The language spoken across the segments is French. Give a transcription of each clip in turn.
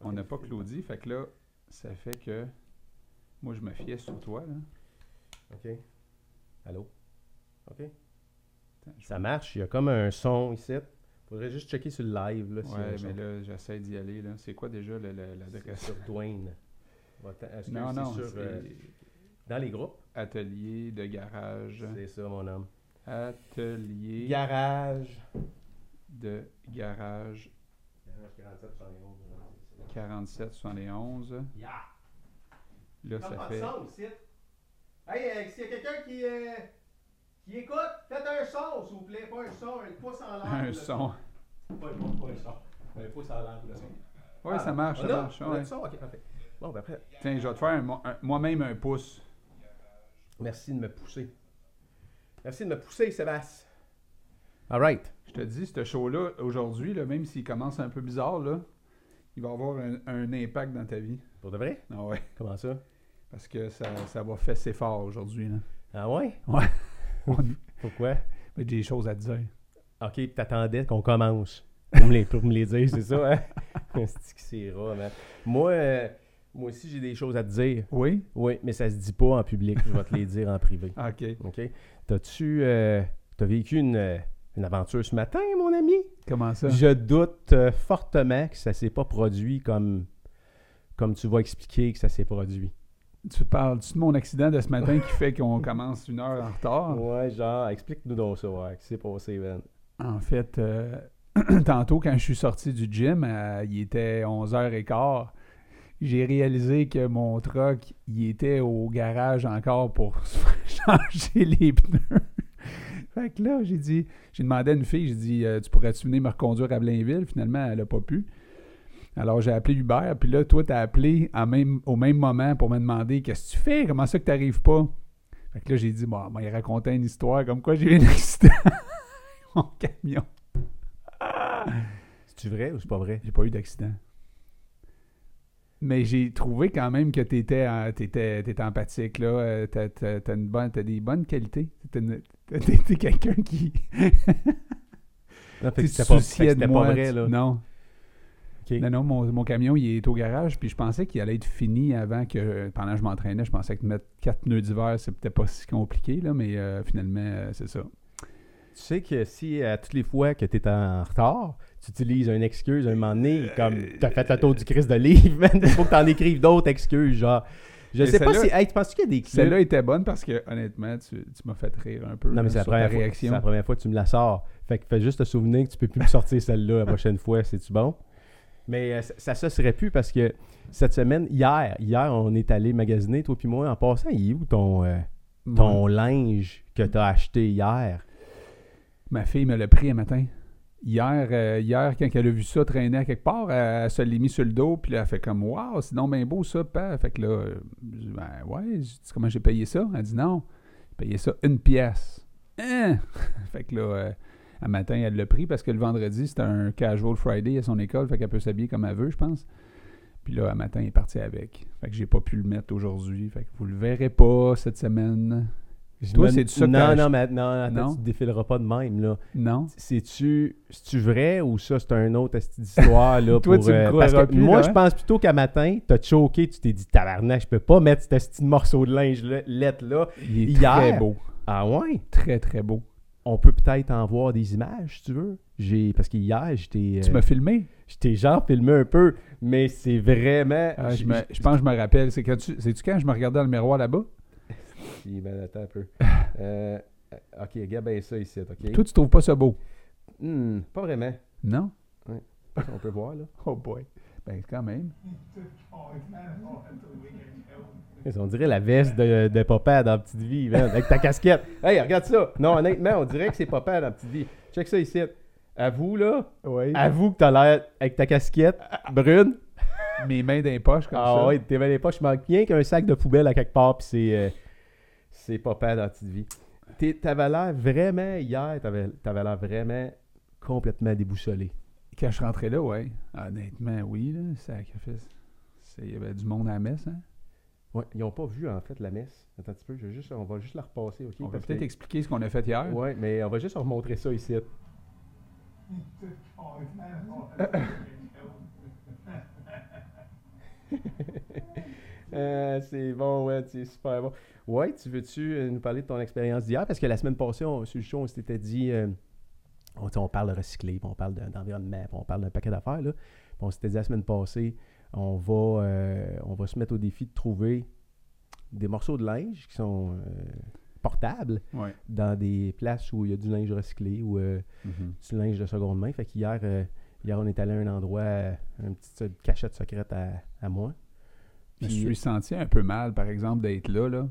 on n'a pas Claudie. Fait que là, ça fait que moi, je me fiais sur toi. Là. OK. Allô? OK. Ça marche, il y a comme un son ici. Faudrait juste checker sur le live. Là, si Ouais, mais là, j'essaie d'y aller. là. C'est quoi déjà l'adresse? sur Dwayne. Non, non, sur, euh, dans les groupes? atelier de garage. C'est ça, mon homme. Atelier Garage. de Garage 47, 71. 47 71. Yeah! Là, ça fait. Hey, euh, s'il y a quelqu'un qui, euh, qui écoute, faites un son, s'il vous plaît. Pas un son, un pouce en l'air. un son. Pas, pas, pas un son. Un pouce en l'air pour le son. Ah, ça marche, on ça marche. on a ouais. du son? Ok, parfait. Bon, ben après, Tiens, je vais te faire moi-même un pouce. merci de me pousser. Merci de me pousser, Sébastien. All right. Je te dis, ce show-là, aujourd'hui, là, même s'il commence un peu bizarre, là, il va avoir un, un impact dans ta vie. Pour de vrai? Ah ouais. Comment ça? Parce que ça, ça va fesser fort aujourd'hui. là. Ah ouais? On Pourquoi? a des choses à te dire. Ok, puis t'attendais qu'on commence. Pour me les, pour me les dire, c'est ça, hein? c'est que c'est rare, man? Moi, euh, moi aussi, j'ai des choses à te dire. Oui? Oui, mais ça se dit pas en public. Je vais te les dire en privé. OK. OK? T'as-tu euh, t'as vécu une, une aventure ce matin, mon ami? Comment ça? Je doute euh, fortement que ça s'est pas produit comme, comme tu vas expliquer que ça s'est produit. Tu parles-tu de mon accident de ce matin qui fait qu'on commence une heure en retard? Ouais, genre, explique-nous donc ça, ouais. Qu'est-ce qui s'est passé, Ben? En fait, euh, tantôt, quand je suis sorti du gym, euh, il était 11h15. J'ai réalisé que mon truck, il était au garage encore pour changer les pneus. Fait que là, j'ai dit, j'ai demandé à une fille, j'ai dit, euh, tu pourrais-tu venir me reconduire à Blainville? Finalement, elle n'a pas pu. Alors, j'ai appelé Uber, puis là, toi, t'as appelé en même, au même moment pour me demander qu'est-ce que tu fais, comment ça que t'arrives pas? Fait que là, j'ai dit, bon, il racontait une histoire comme quoi j'ai eu un accident. mon camion. C'est-tu vrai ou c'est pas vrai? J'ai pas eu d'accident. Mais j'ai trouvé quand même que tu étais, empathique. Là. Euh, T'as, bonne, t'as des bonnes qualités. T'es, quelqu'un qui. Non, tu te souciais de moi. pas vrai, tu- là. Non. Non, non, mon, mon camion, il est au garage. Puis je pensais qu'il allait être fini avant que. Pendant que je m'entraînais, je pensais que mettre quatre pneus d'hiver, c'est peut-être pas si compliqué. Là, mais euh, finalement, euh, c'est ça. Tu sais que si à toutes les fois que tu es en retard, tu utilises une excuse un moment donné, comme t'as fait le tour du Christ de livre, man, il faut que t'en écrives d'autres excuses, genre. Je Mais sais pas si. Hey, tu penses qu'il y a des clips? Celle-là était bonne parce que, honnêtement, tu, tu m'as fait rire un peu Non, mais là, c'est la, première fois, c'est réaction. la première fois que tu me la sors. Fait que fais juste te souvenir que tu peux plus me sortir celle-là la prochaine fois, c'est-tu bon? Mais euh, ça, ça se serait plus parce que cette semaine, hier, hier, on est allé magasiner, toi puis moi. En passant, il est où ton, euh, ton linge que tu as acheté hier? Ma fille me l'a pris un matin. Hier, euh, hier, quand elle a vu ça traîner à quelque part, elle, elle se l'est mis sur le dos, puis là, elle fait comme Waouh, c'est donc bien beau ça, père. Fait que là, euh, je dis, ben ouais, je dis comment j'ai payé ça? Elle dit non, j'ai payé ça une pièce. Hein? fait que là, euh, un matin, elle l'a pris parce que le vendredi, c'était un casual Friday à son école, fait qu'elle peut s'habiller comme elle veut, je pense. Puis là, un matin, elle est partie avec. Fait que j'ai pas pu le mettre aujourd'hui. Fait que vous le verrez pas cette semaine. Toi, ça que Non, non, mais non, attends, Non? tu te défileras pas de même, là. Non? C'est-tu vrai ou ça, c'est un autre esti d'histoire, là, Toi, pour... tu euh, parce que plus, moi, là, je hein? pense plutôt qu'à matin, t'as choqué, tu t'es dit, tabarnak, je peux pas mettre cet de morceau de linge là, lettre là. Il est Hier. très beau. Ah ouais? Très, très beau. On peut peut-être en voir des images, si tu veux. J'ai Parce qu'hier, j'étais... Tu euh, m'as filmé? j'étais genre filmé un peu, mais c'est vraiment... Ah, je, j'ai- me- je pense que je me rappelle. C'est quand tu, c'est-tu quand je me regardais dans le miroir là-bas? Ben, attends un peu. Euh, ok, regarde bien ça ici, ok? Toi, tu trouves pas ça beau? Hmm, pas vraiment. Non? On peut voir, là. Oh boy. Ben, quand même. On dirait la veste de, de papa dans Petite Vie, man, avec ta casquette. Hey, regarde ça. Non, honnêtement, on dirait que c'est papa dans Petite Vie. Check ça ici. Avoue, là. Oui. Avoue que t'as l'air avec ta casquette brune. Mes mains dans les poches comme Ah ça. ouais, t'es les poches. Je manque rien qu'un sac de poubelle à quelque part, puis c'est, euh, c'est papa dans Petite Vie. T'avais l'air vraiment, hier, t'avais, t'avais l'air vraiment complètement déboussolé. Quand je rentrais là, ouais. Honnêtement, oui. Là, sacrifice. C'est- Il y avait du monde à la messe. Hein? Ouais, ils n'ont pas vu, en fait, la messe. Attends un petit peu, je vais juste, on va juste la repasser, OK? On va peut-être que- expliquer ce qu'on a fait hier. Ouais, mais on va juste remontrer ça ici. Euh, c'est bon, ouais, c'est super bon. Ouais, tu veux-tu euh, nous parler de ton expérience d'hier? Parce que la semaine passée, on, sur le show, on s'était dit, euh, on, parle de recycler, on parle de- d'environnement, on parle d'un paquet d'affaires. Là. Puis on s'était dit la semaine passée, on va, euh, on va se mettre au défi de trouver des morceaux de linge qui sont portables Ouais. dans des places où il y a du linge recyclé ou euh, du linge de seconde main. Fait qu'hier, hier, on est allé à un endroit, une petite cachette secrète à, à moi. Je me suis senti un peu mal, par exemple, d'être là, là.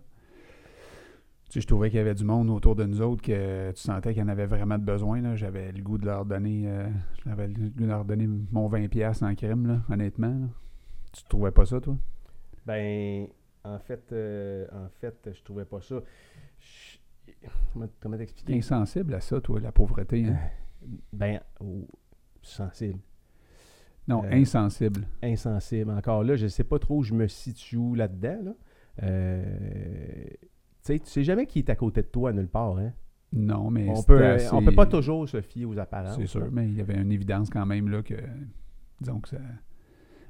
Tu sais, je trouvais qu'il y avait du monde autour de nous autres que tu sentais qu'il y en avait vraiment de besoin. là. J'avais le goût de leur donner euh, j'avais le goût de leur donner mon 20$ en crime, là, honnêtement. là. Tu trouvais pas ça, toi? Ben, en fait, euh, en fait, je trouvais pas ça. Je- Comment, t'expliquer? Insensible à ça, toi, la pauvreté. hein? Ben, sensible. Non, Euh, insensible. Insensible. Encore là, je sais pas trop où je me situe là-dedans. Là. Euh, tu sais, tu sais jamais qui est à côté de toi nulle part. Hein? Non, mais On peut, assez- on peut pas toujours se fier aux apparences. C'est sûr, là. mais il y avait une évidence quand même là que, disons que ça-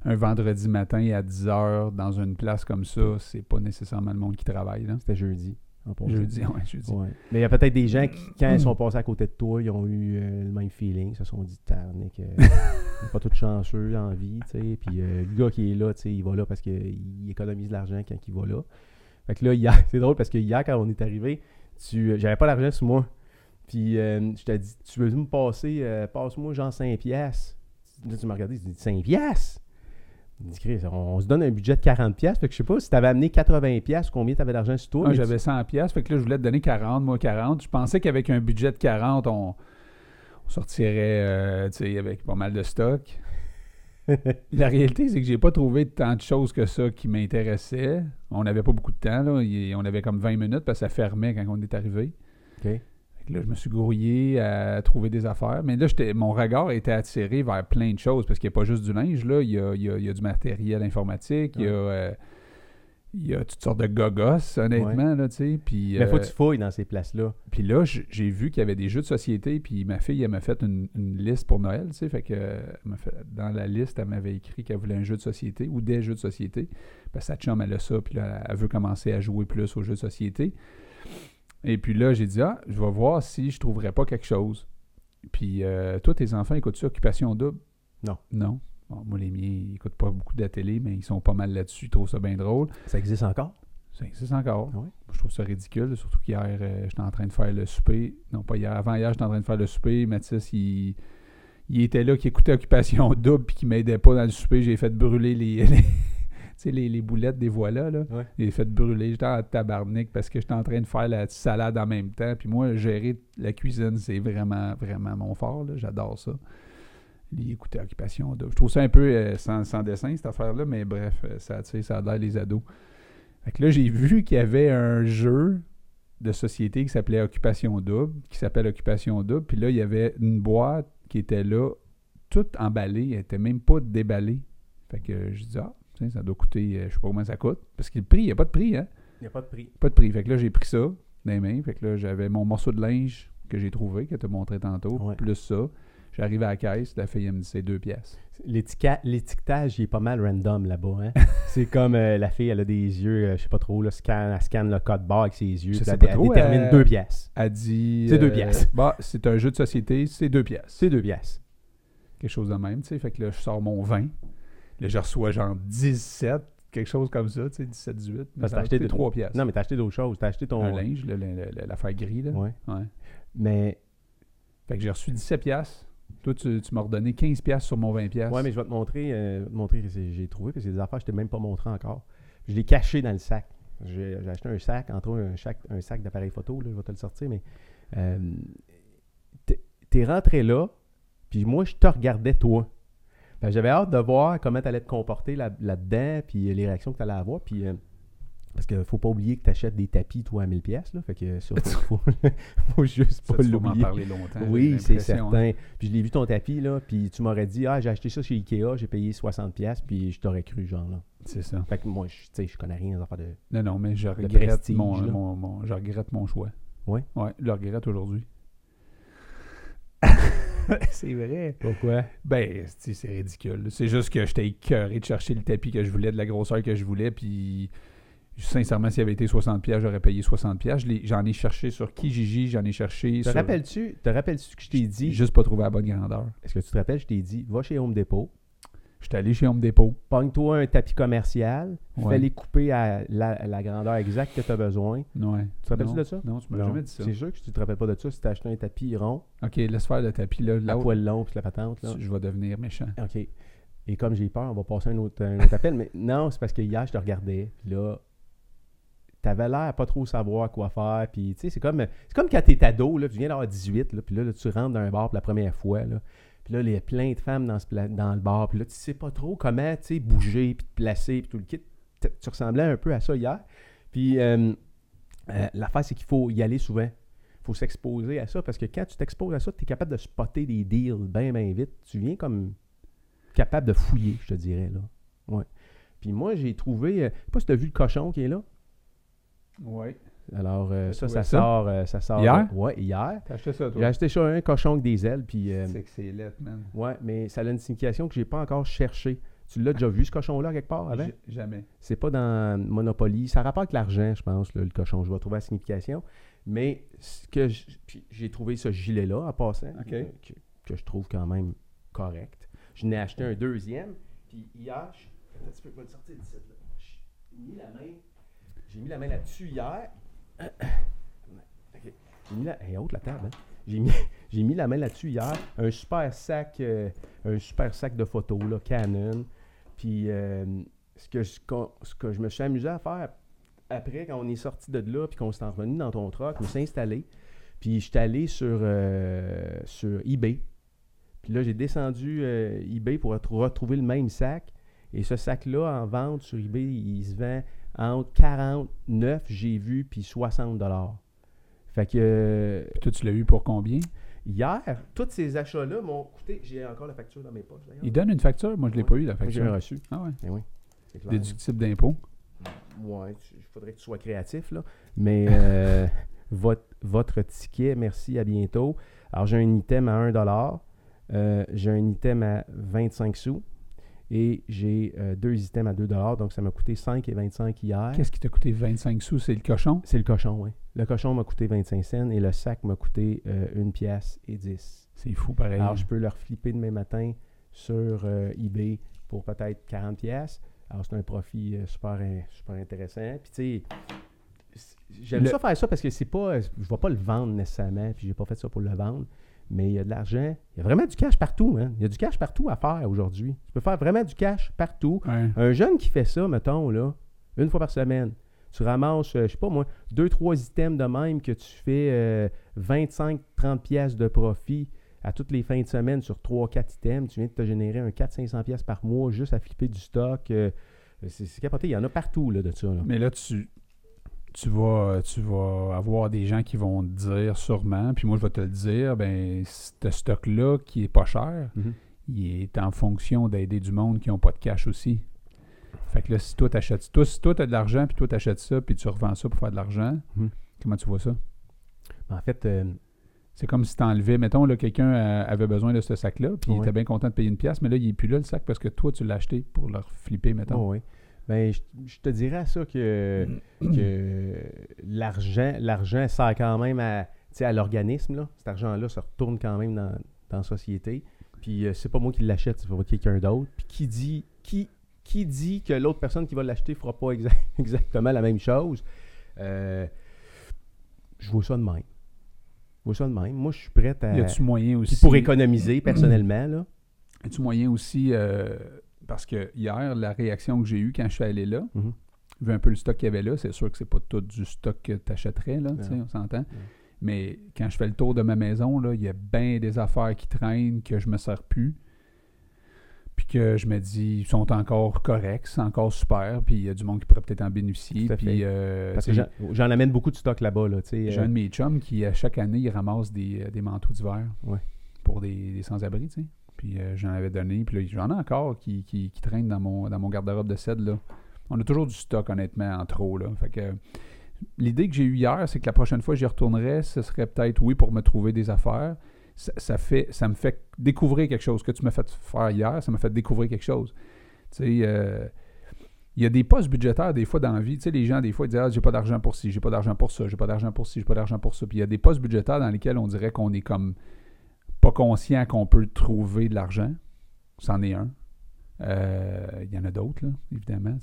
un vendredi matin à 10h dans une place comme ça, c'est pas nécessairement le monde qui travaille. Là. C'était jeudi. Passant. Jeudi, ouais, jeudi. Ouais. Mais il y a peut-être des gens qui, quand ils sont passés à côté de toi, ils ont eu euh, le même feeling. Ils se sont dit, Tarnick, euh, pas tout chanceux en vie. tu sais. Puis euh, le gars qui est là, tu sais, il va là parce qu'il économise l'argent quand il va là. Fait que là, hier, c'est drôle parce que hier, quand on est arrivé, tu, euh, j'avais pas l'argent sur moi. Puis je t'ai dit, tu veux me passer, passe-moi genre 5 piastres? Là, tu m'as regardé, tu dis 5 piastres? On, se donne un budget de 40 piastres. Fait que je sais pas si tu avais amené 80 piastres, combien tu avais d'argent sur toi. Tu- j'avais 100 pièces, fait que là, je voulais te donner 40, moi 40. Je pensais qu'avec un budget de 40, on, on sortirait euh, tu sais, avec pas mal de stock. La réalité, c'est que j'ai pas trouvé tant de choses que ça qui m'intéressaient. On n'avait pas beaucoup de temps, là. On avait comme 20 minutes parce que ça fermait quand on est arrivé. OK. Là, je me suis grouillé à trouver des affaires. Mais là, j'étais- mon regard était attiré vers plein de choses parce qu'il n'y a pas juste du linge. Là. Il, y a, il y a- il y a du matériel informatique. Il, y a, euh, il y a toutes sortes de gogos, honnêtement. Là, tu sais. puis, Mais faut euh, que tu fouilles dans ces places-là. puis là, j'ai vu qu'il y avait des jeux de société. Puis ma fille, elle m'a fait une, une liste pour Noël. Fait que, elle m'a fait- dans la liste, elle m'avait écrit qu'elle voulait un jeu de société ou des jeux de société. Parce que sa chum, elle a ça. Puis là, elle veut commencer à jouer plus aux jeux de société. Et puis là, j'ai dit, ah, je vais voir si je trouverais pas quelque chose. Puis, euh, toi, tes enfants écoutent-tu Occupation Double? Non. Non? Bon, moi, les miens, ils n'écoutent pas beaucoup de la télé, mais ils sont pas mal là-dessus. Ils trouvent ça bien drôle. Ça existe encore? Ça existe encore. Ah ouais? Je trouve ça ridicule, surtout qu'hier, euh, j'étais en train de faire le souper. Non, pas hier. Avant hier, j'étais en train de faire le souper. Mathis, il, il était là, qui écoutait Occupation Double, puis qui m'aidait pas dans le souper. J'ai fait brûler les, sais, les, les boulettes des voilà, là. Ouais. J'ai fait brûler. J'étais en tabarnak parce que j'étais en train de faire la salade en même temps. Puis moi, gérer la cuisine, c'est vraiment, vraiment mon fort. J'adore ça. Écouter Occupation Double. Je trouve ça un peu euh, sans, sans dessin, cette affaire-là, mais bref, euh, ça, ça a l'air les ados. Fait que là, j'ai vu qu'il y avait un jeu de société qui s'appelait Occupation Double, qui s'appelle Occupation Double. Puis là, il y avait une boîte qui était là, toute emballée. Elle était même pas déballée. Fait que je dis, ah, ça doit coûter, euh, je sais pas comment ça coûte. Parce que le prix, il n'y a pas de prix, hein? Il n'y a pas de prix. Pas de prix. Fait que là, j'ai pris ça dans les mains. Fait que là, j'avais mon morceau de linge que j'ai trouvé, que tu as montré tantôt, Ouais. plus ça. J'arrive à la caisse, la fille, elle me dit, c'est deux pièces. L'étiquetage, il est pas mal random là-bas. Hein? c'est comme euh, la fille, elle a des yeux, euh, je sais pas trop, là, scanne, elle scanne le code barre avec ses yeux. Puis elle, détermine euh, deux pièces. Elle dit. C'est deux pièces. Bah, c'est un jeu de société, c'est deux pièces. C'est deux pièces. quelque chose de même, tu sais. Fait que là, je sors mon 20. Là, je reçois genre 17, quelque chose comme ça, tu sais, 17, 18. Mais t'as acheté coûté de- 3 pièces. Non, mais t'as acheté d'autres choses. T'as acheté ton. Un linge, l'affaire gris, là. Ouais. Ouais. Mais, Fait que j'ai reçu 17 pièces. Toi, tu, tu m'as redonné 15 pièces sur mon 20 pièces. ouais, mais je vais te montrer, euh, te montrer que j'ai trouvé, parce que c'est des affaires que je t'ai même pas montré encore. Je l'ai caché dans le sac. J'ai acheté un sac, entre autres un, sac- un sac d'appareil photo, là, je vais te le sortir, mais euh, t'es rentré là, puis moi, je te regardais toi. Que J'avais hâte de voir comment tu allais te comporter là- là-dedans, puis les réactions que tu allais avoir, puis... euh, parce qu'il faut pas oublier que tu achètes des tapis, toi, à 1000 pièces là. Fait que ça, faut, faut, faut juste Ça, pas vas m'en l'oublier. parler longtemps. Oui, c'est hein. certain. Puis je l'ai vu ton tapis, là, puis tu m'aurais dit, ah, j'ai acheté ça chez Ikea, j'ai payé 60$, pièces puis je t'aurais cru, genre, là. C'est ça. Fait que moi, je- je connais rien des affaires de... Non, non, mais je regrette, prestige, mon, mon, mon- je regrette mon choix. Ouais? Ouais, je le regrette aujourd'hui. c'est vrai. Pourquoi? Ben, c'est ridicule. C'est juste que j'étais écœuré de chercher le tapis que je voulais, de la grosseur que je voulais, puis sincèrement, s'il avait été 60$, piastres, j'aurais payé 60$. piastres. Je l'ai- J'en ai cherché sur Kijiji, j'en ai cherché Te sur... rappelles-tu te rappelles-tu que je t'ai dit, Juste pas trouvé la bonne grandeur. est-ce que tu te rappelles, je t'ai dit, va chez Home Depot, J'étais allé chez Home Depot. pogne-toi un tapis commercial, Ouais. fais-les couper à la, la grandeur exacte que tu as besoin. Ouais. Tu te rappelles-tu de ça? Non, tu m'as jamais dit ça. C'est sûr que tu te rappelles pas de ça si tu as acheté un tapis rond, OK, laisse faire le tapis, là. à Là, poil long, puis la patente. Là. je vais devenir méchant. OK. Et comme j'ai peur, on va passer un autre, un autre appel. Mais non, c'est parce que hier, je te regardais. Puis là, t'avais l'air à pas trop savoir quoi faire. Puis, tu sais, c'est comme, c'est comme quand t'es ado, là, tu viens d'avoir 18, là, puis là, là, tu rentres dans un bar pour la première fois. Là, puis là, il y a plein de femmes dans, ce dans le bar. Puis là, tu sais pas trop comment, tu sais, bouger, puis te placer, puis tout le kit. Tu ressemblais un peu à ça hier. Puis, euh, euh, l'affaire, c'est qu'il faut y aller souvent. Il faut s'exposer à ça parce que quand tu t'exposes à ça, tu es capable de spotter des deals bien, bien vite. Tu viens comme capable de fouiller, je te dirais. là. Ouais. Puis moi, j'ai trouvé. euh, je sais pas si tu as vu le cochon qui est là? Ouais. Alors, euh, ça, ça, ça? sort. euh, ça sort Hier? Ouais, hier. T'as acheté ça, J'ai toi? acheté ça un cochon avec des ailes. Puis, euh, C'est que c'est lettre, man. ouais, mais ça a une signification que j'ai pas encore cherché. Tu l'as déjà vu, ce cochon-là, quelque part avant? J- Jamais. C'est pas dans Monopoly. Ça rapporte l'argent, je pense, là, le cochon. Je vais trouver la signification. Mais ce que j- puis j'ai trouvé ce gilet-là en passant, euh, que, que je trouve quand même correct. Je n'ai acheté un deuxième. Puis hier, je, attends un petit peu, je vais le sortir d'ici, là. J'ai mis la main. J'ai mis la main là-dessus hier. J'ai mis la. Haute la table, hein? J'ai mis, j'ai mis la main là-dessus hier. Un super sac, euh, un super sac de photos, Canon. Puis euh, ce, que, je- ce que je me suis amusé à faire après, quand on est sorti de là, puis qu'on s'est revenu dans ton truck, me suis installé. Puis je suis allé sur, euh, sur eBay. Puis là, j'ai descendu eBay pour retr- retrouver le même sac. Et ce sac-là, en vente sur eBay, il se vend entre 49, j'ai vu, puis 60 dollars. Fait que euh, Puis toi, tu l'as eu pour combien? hier, tous ces achats-là m'ont coûté. J'ai encore la facture dans mes poches. Il donne une facture? Moi, je l'ai Ouais. pas eu, la Moi, J'ai facture. reçu. Ah ouais. Eh oui. Déductible d'impôt. Ouais, il faudrait que tu sois créatif, là. Mais euh, votre, votre ticket, merci, à bientôt. Alors, j'ai un item à 1$, euh, j'ai un item à 25 sous et j'ai euh, deux items à 2$, donc ça m'a coûté 5 et 25 hier. Qu'est-ce qui t'a coûté 25 sous? C'est le cochon? C'est le cochon, oui. Le cochon m'a coûté 25 cents et le sac m'a coûté euh, une pièce et 10. C'est fou, pareil. Alors, je peux leur flipper demain matin sur euh, eBay pour peut-être 40 pièces. Alors, c'est un profit euh, super, super intéressant. Puis, tu sais, j'aime Le- ça faire ça parce que c'est pas, je vais pas le vendre nécessairement, puis j'ai pas fait ça pour le vendre. Mais il y a de l'argent. Il y a vraiment du cash partout, hein. Il y a du cash partout à faire aujourd'hui. Tu peux faire vraiment du cash partout. Ouais. Un jeune qui fait ça, mettons, là, une fois par semaine, tu ramasses, euh, je sais pas moi, deux, trois items de même que tu fais euh, 25-30 pièces de profit à toutes les fins de semaine sur 3-4 items, tu viens de te générer un 400-500 pièces par mois juste à flipper du stock. euh, c'est c'est capoté, il y en a partout là, de ça. là. Mais là, tu, tu, vas, tu vas avoir des gens qui vont te dire sûrement, puis moi, je vais te le dire, ben, ce stock-là qui est pas cher, Mhm. il est en fonction d'aider du monde qui n'ont pas de cash aussi. Fait que là, si toi, t'achètes, toi, si toi, tu as de l'argent, puis toi, tu achètes ça, puis tu revends ça pour faire de l'argent, Mhm. comment tu vois ça? En fait, euh, C'est comme si tu enlevais, mettons, là, quelqu'un euh, avait besoin de ce sac-là, puis il était bien content de payer une pièce, mais là, il n'est plus là, le sac, parce que toi, tu l'as acheté pour le flipper, mettons. oh, oui. Ben, je, je te dirais à ça que, que l'argent, l'argent sert quand même à, à l'organisme. là. Cet argent-là se retourne quand même dans, dans la société. Puis euh, c'est pas moi qui l'achète, c'est pas quelqu'un d'autre. Puis qui dit, qui, qui dit que l'autre personne qui va l'acheter fera pas exa- exactement la même chose? Euh, je vois ça de même. Je vois ça de même. Moi, je suis prêt à. Y a-tu moyen Puis aussi. pour économiser personnellement, là. Y a-tu moyen aussi. euh, parce que hier, la réaction que j'ai eue quand je suis allé là, Mhm. vu un peu le stock qu'il y avait là, c'est sûr que c'est pas tout du stock que tu achèterais, là, on s'entend. Mais quand je fais le tour de ma maison, il y a bien des affaires qui traînent que je me sers plus. Puis que je me dis, ils sont encore corrects, c'est encore super, puis il y a du monde qui pourrait peut-être en bénéficier. Puis, euh, Parce que j'en amène beaucoup de stock là-bas, là. j'ai euh, un de mes chums qui, à chaque année, il ramasse des, euh, des manteaux d'hiver Ouais. pour des, des sans-abri. Puis euh, j'en avais donné, puis j'en ai encore qui, qui, traînent dans mon, dans mon garde-robe de cèdre. On a toujours du stock, honnêtement, en trop, là. Fait l'idée que j'ai eue hier, c'est que la prochaine fois que j'y retournerais, ce serait peut-être, oui, pour me trouver des affaires. ça, ça fait, ça me fait découvrir quelque chose. Ce que tu m'as fait faire hier, ça m'a fait découvrir quelque chose. Tu sais, euh, il y a des postes budgétaires des fois dans la vie. Tu sais, les gens, des fois, ils disent Ah, j'ai pas d'argent pour ci, j'ai pas d'argent pour ça, j'ai pas d'argent pour ci, j'ai pas d'argent pour ça. Puis il y a des postes budgétaires dans lesquels on dirait qu'on est comme pas conscient qu'on peut trouver de l'argent. C'en est un. Euh, Il y en a d'autres, évidemment.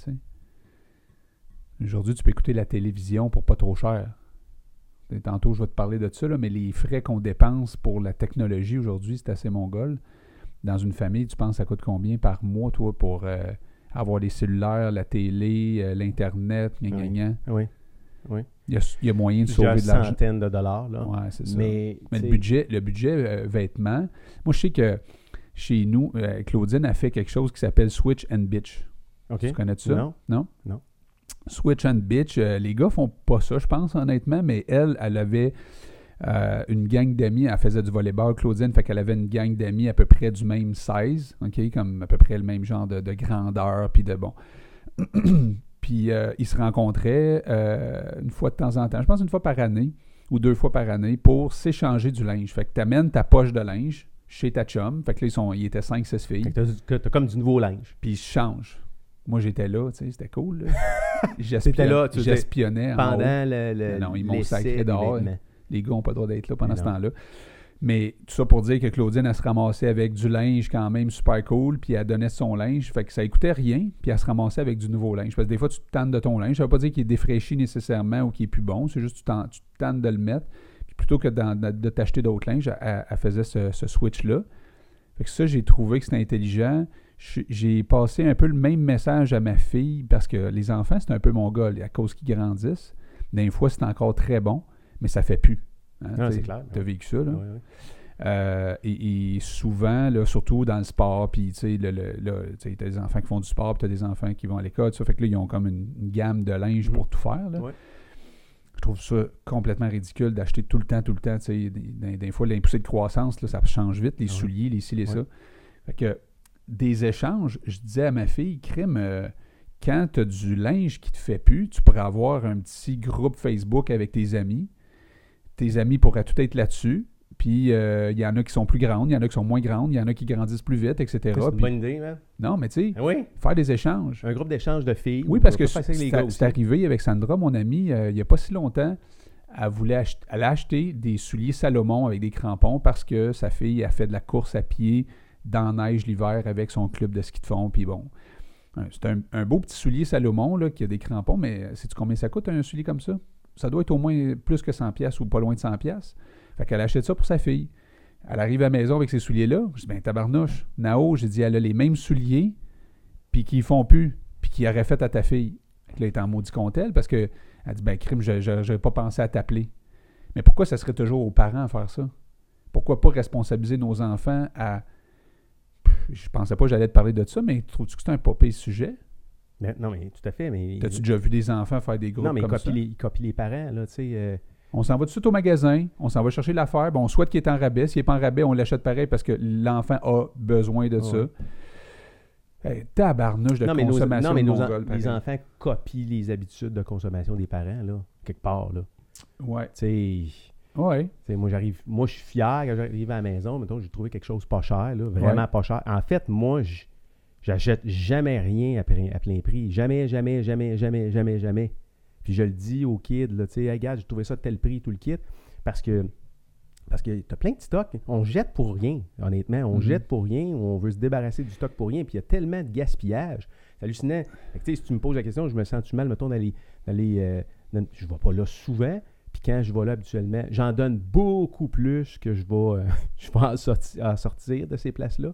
Aujourd'hui, tu peux écouter la télévision pour pas trop cher. Et Tantôt, je vais te parler de ça, là, mais les frais qu'on dépense pour la technologie aujourd'hui, c'est assez mongol. Dans une famille, tu penses ça coûte combien par mois, toi, pour euh, avoir les cellulaires, la télé, euh, l'Internet, gna, gna, Oui. Oui. Il y, a, il y a moyen de sauver de l'argent. centaines de dollars. Là. Ouais, c'est ça. Mais, le budget, le budget euh, vêtements, moi je sais que chez nous, euh, Claudine a fait quelque chose qui s'appelle Switch and Bitch. Tu connais ça? Non. Non? Non. Switch and Bitch, euh, les gars font pas ça, je pense, honnêtement, mais elle, elle avait euh, une gang d'amis, elle faisait du volleyball, Claudine, fait qu'elle avait une gang d'amis à peu près du même size, OK, comme à peu près le même genre de, de grandeur, puis de bon. puis euh, ils se rencontraient euh, une fois de temps en temps, je pense une fois par année ou deux fois par année pour s'échanger du linge. Fait que tu amènes ta poche de linge chez ta chum, fait que là, ils, sont, ils étaient 5-6 filles. Fait que t'as- comme du nouveau linge. Puis ils se changent. Moi, j'étais là, tu sais, c'était cool. J'espionnais en haut. Pendant le, le, Non, ils m'ont sacré dehors. vêtements. Les gars n'ont pas le droit d'être là pendant ce temps-là. Mais tout ça pour dire que Claudine, elle se ramassait avec du linge quand même super cool, puis elle donnait son linge. Fait que ça coûtait rien, puis elle se ramassait avec du nouveau linge. Parce que des fois, tu te tannes de ton linge. Ça veut pas dire qu'il est défraîchi nécessairement ou qu'il est plus bon. C'est juste que tu, te tannes de le mettre. Puis plutôt que de, t'acheter d'autres linges, elle, faisait ce, switch-là. Fait que ça, j'ai trouvé que c'était intelligent. J'ai- J'ai passé un peu le même message à ma fille parce que les enfants, c'est un peu mon gars, à cause qu'ils grandissent. Des fois, c'est encore très bon, mais ça fait plus. Hein, Ah, c'est clair. T'as vécu ça, là? Ouais. Euh, et, et souvent, là, surtout dans le sport, puis tu sais, le- le- tu t'as des enfants qui font du sport, puis t'as des enfants qui vont à l'école, ça fait que là, ils ont comme une, une gamme de linge Mhm. pour tout faire. là. Ouais. Je trouve ça complètement ridicule d'acheter tout le temps, tout le temps. tu Des, des- des fois, l'impulsé de croissance, là, ça change vite, les Ah ouais. souliers, les ci, les ça. Fait que des échanges, je disais à ma fille, crime, euh, quand tu as du linge qui te fait plus, tu pourrais avoir un petit groupe Facebook avec tes amis. Tes amis pourraient tout être là-dessus. Puis euh, il y en a qui sont plus grandes, il y en a qui sont moins grandes, il y en a qui grandissent plus vite, etc. C'est une Puis- bonne idée, man. non, mais tu sais, Ah Oui, faire des échanges. un groupe d'échange de filles. Oui, ou parce que c'est arrivé avec Sandra, mon amie, euh, il n'y a pas si longtemps. Elle voulait ach- elle a acheté des souliers Salomon avec des crampons parce que sa fille a fait de la course à pied dans la neige l'hiver avec son club de ski de fond. Puis bon, euh, c'est un, un beau petit soulier Salomon là, qui a des crampons, mais sais-tu combien ça coûte un soulier comme ça? Ça doit être au moins plus que 100$ pièces ou pas loin de 100$. pièces. Fait qu'elle achète ça pour sa fille. Elle arrive à la maison avec ces souliers-là. Je dis, ben tabarnouche. Nao, j'ai dit, elle a les mêmes souliers, puis qui font plus, puis qui aurait fait à ta fille. Là, elle est en maudit contre elle parce que elle dit, ben crime, je n'avais pas pensé à t'appeler. Mais pourquoi ça serait toujours aux parents à faire ça? Pourquoi pas responsabiliser nos enfants à. Je pensais pas que j'allais te parler de ça, mais trouves-tu que c'est un pas sujet? Mais- non, mais tout à fait. Mais T'as-tu déjà vu des enfants faire des groupes non, mais ils copient, ça? les, ils copient les parents, là, tu sais. euh, On s'en va tout de suite au magasin, on s'en va chercher l'affaire, bon, on souhaite qu'il est en rabais. S'il n'est pas en rabais, on l'achète pareil parce que l'enfant a besoin de ça. Hey, tabarnouche de non, mais, nos, consommation non, mais de nos en- Mongol, les pareil. enfants copient les habitudes de consommation des parents, là, quelque part, là. Ouais. Tu sais, Ouais. tu sais, moi, j'arrive, moi, je suis fier quand j'arrive à la maison, mettons, j'ai trouvé quelque chose pas cher, là, vraiment Ouais. pas cher. En fait, moi, je- j'achète jamais rien à, plein- à plein prix. Jamais, jamais, jamais, jamais, jamais, jamais. Puis je le dis aux kids, là, tu sais, Hey, regarde, j'ai trouvé ça de tel prix, tout le kit, parce que parce que t'as plein de stocks. On jette pour rien, honnêtement. On Mhm. jette pour rien, on veut se débarrasser du stock pour rien. Puis il y a tellement de gaspillage. C'est hallucinant. Fait que, tu sais, si tu me poses la question, je me sens-tu mal, mettons, d'aller. euh, je ne vais pas là souvent. Quand je vais là habituellement, j'en donne beaucoup plus que je vais, euh, je vais en, sorti- en sortir de ces places-là.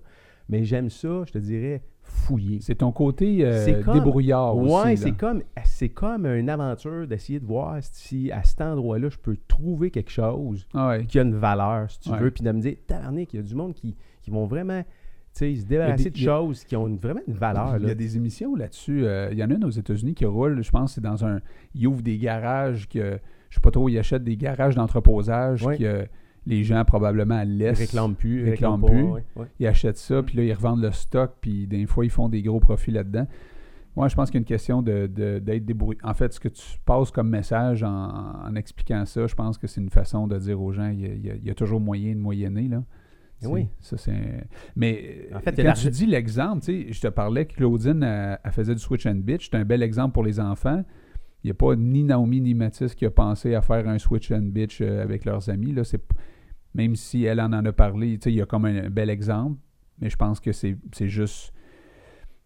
Mais j'aime ça, je te dirais, fouiller. C'est ton côté euh, comme- débrouillard aussi. Là. c'est comme, c'est comme une aventure d'essayer de voir si à cet endroit-là, je peux trouver quelque chose Ah ouais. qui a une valeur, si tu Ouais. veux, puis de me dire, tabarnak, il y a du monde qui, qui vont vraiment, se débarrasser de choses qui ont une- vraiment une valeur. Il y là. a des émissions là-dessus. Euh, il y en a une aux États-Unis qui roule. Je pense c'est dans un. Ils ouvrent des garages que. Je sais pas trop, ils achètent des garages d'entreposage que les gens probablement Ils laissent. réclament plus. ils réclament réclament plus. pas, ouais, ouais. Ils achètent ça, puis là, ils revendent le stock, puis des fois, ils font des gros profits là-dedans. Ouais, je pense qu'il y a une question de, de- d'être débrouillé. En fait, ce que tu passes comme message en, en expliquant ça, je pense que c'est une façon de dire aux gens il y a, il y a- il y a toujours moyen de moyenner. Là. Sais, Oui. Ça, c'est... Mais En fait, quand tu dis l'exemple, tu sais, je te parlais que Claudine, elle, elle faisait du switch and bitch. C'est un bel exemple pour les enfants. Il n'y a pas ni Naomi ni Mathis qui a pensé à faire un switch and bitch euh, avec leurs amis. Là. Même si elle en en a parlé, il y a comme un, un bel exemple. Mais je pense que c'est, juste...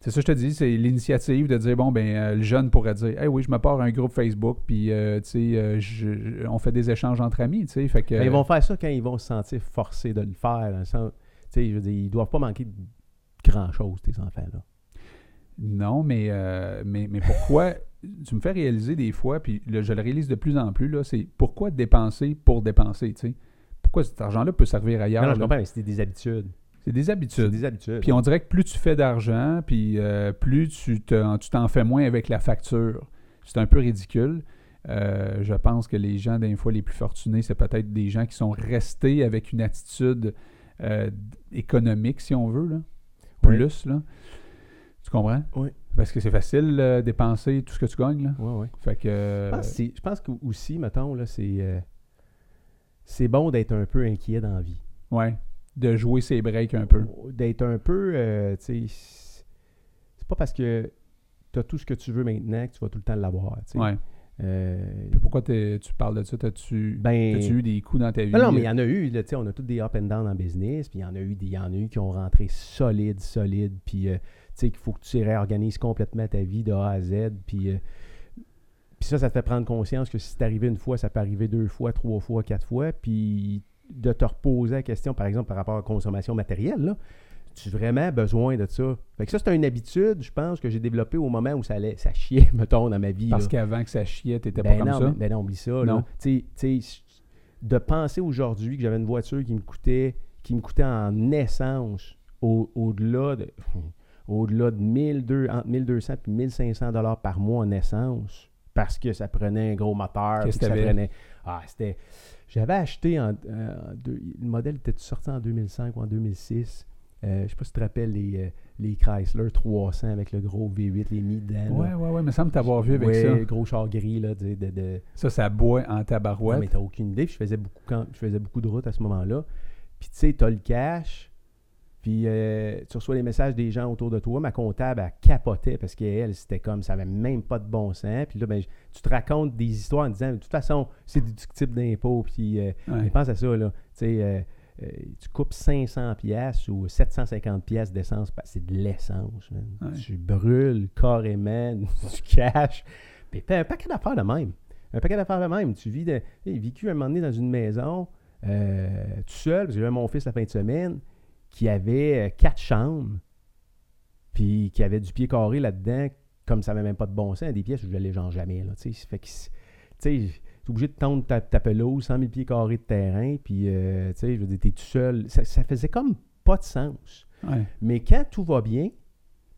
C'est ça que je te dis, c'est l'initiative de dire, bon, ben, euh, le jeune pourrait dire, hey, oui, je me pars un groupe Facebook, puis, euh, tu sais, euh, je- on fait des échanges entre amis, fait que... Ils vont faire ça quand ils vont se sentir forcés de le faire. sais, je veux dire, ils doivent pas manquer de grand-chose, tes enfants-là. Non, mais, euh, mais, mais pourquoi... tu me fais réaliser des fois, puis là, je le réalise de plus en plus, là, c'est pourquoi dépenser pour dépenser, tu sais? Pourquoi cet argent-là peut servir ailleurs? Non, non, je comprends, mais c'est des habitudes. C'est des C'est habitudes. des habitudes. Puis on dirait que plus tu fais d'argent, puis euh, plus tu te- tu t'en fais moins avec la facture. C'est un peu ridicule. Euh, je pense que les gens, des fois, les plus fortunés, c'est peut-être des gens qui sont restés avec une attitude euh, économique, si on veut, là. Oui. Plus, là. Tu comprends? Oui. Parce que c'est facile de dépenser tout ce que tu gagnes, là. Ouais, ouais. Fait que... euh, Je pense, que c'est- je pense que aussi, mettons, là, c'est, euh, c'est bon d'être un peu inquiet dans la vie. ouais. De jouer ses breaks un peu. D'être un peu, euh, tu sais, c'est pas parce que tu as tout ce que tu veux maintenant que tu vas tout le temps l'avoir. Ouais. Euh, Puis pourquoi tu parles de ça? T'as-tu ben, t'as-tu eu des coups dans ta vie? Non, non, mais il y en a eu, là, on a tous des up and down en business, puis il y en a eu des, il y en a eu qui ont rentré solides, solides, puis euh, sais qu'il faut que tu réorganises complètement ta vie de A à Z, puis euh, puis ça, ça te fait prendre conscience que si c'est arrivé une fois, ça peut arriver deux fois, trois fois, quatre fois, puis de te reposer la question, par exemple, par rapport à la consommation matérielle, là, tu as vraiment besoin de ça? Fait que ça, c'est une habitude, je pense, que j'ai développée au moment où ça allait, ça chiait, mettons, dans ma vie. Parce qu'avant que ça chiait, t'étais Ben pas non, comme ça? mais- ben non, oublie ça. Non. là. Tu sais- tu sais, de penser aujourd'hui que j'avais une voiture qui me coûtait, qui me coûtait en essence au- au-delà de, au-delà de 1200, entre 1200 et 1500 dollars par mois en essence, parce que ça prenait un gros moteur, que ça prenait... Ah, c'était... J'avais acheté en... euh, deux- le modèle était sorti en 2005 ou en 2006. Euh, je sais pas si tu te rappelles les, euh, les Chrysler 300 avec le gros V8, les mis dedans. là. Ouais, ouais, ouais, il me semble t'avoir vu avec Ouais, ça. le gros char gris, là, de- de- de, Ça, ça boit en non, tabarouette. mais t'as aucune idée. Puis je faisais beaucoup quand je faisais beaucoup de routes à ce moment-là. Puis tu sais, t'as le cash. Puis euh, tu reçois les messages des gens autour de toi. Ma comptable, elle capotait parce qu'elle, c'était comme ça avait même pas de bon sens. Puis là, ben, tu te racontes des histoires en disant de toute façon, c'est déductible d'impôt. Puis euh, Ouais. pense à ça, là. Tu sais, euh, euh, tu coupes 500 pièces ou 750 pièces d'essence, ben, c'est de l'essence. man. Ouais. Tu brûles carrément du cash. Puis t'as un paquet d'affaires de même. Un paquet d'affaires de même. Tu vis de, j'ai vécu un moment donné dans une maison euh, tout seul, parce que j'avais mon fils la fin de semaine, qui avait euh, quatre chambres, puis qui avait du pied carré là-dedans, comme ça n'avait même pas de bon sens, des pièces où je l'ai genre jamais. Là, tu sais. fait que, tu t'es obligé de tendre ta, ta pelouse, 100 000 pieds carrés de terrain, puis, euh, tu sais, je veux dire, t'es tout seul. Ça, ça faisait comme pas de sens. Ouais, Mais quand tout va bien,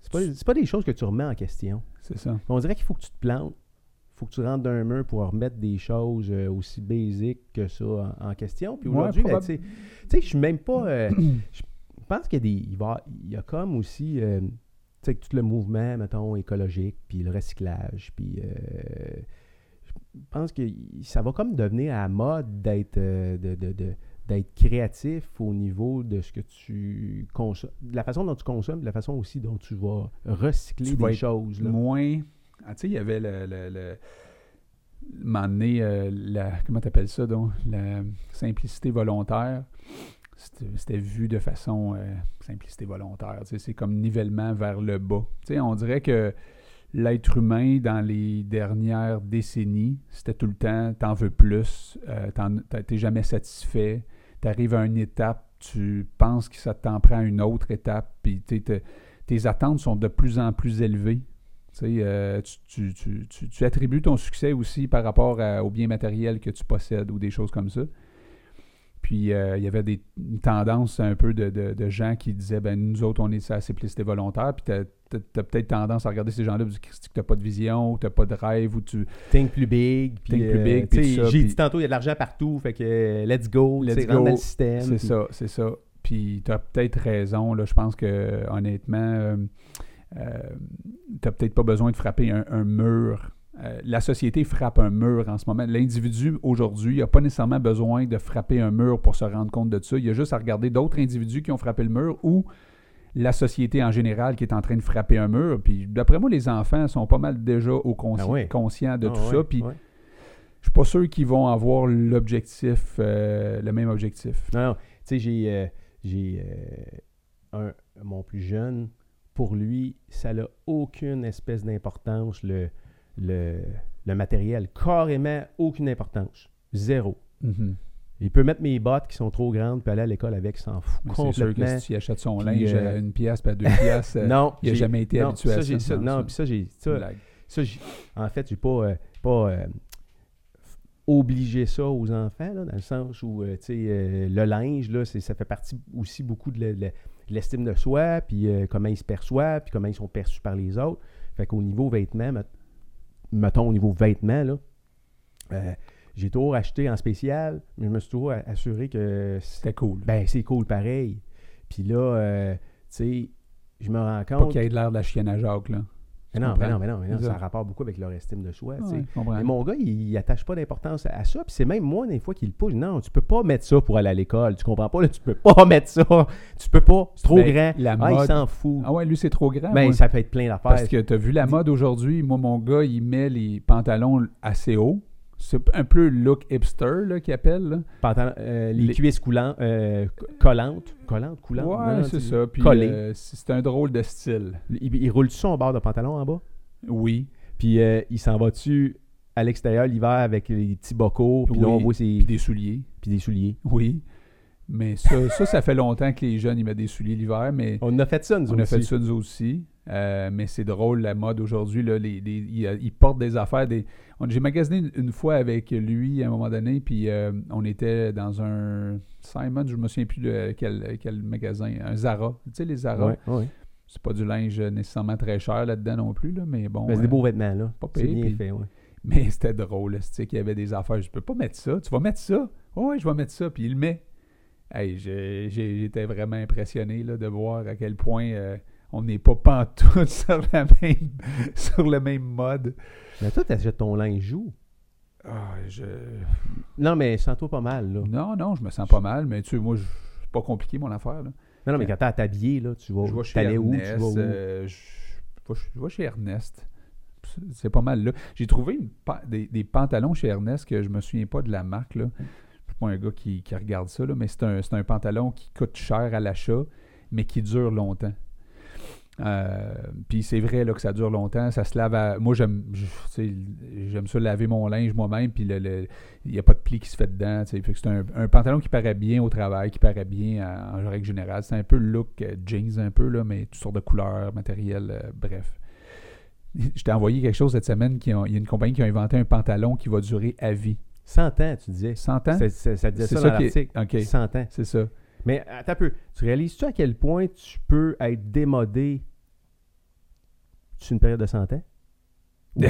c'est pas, pas des choses que tu remets en question. c'est ça. On dirait qu'il faut que tu te plantes. Il faut que tu rentres dans un mur pour remettre des choses euh, aussi basiques que ça en, en question. Puis aujourd'hui, ben, tu sais, tu sais, je suis même pas. euh, je pense qu'il y a des. Il, va- il y a comme aussi. euh, tu sais, tout le mouvement, mettons, écologique, puis le recyclage, puis. euh, je pense que ça va comme devenir à la mode d'être. euh, de, de- de- d'être créatif au niveau de ce que tu consommes, de la façon dont tu consommes, de la façon aussi dont tu vas recycler Tu des vas choses. Là. Moins. Ah, tu sais, il y avait le. le, le euh, la, comment t'appelles ça, donc? La simplicité volontaire. C'était vu de façon euh, simplicité volontaire. C'est comme nivellement vers le bas. On dirait que l'être humain, dans les dernières décennies, c'était tout le temps, t'en veux plus, euh, t'es jamais satisfait, t'arrives à une étape, tu penses que ça t'en prend une autre étape, puis tes attentes sont de plus en plus élevées. Euh, tu, attribues ton succès aussi par rapport à- biens matériels que tu possèdes ou des choses comme ça. Puis euh, il y avait des, une tendance un peu de, de- de gens qui disaient ben nous autres, on est la simplicité volontaire. Puis tu as, peut-être tendance à regarder ces gens-là et dire Christy, que tu n'as pas de vision, ou tu n'as pas de rêve, ou tu. Think plus big. Think plus euh, big, puis tout ça, J'ai puis- dit tantôt, il y a de l'argent partout. Fait que let's go. Let's go. go. dans le système. C'est puis- ça, c'est ça. Puis tu as peut-être raison. Là, je pense que honnêtement, euh, euh, tu n'as peut-être pas besoin de frapper un, un mur. Euh, la société frappe un mur en ce moment. L'individu, aujourd'hui, n'a pas nécessairement besoin de frapper un mur pour se rendre compte de ça. Il y a juste à regarder d'autres individus qui ont frappé le mur ou la société en général qui est en train de frapper un mur. Puis d'après moi, les enfants sont pas mal déjà au consci- Ah oui. conscients de Ah tout ça. Puis ouais. je suis pas sûr qu'ils vont avoir l'objectif, euh, le même objectif. Non, non. Tu sais, j'ai, euh, j'ai un, mon plus jeune, pour lui, ça n'a aucune espèce d'importance, le, le, le matériel. Carrément aucune importance. Zéro. Mhm. Il peut mettre mes bottes qui sont trop grandes puis aller à l'école avec, s'en fout Mais C'est sûr que complètement. si tu achètes son linge euh, à une pièce puis à deux pièces, euh, non, il n'a jamais été non, habitué à ça, non, puis ça, j'ai. Ça, en fait, j'ai pas, euh, pas euh, obligé ça aux enfants, là, dans le sens où, euh, tu sais, euh, le linge, là, ça fait partie aussi beaucoup de l'estime de soi, puis euh, comment ils se perçoivent, puis comment ils sont perçus par les autres. Fait qu'au niveau vêtements, mettons au niveau vêtements, là, euh, j'ai toujours acheté en spécial, mais je me suis toujours assuré que C'était cool. ben, c'est cool pareil. Puis là, euh, tu sais, je me rends Pas compte. qu'il y ait de l'air de la chienne à Jacques, là. Mais non, mais non, mais non, mais non, ça a rapport beaucoup avec leur estime de comprends. Mais mon gars, il, il attache pas d'importance à, ça. Puis c'est même moi, des fois, qui le pousse. Non, tu peux pas mettre ça pour aller à l'école. Tu comprends pas? Là, tu peux pas mettre ça. Tu peux pas. C'est trop Ben, grand. la ah, il mode- s'en fout. Ah ouais, lui, c'est trop grand. ben, moi. ça peut être plein d'affaires. Parce que tu as vu la mode aujourd'hui. Moi, mon gars, il met les pantalons assez hauts. C'est un peu le look hipster là, qu'il appelle. là. Pantalon- euh, les, les- cuisses coulantes, euh, collantes. Collantes, coulantes. Ouais, c'est ça. Puis euh, c'est un drôle de style. Il, il roule-tu son bord de pantalon en bas? Oui. Puis euh, il s'en va-tu à l'extérieur l'hiver avec les petits bocaux? Puis là, on voit ses. Puis des souliers. Puis des souliers. Oui. Mais ça, ça, ça fait longtemps que les jeunes, ils mettent des souliers l'hiver, mais On a fait ça, nous on a aussi. fait ça nous aussi. Euh, mais c'est drôle, la mode aujourd'hui. là, les- les- Ils ils portent des affaires. Des... J'ai magasiné une, une fois avec lui à un moment donné, puis euh, on était dans un Simon, je me souviens plus de quel, quel magasin, un Zara. Tu sais, les Zara, Ouais, ouais. c'est pas du linge nécessairement très cher là-dedans non plus, là, mais bon. Ben, c'est des euh, beaux vêtements, là. pas pire, bien fait, ouais. mais c'était drôle, tu sais, qu'il y avait des affaires. Je peux pas mettre ça. Tu vas mettre ça? Oui, ouais, je vais mettre ça. Puis il le met. Hey, j'étais vraiment impressionné là, de voir à quel point euh, on n'est pas pantoute sur, la même, sur le même mode. Mais toi, t'achètes ton linge joue. Ah, je... Non, mais sens-toi pas mal, là. Non, non, je me sens pas mal, mais tu sais, moi, je- c'est pas compliqué mon affaire. Là. Non, non, mais quand t'es à t'habiller, là, tu vas. je vais chez où? Tu Ernest. vas où? euh, je, je vais- chez Ernest. C'est- C'est pas mal là. J'ai trouvé une pa- des, des pantalons chez Ernest que je me souviens pas de la marque. Là. Je suis pas un gars qui, qui regarde ça, là, mais c'est un, c'est un pantalon qui coûte cher à l'achat, mais qui dure longtemps. Euh, puis c'est vrai là, que ça dure longtemps. Ça se lave à. Moi, j'aime j'aime ça laver mon linge moi-même, puis il n'y a pas de pli qui se fait dedans. Fait que c'est un, un pantalon qui paraît bien au travail, qui paraît bien en, en règle générale. C'est un peu le look euh, jeans, un peu, là, mais toutes sortes de couleurs, matériel, euh, bref. Je t'ai envoyé quelque chose cette semaine. Qui ont- il y a une compagnie qui a inventé un pantalon qui va durer à vie. 100 ans, tu disais. 100 ans? C'est- c'est- ça disait C'est ça, ça dans est- l'article. OK. 100 ans. C'est ça. Mais attends un peu. Tu réalises-tu à quel point tu peux être démodé sur une période de 100 ans?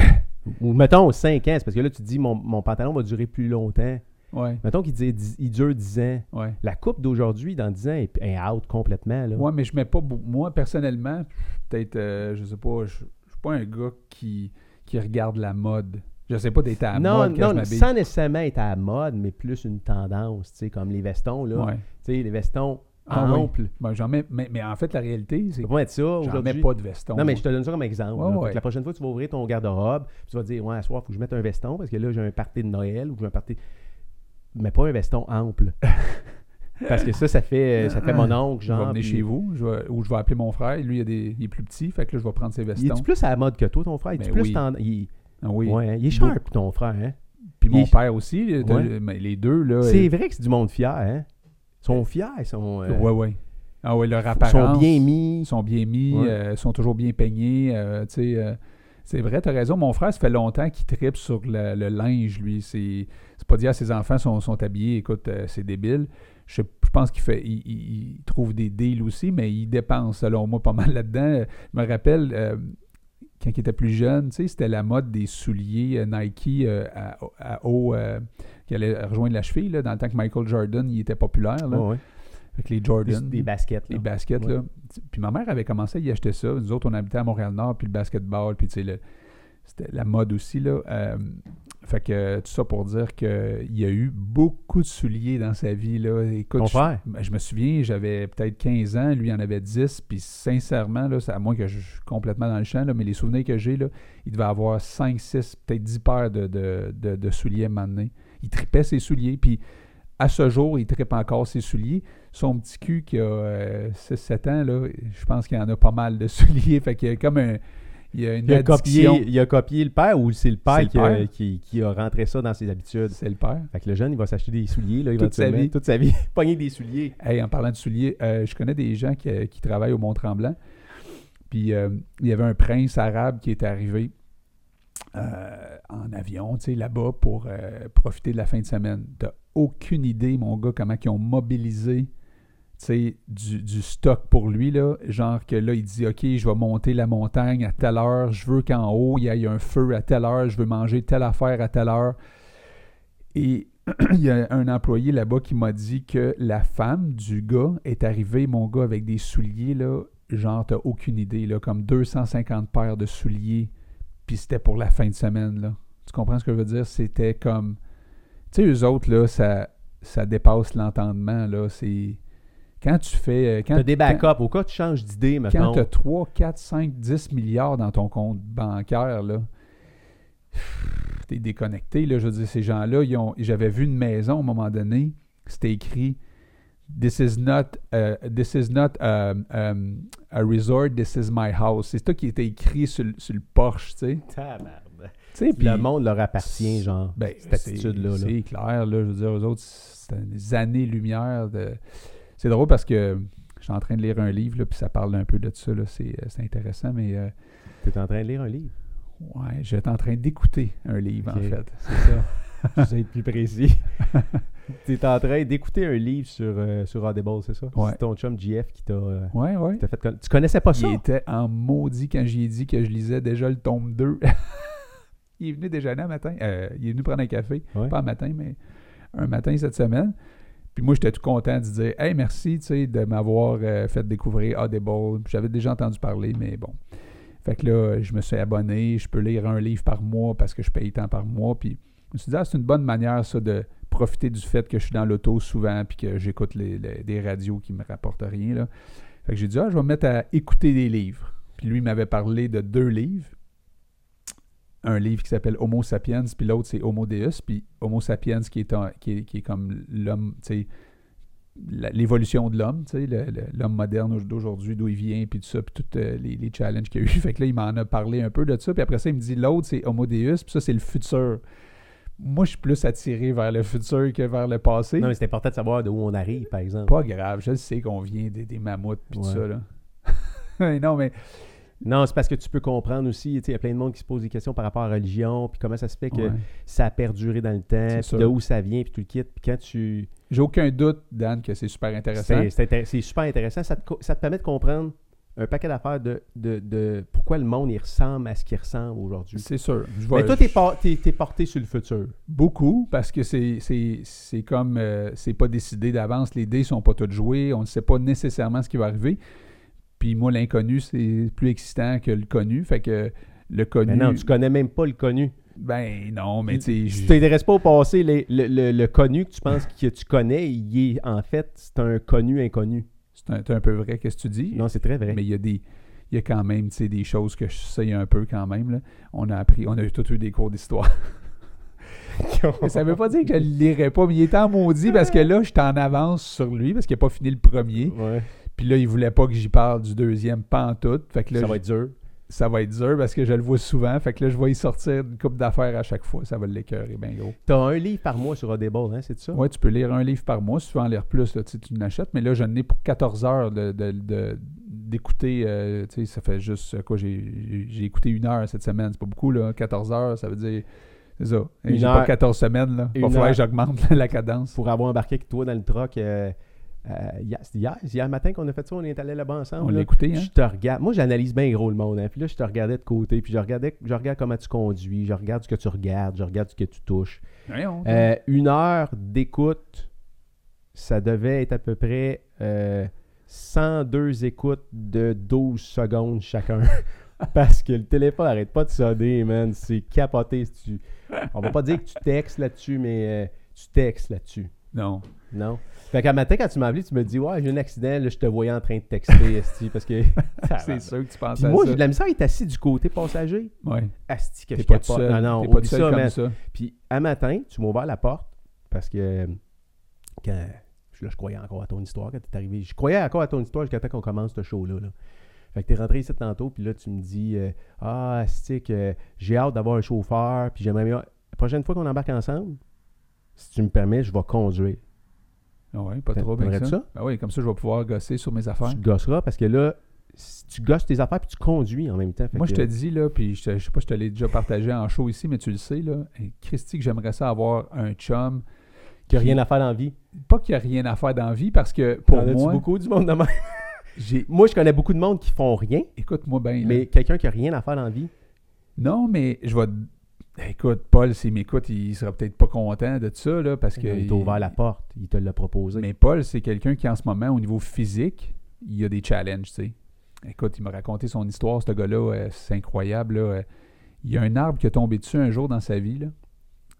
Ou, ou mettons 5 ans, c'est parce que là, tu te dis mon, mon pantalon va durer plus longtemps. Ouais, Mettons qu'il il dure 10 ans. ouais. La coupe d'aujourd'hui, dans 10 ans, est, est out complètement. Ouais, mais je mets pas. Moi, personnellement, peut-être, euh, je sais pas, je, je suis pas un gars qui, qui regarde la mode. Je sais pas d'être à la non, mode quand je non, sans nécessairement être à la mode, mais plus une tendance, tu sais, comme les vestons, là. Ouais. Tu sais, les vestons Ah oui. amples. Ben, j'en mets, mais, mais en fait, la réalité, c'est pas mettre ça j'en mets pas de veston. Non, mais je te donne ça comme exemple. Ouais. la prochaine fois, tu vas ouvrir ton garde-robe, tu vas te dire, ouais, à soir, il faut que je mette un veston parce que là, j'ai un party de Noël ou j'ai un party. Mais pas un veston ample. parce que ça, ça fait, ça fait mon oncle, Je vais genre. venir puis- chez vous, je vais- ou je vais appeler mon frère. Lui, il, a des, il est plus petit, fait que là, je vais prendre ses Il vestons. est-tu plus à la mode que toi, ton frère? Il est Ben plus oui. tend- il... Ah oui. Ouais, hein, il est sharp, ton frère, hein? Puis mon Il- père aussi, les deux- Ouais. mais les deux, là. C'est ils- vrai que c'est du monde fier, hein? Ils sont fiers, ils sont, euh, Ouais, ouais. Ah ouais, leur ils apparence. sont bien mis. Ils sont bien mis, Ouais. euh, sont toujours bien peignés. euh, tu sais, euh, c'est vrai, tu as raison. Mon frère, ça fait longtemps qu'il tripe sur le, le linge, lui. C'est pas dire à ses enfants sont, sont habillés, écoute, euh, c'est débile. Je, je pense qu'il fait il, il- il trouve des deals aussi, mais il dépense, selon moi, pas mal là-dedans. Euh, Je me rappelle, euh, quand il était plus jeune, tu sais, c'était la mode des souliers euh, Nike euh, à, à haut euh, qui allaient rejoindre la cheville, là, dans le temps que Michael Jordan il était populaire. là. Ouais. Avec les Jordan. des baskets. les baskets, Ouais. là. Puis ma mère avait commencé à y acheter ça. Nous autres, on habitait à Montréal-Nord, puis le basketball, puis tu sais, le- c'était la mode aussi, là. Euh, fait que tout ça pour dire qu'il y a eu beaucoup de souliers dans sa vie, là. Écoute, je- frère? ben, je me souviens, j'avais peut-être 15 ans, lui il en avait 10, puis sincèrement, là, c'est à moins que je suis complètement dans le champ, là, mais les souvenirs que j'ai, là, il devait avoir 5, 6, peut-être 10 paires de, de, de- de souliers à un moment donné. Il tripait ses souliers, puis à ce jour, il tripe encore ses souliers. Son petit cul qui a 6-7 ans, là, je pense qu'il en a pas mal de souliers, fait qu'il y a comme un... Il a une Il a, copié, il a copié le père ou c'est le père, le qui, a, père. qui- qui a rentré ça dans ses habitudes? C'est le père. Fait que le jeune, il va s'acheter des souliers, là, Toute sa vie. Toute sa vie. Pogner des souliers. Hey, en parlant de souliers, euh, je connais des gens qui, qui travaillent au Mont-Tremblant. Puis euh, il y avait un prince arabe qui était arrivé euh, en avion, tu sais, là-bas pour profiter de la fin de semaine. T'as aucune idée, mon gars, comment ils ont mobilisé du, du stock pour lui. Là. Genre que là, il dit OK, je vais monter la montagne à telle heure, je veux qu'en haut, il y ait un feu à telle heure, je veux manger telle affaire à telle heure. Et il y a un employé là-bas qui m'a dit que la femme du gars est arrivée, mon gars, avec des souliers, là, genre, t'as aucune idée, là, comme 250 paires de souliers, puis c'était pour la fin de semaine, là. Tu comprends ce que je veux dire? C'était comme... Tu sais, eux autres, là, ça, ça dépasse l'entendement, là, c'est... Quand tu fais... euh, Quand, T'as des quand- backups. Au cas où tu changes d'idée, quand maintenant. tu as 3, 4, 5, 10 milliards dans ton compte bancaire, là, t'es déconnecté. Là, je veux dire, ces gens-là, ils ont- j'avais vu une maison à un moment donné, c'était écrit This is not, uh, this is not um, um, a resort, this is my house. C'est ça qui était écrit sur, le- sur le Porsche, tu sais. Tabarnak. Tu sais, puis- Le monde leur appartient, genre. ben, cette attitude-là. là. C'est clair, là. Je veux dire, aux autres, c'est des années-lumière de. C'est drôle parce que je suis en train de lire un livre, là, puis ça parle un peu de ça, là. C'est c'est intéressant, mais. euh, T'es en train de lire un livre? Ouais, j'étais en train d'écouter un livre, en fait. C'est ça. Je vais être plus précis. T'es en train d'écouter un livre sur, euh, sur Audible, c'est ça? Ouais. C'est ton chum GF qui t'a euh, Ouais, fait conna- Tu connaissais pas ça? Il était en maudit quand j'y ai dit que je lisais déjà le tome 2. il est venu déjeuner un matin. Euh, il est venu prendre un café. Ouais. Pas un matin, mais un matin cette semaine. Puis moi, j'étais tout content de dire Hey, merci de m'avoir euh, fait découvrir Audible. J'avais déjà entendu parler, mais bon. Fait que là, je me suis abonné. Je peux lire un livre par mois parce que je paye tant par mois. Puis je me suis dit, ah, c'est une bonne manière, ça, de profiter du fait que je suis dans l'auto souvent puis que j'écoute les- des radios qui me rapportent rien. Fait que j'ai dit, ah, je vais me mettre à écouter des livres. Puis lui m'avait parlé de deux livres. Un livre qui s'appelle Homo sapiens, puis l'autre c'est Homo Deus. Puis Homo sapiens qui est, un- qui est, qui est comme l'homme, tu sais, l'évolution de l'homme, tu sais, l'homme moderne d'aujourd'hui, d'où il vient, puis tout ça, puis tous euh, les, les challenges qu'il y a eu. Fait que là, il m'en a parlé un peu de ça. Puis après ça, il me dit, l'autre c'est Homo Deus, puis ça c'est le futur. Moi, je suis plus attiré vers le futur que vers le passé. Non, mais c'est important de savoir d'où on arrive, par exemple. Pas grave, je sais qu'on vient des, des mammouths puis tout ça, là. Non, mais Non, c'est parce que tu peux comprendre aussi, tu il y a plein de monde qui se pose des questions par rapport à la religion, puis comment ça se fait que ouais. ça a perduré dans le temps, puis de où ça vient, puis tout le kit. Puis quand tu... j'ai aucun doute, Dan, que c'est super intéressant. C'est super intéressant. Ça te, co- ça te permet de comprendre un paquet d'affaires de, de, de pourquoi le monde il ressemble à ce qu'il ressemble aujourd'hui. C'est sûr. Je Mais toi, t'es t'es porté sur le futur. Beaucoup, parce que c'est, comme euh, c'est pas décidé d'avance, les dés sont pas toutes jouées, on ne sait pas nécessairement ce qui va arriver. Puis moi, l'inconnu, c'est plus excitant que le connu. Fait que le connu. Mais non, tu connais même pas le connu. Ben non, mais tu sais. Si tu t'intéresses pas au passé, le, le- le connu que tu penses que tu connais, il est en fait, c'est un connu inconnu. C'est un, un peu vrai, qu'est-ce que tu dis? Non, c'est très vrai. Mais il y a des. Il y a quand même des choses que je sais un peu quand même. là. On a appris, on a tous eu des cours d'histoire. Mais ça veut pas dire que je le lirai pas, mais il est en maudit parce que là, je suis en avance sur lui parce qu'il n'a pas fini le premier. Ouais. Puis là, il voulait pas que j'y parle du deuxième, pas en tout. Fait que là, ça va être dur. ça va être dur parce que je le vois souvent. Fait que là, je vais y sortir une coupe d'affaires à chaque fois. Ça va l'écœurer bien gros. T'as un livre par mois sur Audible, hein, c'est ça? Ouais, tu peux lire un livre par mois. Si tu veux en lire plus, là, tu l'achètes. Mais là, je n'ai pour 14 heures de- de- de- d'écouter. euh, ça fait juste euh, quoi? J'ai écouté une heure cette semaine. C'est pas beaucoup, là. 14 heures, ça veut dire. C'est ça. J'ai pas 14 semaines, là. Il va falloir que j'augmente la cadence. Pour avoir embarqué avec toi dans le euh, euh, hier, c'était hier, c'est hier matin qu'on a fait ça, on est allé là-bas ensemble. On l'a écouté, hein? Je te regarde. Moi, j'analyse bien gros le monde. hein. Puis là, je te regardais de côté. Puis je regardais, je regarde comment tu conduis. Je regarde ce que tu regardes. Je regarde ce que tu touches. Euh, une heure d'écoute, ça devait être à peu près euh, 102 écoutes de 12 secondes chacun. Parce que le téléphone arrête pas de sonner, man. C'est capoté. si tu- On va pas dire que tu textes là-dessus, mais euh, tu textes là-dessus. Non. Non? Fait qu'un matin, quand tu m'as appelé, tu me dis Ouais, j'ai un accident, là, je te voyais en train de texter, Esti, parce que. C'est sûr que tu penses Puis à moi, ça. j'ai de la misère à être assis du côté passager. Ouais. Asti, que T'es je pas tout capote. seul. Non, non, T'es pas oublie tout seul ça, comme man. ça. Puis un matin, tu m'as ouvert la porte parce que quand là, je croyais encore à ton histoire quand t'es arrivé. Je croyais encore à ton histoire jusqu'à temps qu'on commence ce show-là. là. Fait que t'es rentré ici tantôt, puis là, tu me dis euh, Ah, stick, j'ai hâte d'avoir un chauffeur, puis j'aimerais bien. La prochaine fois qu'on embarque ensemble, si tu me permets, je vais conduire. Ah Ouais, pas trop bien ça? ça? Ah oui, comme ça, je vais pouvoir gosser sur mes affaires. Tu gosseras parce que là, si tu gosses tes affaires, puis tu conduis en même temps. Moi, je te dis, là, puis je, je sais pas, je te l'ai déjà partagé en show ici, mais tu le sais, là. Christy, que j'aimerais ça avoir un chum. qu'il n'y a rien à faire dans la vie. Pas qu'il n'y a rien à faire dans la vie, parce que pour as-tu moi, beaucoup du monde de même? Moi, je connais beaucoup de monde qui font rien, Écoute-moi bien. mais quelqu'un qui a rien à faire dans la vie. Non, mais je vais. Écoute, Paul, s'il m'écoute, il sera peut-être pas content de ça, là, parce que. il t'a ouvert la porte, il te l'a proposé. Mais Paul, c'est quelqu'un qui, en ce moment, au niveau physique, il y a des challenges, tu sais. Écoute, il m'a raconté son histoire, ce gars-là, euh, c'est incroyable. là. Euh, Il y a un arbre qui est tombé dessus un jour dans sa vie, là.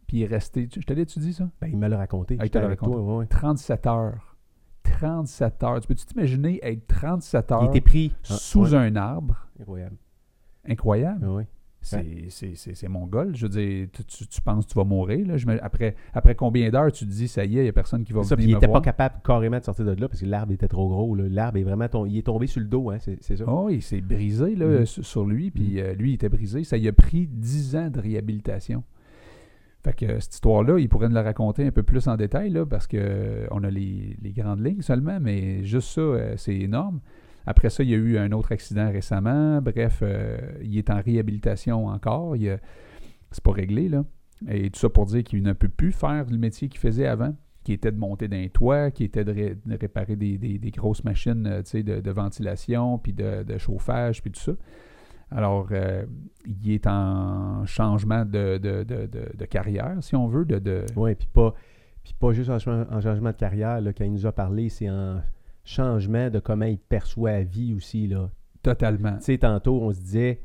Puis il est resté. tu- Je te l'ai-tu dit ça? Ben, il me l'a raconté. Ah, il te l'a raconté. toi, ouais, ouais. 37 heures. 37 heures. Tu peux-tu t'imaginer être 37 heures Il était pris. sous Ah, un arbre? Incroyable. Incroyable. Ah, ouais. C'est, c'est, c'est, c'est mon goal. Je veux dire, tu, tu- penses que tu vas mourir. Là. Je me- après, après combien d'heures tu te dis, ça y est, il n'y a personne qui va ça, venir il me était pas capable carrément de sortir de là parce que l'arbre était trop gros. L'arbre est vraiment tom- il est tombé sur le dos, hein, c'est ça. Oh, il s'est brisé là, Mhm. sur, lui, puis euh, lui, il était brisé. Ça lui a pris 10 ans de réhabilitation. Fait que euh, cette histoire-là, il pourrait nous la raconter un peu plus en détail, là, parce que euh, a les, les grandes lignes seulement, mais juste ça, c'est énorme. Après ça, il y a eu un autre accident récemment. Bref, euh, il est en réhabilitation encore. Il a- C'est pas réglé, là. Et tout ça pour dire qu'il ne peut plus faire le métier qu'il faisait avant, qui était de monter d'un toit, qui était de, ré- de réparer des, grosses machines euh, de, ventilation, puis de, chauffage, puis tout ça. Alors, euh, il est en changement de, carrière, si on veut, Ouais, puis pas, puis pas juste en, changement- en changement de carrière, là, quand il nous a parlé, c'est en changement de comment il perçoit la vie aussi. Là. totalement. Tu sais, tantôt, on se disait,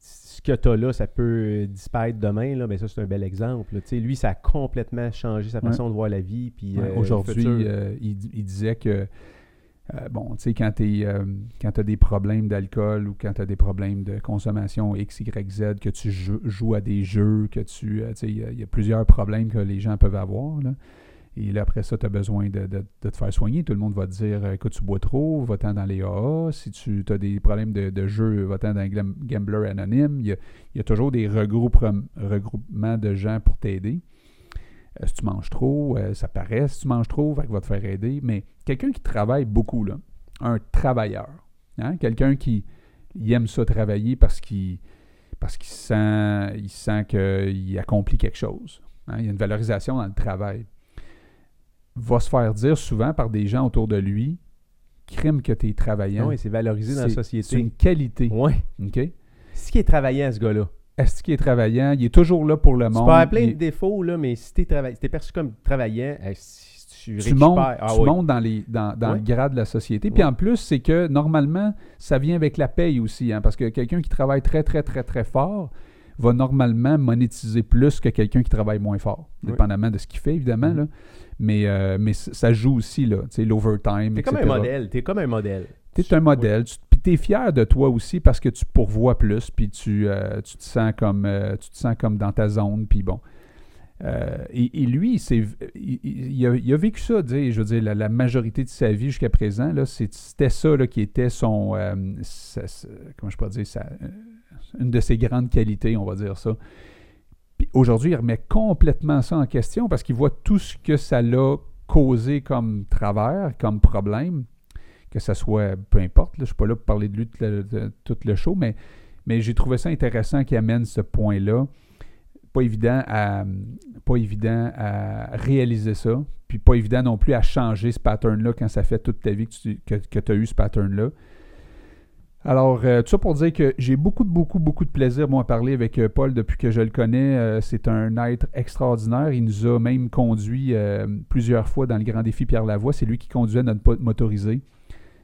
ce que tu as là, ça peut disparaître demain, là, mais ça, c'est un bel exemple. là. Tu sais, lui, ça a complètement changé sa Ouais. façon de voir la vie. Puis, Ouais, euh, Aujourd'hui, euh, il, il disait que, euh, bon, tu sais, quand tu as des problèmes d'alcool ou quand tu as des problèmes de consommation X, Y, Z, que tu jou- joues à des jeux, que tu. tu sais, il y a- il y, a plusieurs problèmes que les gens peuvent avoir. Là. Et là, après ça, tu as besoin de, te faire soigner. Tout le monde va te dire euh, écoute, tu bois trop, va-t'en dans les AA. Si tu as des problèmes de, jeu, va-t'en dans Gambler Anonyme. Il y a, il toujours des regroupem- regroupements de gens pour t'aider. Euh, si tu manges trop, euh, ça paraît si tu manges trop, qu'il va te faire aider. Mais quelqu'un qui travaille beaucoup, un travailleur, hein, quelqu'un qui il aime ça travailler parce qu'il parce qu'il sent, il sent qu'il accomplit quelque chose. hein, il y a une valorisation dans le travail. Va se faire dire souvent par des gens autour de lui crime que tu es travaillant. Ouais, c'est valorisé dans la société. C'est une qualité. Ouais. OK? Ce qui est travaillant, ce gars-là? Est-ce qu'il est travaillant? Il est toujours là pour le Tu monde. peux avoir plein de défauts, là, mais si tu es, perçu comme travaillant, si tu, tu montes, Ah tu oui. montes dans, les, dans, dans Ouais. le grade de la société. Puis en plus, c'est que normalement, ça vient avec la paye aussi. hein, parce que quelqu'un qui travaille très, très, très, très fort va normalement monétiser plus que quelqu'un qui travaille moins fort. Oui. Dépendamment de ce qu'il fait, évidemment. Mhm. là. Mais, euh, mais ça joue aussi, là. L'overtime, T'es comme un modèle. T'es comme un modèle. Tu es un modèle. Tu, puis tu es fier de toi aussi parce que tu pourvois plus, puis tu, euh, tu, te sens comme, euh, tu te sens comme dans ta zone, puis bon. Euh, et, lui, il, a, vécu ça, je veux dire, la, majorité de sa vie jusqu'à présent, c'était ça qui était son, euh, comment je peux dire, euh, une de ses grandes qualités, on va dire ça. Aujourd'hui, il remet complètement ça en question parce qu'il voit tout ce que ça l'a causé comme travers, comme problème, que ça soit, peu importe, je ne suis pas là pour parler de lui tout le, de- tout le show, mais, mais j'ai trouvé ça intéressant qu'il amène ce point-là. Pas évident, à, pas évident à réaliser ça, puis pas évident non plus à changer ce pattern-là quand ça fait toute ta vie que tu que, as eu ce pattern-là. Alors, euh, tout ça pour dire que j'ai beaucoup, beaucoup, beaucoup de plaisir, à parler avec euh, Paul depuis que je le connais. Euh, c'est un être extraordinaire. Il nous a même conduit plusieurs fois dans le Grand Défi Pierre Lavoie. C'est lui qui conduisait notre motorisé.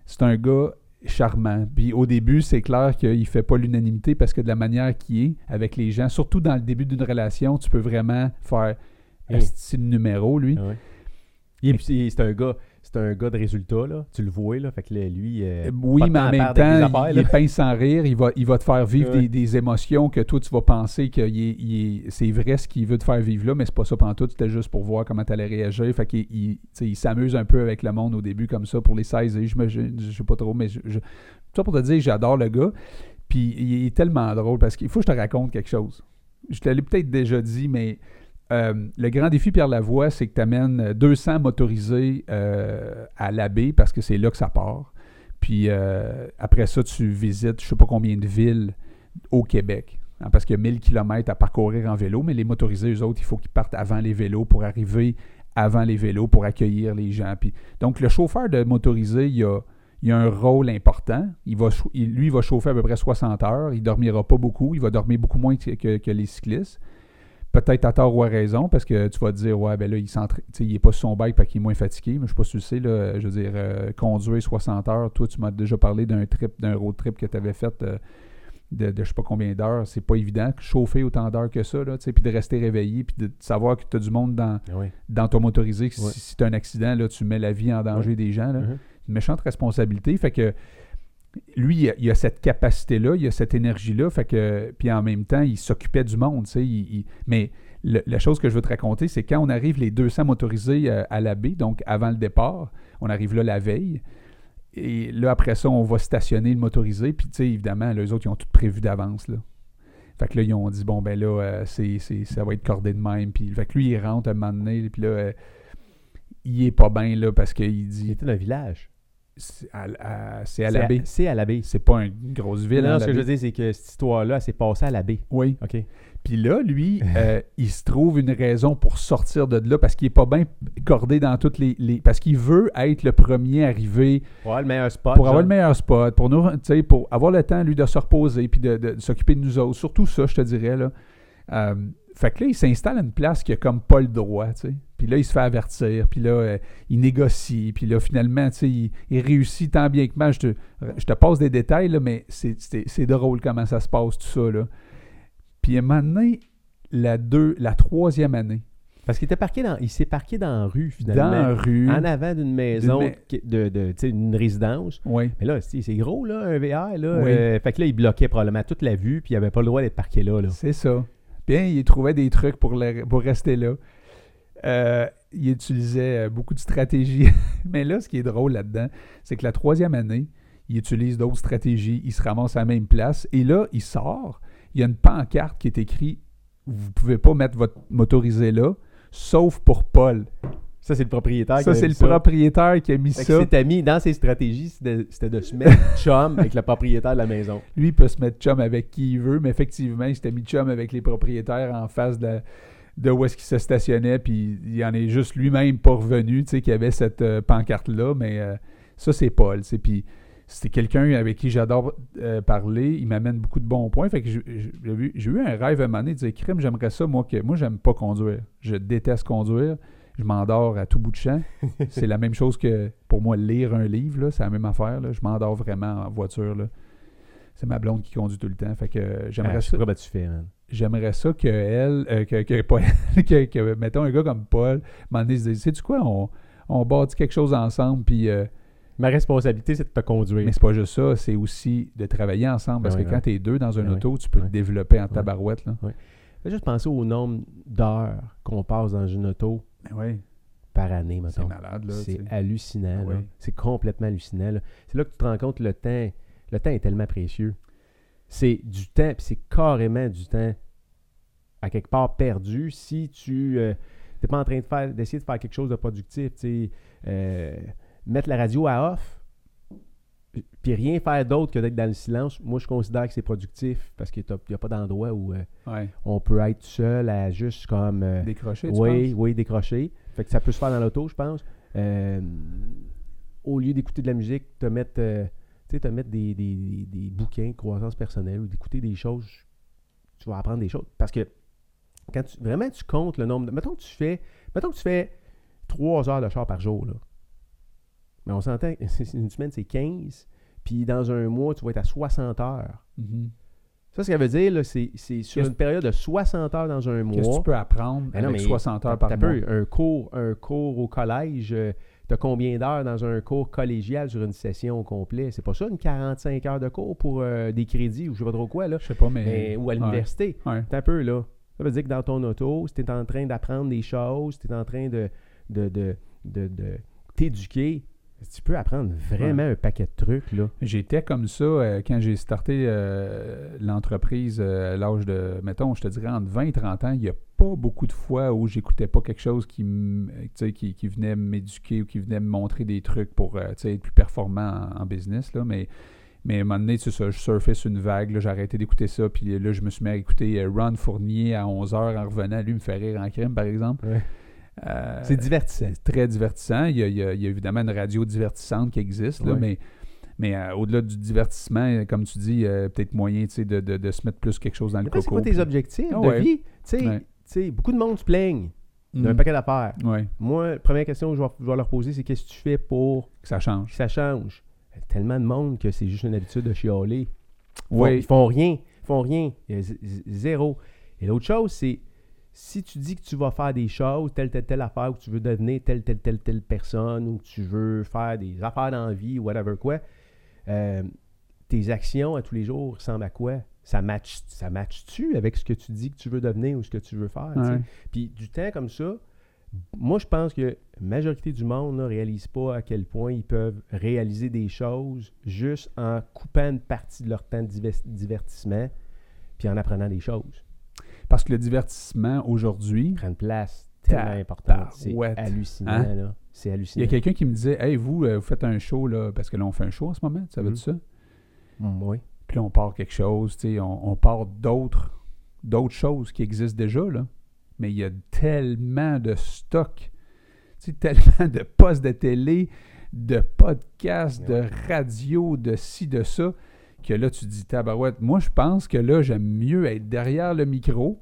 C'est un gars charmant. Puis au début, c'est clair qu'il ne fait pas l'unanimité parce que de la manière qu'il est avec les gens, surtout dans le début d'une relation, tu peux vraiment faire c'est le numéro, lui. Ah ouais. C'est un gars, c'est un gars de résultat là. Tu le vois là. Fait que là, lui. euh, Euh, Oui, mais en même temps, affaires, il est pince sans rire. Il va, il va te faire vivre Ouais. des, des émotions que toi, tu vas penser que c'est vrai ce qu'il veut te faire vivre là, mais c'est pas ça pendant tout. C'était juste pour voir comment tu allais réagir. Fait qu'il il, s'amuse un peu avec le monde au début comme ça pour les saisir. Je, me, je, je sais pas trop, mais je, ça pour te dire j'adore le gars. Puis il est tellement drôle parce qu'il faut que je te raconte quelque chose. Je te l'ai peut-être déjà dit, mais euh, le grand défi Pierre Lavoie, c'est que tu amènes 200 motorisés euh, à l'abbé parce que c'est là que ça part. Puis euh, après ça, tu visites je sais pas combien de villes au Québec. Hein, parce qu'il y a 1000 km à parcourir en vélo, mais les motorisés, eux autres, il faut qu'ils partent avant les vélos pour arriver avant les vélos pour accueillir les gens. Puis, donc, le chauffeur de motorisé, il a, il a un rôle important. Il va, lui, il va chauffer à peu près 60 heures. Il ne dormira pas beaucoup. Il va dormir beaucoup moins que les cyclistes. Peut-être à tort ou à raison, parce que tu vas te dire, ouais, ben là, il n'est pas sur son bike parce qu'il est moins fatigué. Mais je ne sais pas si tu le sais, là, je veux dire, euh, conduire 60 heures. Toi, tu m'as déjà parlé d'un trip, d'un road trip que tu avais fait euh, de, je sais pas combien d'heures. C'est pas évident. Chauffer autant d'heures que ça, là, tu sais, puis de rester réveillé, puis de savoir que tu as du monde dans, ah dans ton motorisé. que Ouais. Si, si tu as un accident, là, tu mets la vie en danger des gens. là. Mhm. Une méchante responsabilité. Fait que lui, il a, il cette capacité-là, il a cette énergie-là. Fait que, puis en même temps, il s'occupait du monde. tu sais, il- il- mais le- la chose que je veux te raconter, c'est quand on arrive les 200 motorisés euh, à la baie, donc avant le départ, on arrive là la veille. Et là, après ça, on va stationner le motorisé. Puis, évidemment, les autres, ils ont tout prévu d'avance. Là. Fait que là, ils ont dit, bon, ben là, euh, c'est, ça va être cordé de même. Puis, fait que lui, il rentre un moment donné. Puis là, euh, il est pas bien, parce qu'il Il dit, était dans un village. C'est à, à- c'est à la baie. C'est à la baie. C'est pas une grosse ville. Non, hein, ce que je veux dire, c'est que cette histoire-là, s'est passée à la baie. Oui. OK. Puis là, lui, euh, il se trouve une raison pour sortir de là parce qu'il est pas bien cordé dans toutes les, les- Parce qu'il veut être le premier arrivé Pour avoir le meilleur spot. pour avoir le meilleur spot, pour nous, tu sais, pour avoir le temps, lui, de se reposer puis de, de s'occuper de nous autres. Surtout ça, je te dirais, là. Euh, fait que là, il s'installe à une place qui a comme pas le droit, tu sais. Puis là, il se fait avertir, puis là, euh, il négocie, puis là, finalement, tu sais, il, il réussit tant bien que mal. Je te, je te passe des détails, là, mais c'est- drôle comment ça se passe, tout ça, là. Puis à un moment donné, la, deux, la troisième année, Parce qu'il était parqué dans. Il s'est parqué dans la rue, finalement. dans la rue... En avant d'une maison, D'une ma- de, résidence. Oui, Mais là, c'est gros, là, un VR. Là, Oui. Euh, fait que là, il bloquait probablement toute la vue, puis il avait pas le droit d'être parqué là. là. C'est ça. Bien, il trouvait des trucs pour, pour rester là. Euh, il utilisait euh, beaucoup de stratégies. Mais là, ce qui est drôle là-dedans, c'est que la troisième année, il utilise d'autres stratégies. Il se ramasse à la même place. Et là, il sort. Il y a une pancarte qui est écrite Vous pouvez pas mettre votre motorisé là, sauf pour Paul. Ça, c'est le propriétaire qui Ça, a c'est mis le propriétaire qui a mis Fait que ça. c'était mis dans ses stratégies, c'était de, c'était de se mettre chum avec le propriétaire de la maison. Lui, il peut se mettre chum avec qui il veut, mais effectivement, il s'était mis chum avec les propriétaires en face de, la- de où est-ce qu'il se stationnait, puis il en est juste lui-même pas revenu, tu sais, qu'il y avait cette euh, pancarte-là, mais euh, ça, c'est Paul, tu sais, puis c'est quelqu'un avec qui j'adore euh, parler, il m'amène beaucoup de bons points, fait que j'ai j'ai vu- j'ai eu un rêve à un moment donné de dire, crème, j'aimerais ça, moi, que moi, j'aime pas conduire, je déteste conduire, je m'endors à tout bout de champ, c'est la même chose que pour moi lire un livre, c'est la même affaire. Là. Je m'endors vraiment en voiture. C'est ma blonde qui conduit tout le temps. Fait que euh, j'aimerais Ah, ça. sais pas comment tu fais, man. J'aimerais ça que elle, euh, que, que, pas elle, que, que, mettons un gars comme Paul, se dise, sais-tu quoi, on, on bâtit quelque chose ensemble, puis euh, Ma responsabilité, c'est de te conduire. mais c'est pas juste ça, c'est aussi de travailler ensemble. Parce Ben que oui, quand ouais. tu es deux dans un Ben oui, auto, tu peux te développer en tabarouette. Là. Fais juste penser au nombre d'heures qu'on passe dans une auto Oui, par année, c'est mettons. malade. Là, C'est sais. hallucinant. Oui. C'est complètement hallucinant. C'est là que tu te rends compte le temps. Le temps est tellement précieux. C'est du temps, puis c'est carrément du temps à quelque part perdu si tu n'es pas en train de faire d'essayer de faire quelque chose de productif. Euh, mettre la radio à off, puis rien faire d'autre que d'être dans le silence, moi je considère que c'est productif parce qu'il n'y a pas d'endroit où euh, Ouais. on peut être seul à juste comme. euh, Décrocher, tu oui, penses? oui, décrocher. Fait que ça peut se faire dans l'auto, je pense. Euh, au lieu d'écouter de la musique, te mettre, te mettre des, des, des- des bouquins de croissance personnelle ou d'écouter des choses, tu vas apprendre des choses. Parce que quand tu, vraiment tu comptes le nombre de. Mettons que tu fais. Mettons que tu fais 3 heures de char par jour, là. Mais on s'entend une semaine, c'est 15. Puis dans un mois, tu vas être à 60 heures. Mhm. Ça, ce que ça veut dire, là, c'est, sur une période de 60 heures dans un mois. Qu'est-ce que tu peux apprendre Ben non, avec mais 60 heures par peu, un cours, un cours au collège, tu as combien d'heures dans un cours collégial sur une session au complet? C'est pas ça, une 45 heures de cours pour euh, des crédits ou je sais pas trop quoi, là? Je sais pas, mais... Mais- ou à Ouais. l'université. Ouais. T'as un peu, là. Ça veut dire que dans ton auto, si tu es en train d'apprendre des choses, tu es en train de, de, de, de t'éduquer, tu peux apprendre vraiment un paquet de trucs, là. J'étais comme ça euh, quand j'ai starté euh, l'entreprise euh, à l'âge de, mettons, je te dirais entre 20 et 30 ans, il n'y a pas beaucoup de fois où j'écoutais pas quelque chose qui, tu sais, qui, qui venait m'éduquer ou qui venait me montrer des trucs pour tu sais, être plus performant en, en business. Là. Mais, mais à un moment donné, c'est ça, je surfais sur une vague, là, j'ai arrêté d'écouter ça, puis là, je me suis mis à écouter Ron Fournier à 11h en revenant. Lui me fait rire en crime, par exemple. Ouais. Euh, C'est divertissant. c'est très divertissant. Il y, a, il y a- il y a évidemment une radio divertissante qui existe, là, mais, mais euh, au-delà du divertissement, euh, comme tu dis, euh, peut-être moyen de, de, de se mettre plus quelque chose dans le Après, c'est coco. quoi tes puis- objectifs Ah de ouais. vie? Ouais. beaucoup de monde se plaignent d'un Mm. paquet d'affaires. Ouais, Moi, première question que je vais, je vais leur poser, c'est qu'est-ce que tu fais pour que ça change. que ça change? Il y a tellement de monde que c'est juste une habitude de chialer. Ils font, ils font rien. Ils font rien. Il y a z- z- zéro. Et l'autre chose, c'est si tu dis que tu vas faire des choses, telle, telle, telle affaire, ou que tu veux devenir telle, telle, telle, telle personne, ou que tu veux faire des affaires dans la vie, ou whatever quoi, euh, tes actions à tous les jours ressemblent à quoi? Ça match, ça match-tu avec ce que tu dis que tu veux devenir ou ce que tu veux faire? Ouais. Puis du temps comme ça, moi je pense que la majorité du monde ne réalise pas à quel point ils peuvent réaliser des choses juste en coupant une partie de leur temps de diver- divertissement puis en apprenant des choses. Parce que le divertissement aujourd'hui, Prendre place tellement importante. C'est hallucinant, Hein? là. C'est il y hallucinant. a quelqu'un qui me disait Hey, vous, euh, vous faites un show, là, parce que là, on fait un show en ce moment, tu savais Mhm. ça? Mm, oui. Puis là, on part quelque chose, tu sais, on, on part d'autres d'autres choses qui existent déjà, là. Mais il y a tellement de stock, tu sais, tellement de postes de télé, de podcasts, de Ouais. radio, de ci, de ça, que là, tu te dis, tabarouette, moi, je pense que là, j'aime mieux être derrière le micro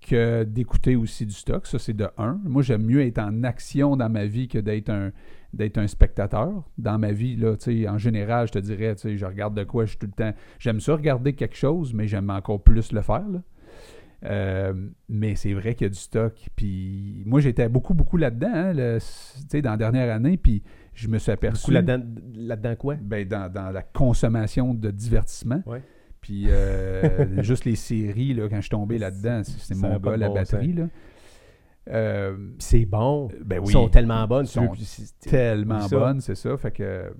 que d'écouter aussi du stock. Ça, c'est de un. Moi, j'aime mieux être en action dans ma vie que d'être un, spectateur. Dans ma vie, là, en général, je te dirais, je regarde de quoi je suis tout le temps. J'aime ça regarder quelque chose, mais j'aime encore plus le faire. Euh, mais c'est vrai qu'il y a du stock. Puis moi, j'étais beaucoup, beaucoup là-dedans, hein, dans la dernière année. Puis je me suis aperçu. là-dedans, quoi? Ben, dans, dans la consommation de divertissement. Ouais. Puis euh, juste les séries, là, quand je suis tombé là-dedans, c'est c'est mon gars, la bon batterie. Là. Euh, c'est bon. ben oui, Ils sont tellement bonnes. Ils sont c'est- tellement ça. bonnes, c'est ça. Fait que,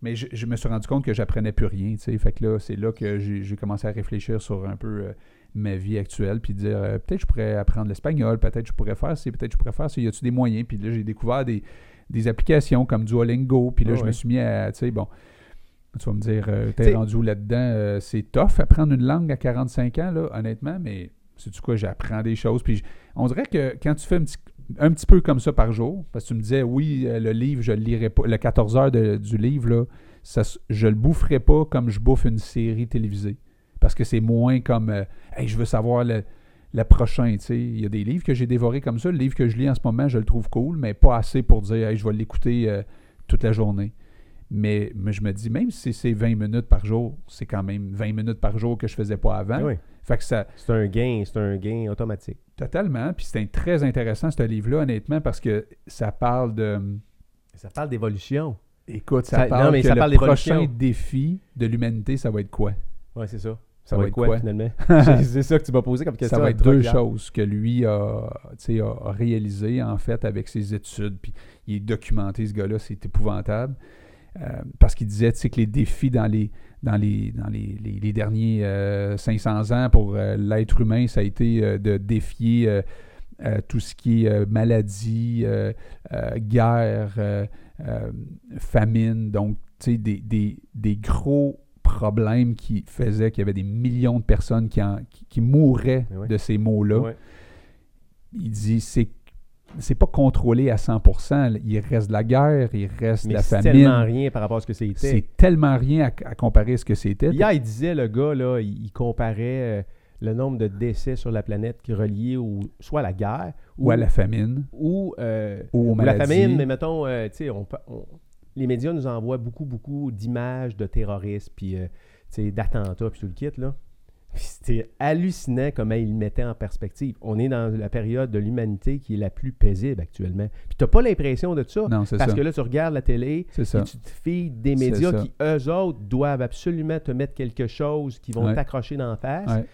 mais je, je me suis rendu compte que j'apprenais plus rien. Fait que là, c'est là que j'ai commencé à réfléchir sur un peu euh, ma vie actuelle, puis dire peut-être je pourrais apprendre l'espagnol, peut-être je pourrais faire ci, peut-être je pourrais faire ça. Y a-tu des moyens? Puis là, j'ai découvert des, des applications comme Duolingo. Puis là, Ah je ouais. me suis mis à, tu sais, bon. Tu vas me dire, euh, t'es rendu où là-dedans? Euh, c'est tough apprendre une langue à 45 ans, là, honnêtement, mais sais-tu quoi, j'apprends des choses. Puis on dirait que quand tu fais un petit, un petit peu comme ça par jour, parce que tu me disais, oui, euh, le livre, je le lirai pas, le 14 heures de- du livre, là, ça, je le boufferai pas comme je bouffe une série télévisée. Parce que c'est moins comme, euh, hey, je veux savoir le, le prochain, tu sais. Il y a des livres que j'ai dévorés comme ça. Le livre que je lis en ce moment, je le trouve cool, mais pas assez pour dire, hey, je vais l'écouter euh, toute la journée. Mais, mais je me dis, même si c'est 20 minutes par jour, c'est quand même 20 minutes par jour que je faisais pas avant. Oui. Fait que ça, C'est un gain, c'est un gain automatique. totalement. Puis c'était très intéressant, ce livre-là, honnêtement, parce que ça parle de. Ça parle d'évolution. Écoute, ça, Ça- parle non, mais que ça le parle d'évolution. prochain défi de l'humanité, ça va être quoi? Ouais, c'est ça. Ça, va être quoi, quoi? finalement? C'est- ça que tu m'as posé comme question. ça va être deux choses que lui a, a, réalisé en fait avec ses études. Puis il est documenté, ce gars-là, c'est épouvantable. Euh, parce qu'il disait que les défis dans les, dans les, dans les, les- les derniers euh, 500 ans pour euh, l'être humain, ça a été euh, de défier tout ce qui est maladie, guerre, famine. Donc, des, des, des gros problèmes qui faisaient qu'il y avait des millions de personnes qui, en- qui, qui mouraient oui. de ces maux-là. Ouais. Il dit c'est c'est pas contrôlé à 100%. Il reste de la guerre, il reste de la c'est famine. tellement rien par rapport à ce que c'était. C'est tellement rien à, à comparer à ce que c'était. Hier, il disait, le gars, là, il, il comparait euh, le nombre de décès sur la planète qui est relié au, soit à la guerre ou à la famine, ou, euh, ou aux ou la famine, mais mettons, euh, on, peut- on- les médias nous envoient beaucoup, beaucoup d'images de terroristes, puis euh, d'attentats, puis tout le kit, là. C'était hallucinant comment ils le mettaient en perspective. On est dans la période de l'humanité qui est la plus paisible actuellement. Puis t'as pas l'impression de ça. Non, c'est Parce ça. que là, tu regardes la télé, ça. et tu te fies des médias qui, eux autres, doivent absolument te mettre quelque chose qui vont Ouais. t'accrocher dans la face, Ouais.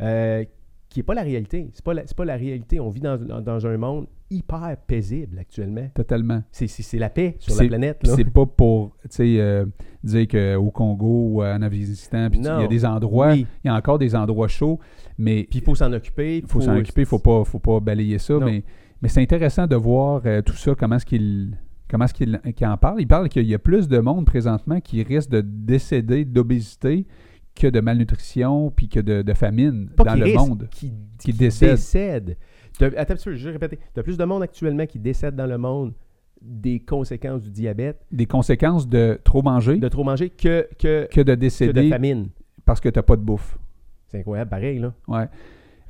euh, qui n'est pas la réalité. C'est pas la, c'est pas la réalité. On vit dans, dans- dans un monde hyper paisible actuellement. Totalement. C'est, la paix sur la planète. C'est pas pour euh, dire qu'au Congo ou en Afghanistan, il y a des endroits, Oui. il y a encore des endroits chauds, mais Puis il faut s'en occuper. il faut s'en occuper, il faut pas, faut pas balayer ça. Non. Mais, mais c'est intéressant de voir euh, tout ça, comment est-ce qu'il comment est-ce qu'il qu'il en parle. Il parle qu'il y a plus de monde présentement qui risque de décéder d'obésité que de malnutrition puis que de, de famine Pas dans le risque, monde. Qui, qui décède. décède. Attends, je vais répéter. Tu as plus de monde actuellement qui décède dans le monde des conséquences du diabète, Des conséquences de trop manger? De trop manger, que, que, que de que de décéder famine. parce que tu n'as pas de bouffe. C'est incroyable, pareil, là. Ouais.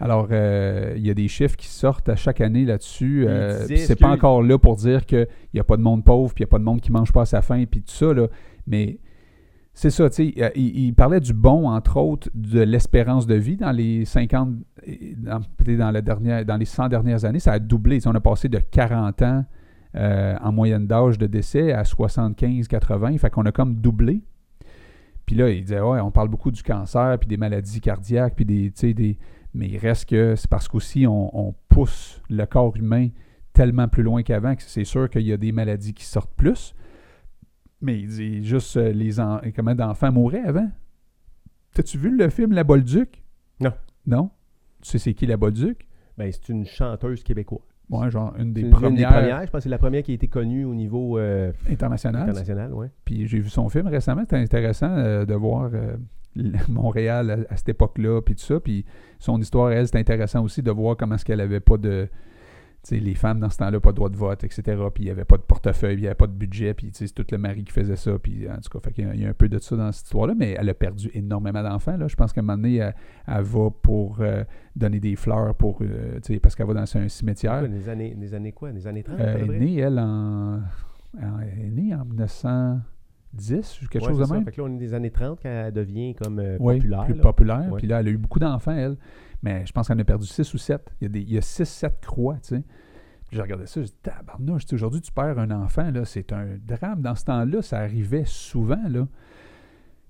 Alors, euh, il y a des chiffres qui sortent à chaque année là-dessus. Euh, c'est pas que- encore là pour dire qu'il n'y a pas de monde pauvre, puis il n'y a pas de monde qui mange pas à sa faim, puis tout ça. Là. Mais c'est ça, tu sais. euh, Il, parlait du bon, entre autres, de l'espérance de vie dans les 50, et dans, dans, les 100 dernières années. Ça a doublé. On a passé de 40 ans euh, en moyenne d'âge de décès à 75-80. Fait qu'on a comme doublé. Puis là, il disait, ouais, on parle beaucoup du cancer, puis des maladies cardiaques, puis des, des, mais il reste que c'est parce qu'aussi on pousse le corps humain tellement plus loin qu'avant que c'est sûr qu'il y a des maladies qui sortent plus. Mais il dit juste euh, les en- comment d'enfants mouraient avant. T'as-tu vu le film La Bolduc? Non. Non? Tu sais c'est qui La Bolduc? Ben, c'est une chanteuse québécoise. Ouais, genre une des une- premières, une des premières. Je pense que c'est la première qui a été connue au niveau euh, internationales. international. Ouais. Puis j'ai vu son film récemment. C'était intéressant euh, de voir euh, Montréal à, à cette époque-là, puis tout ça. Puis son histoire, elle, c'est intéressant aussi de voir comment est-ce qu'elle avait pas de... Les femmes, dans ce temps-là, pas de droit de vote, etc. Puis il n'y avait pas de portefeuille, il n'y avait pas de budget. Puis c'est tout le mari qui faisait ça. Puis en tout cas, fait il y a un peu de ça dans cette histoire-là. Mais elle a perdu énormément d'enfants. Je pense qu'à un moment donné, elle, elle va pour euh, donner des fleurs pour... euh, parce qu'elle va dans un cimetière. Quoi, des, années, des années quoi? Des années 30 à Euh, peu elle est née, elle, en... en- Elle est née en 1910, ou quelque Ouais, chose de ça. même. Fait que là, on est des années 30 quand elle devient comme euh, populaire. plus là. populaire. Puis là, elle a eu beaucoup d'enfants, elle. Mais je pense en a perdu 6 ou 7. Il y a, des, il y a 6, 7 croix, tu sais. J'ai regardé ça, je dis, tabarnouche, aujourd'hui, tu perds un enfant, là, c'est un drame. Dans ce temps-là, ça arrivait souvent, là.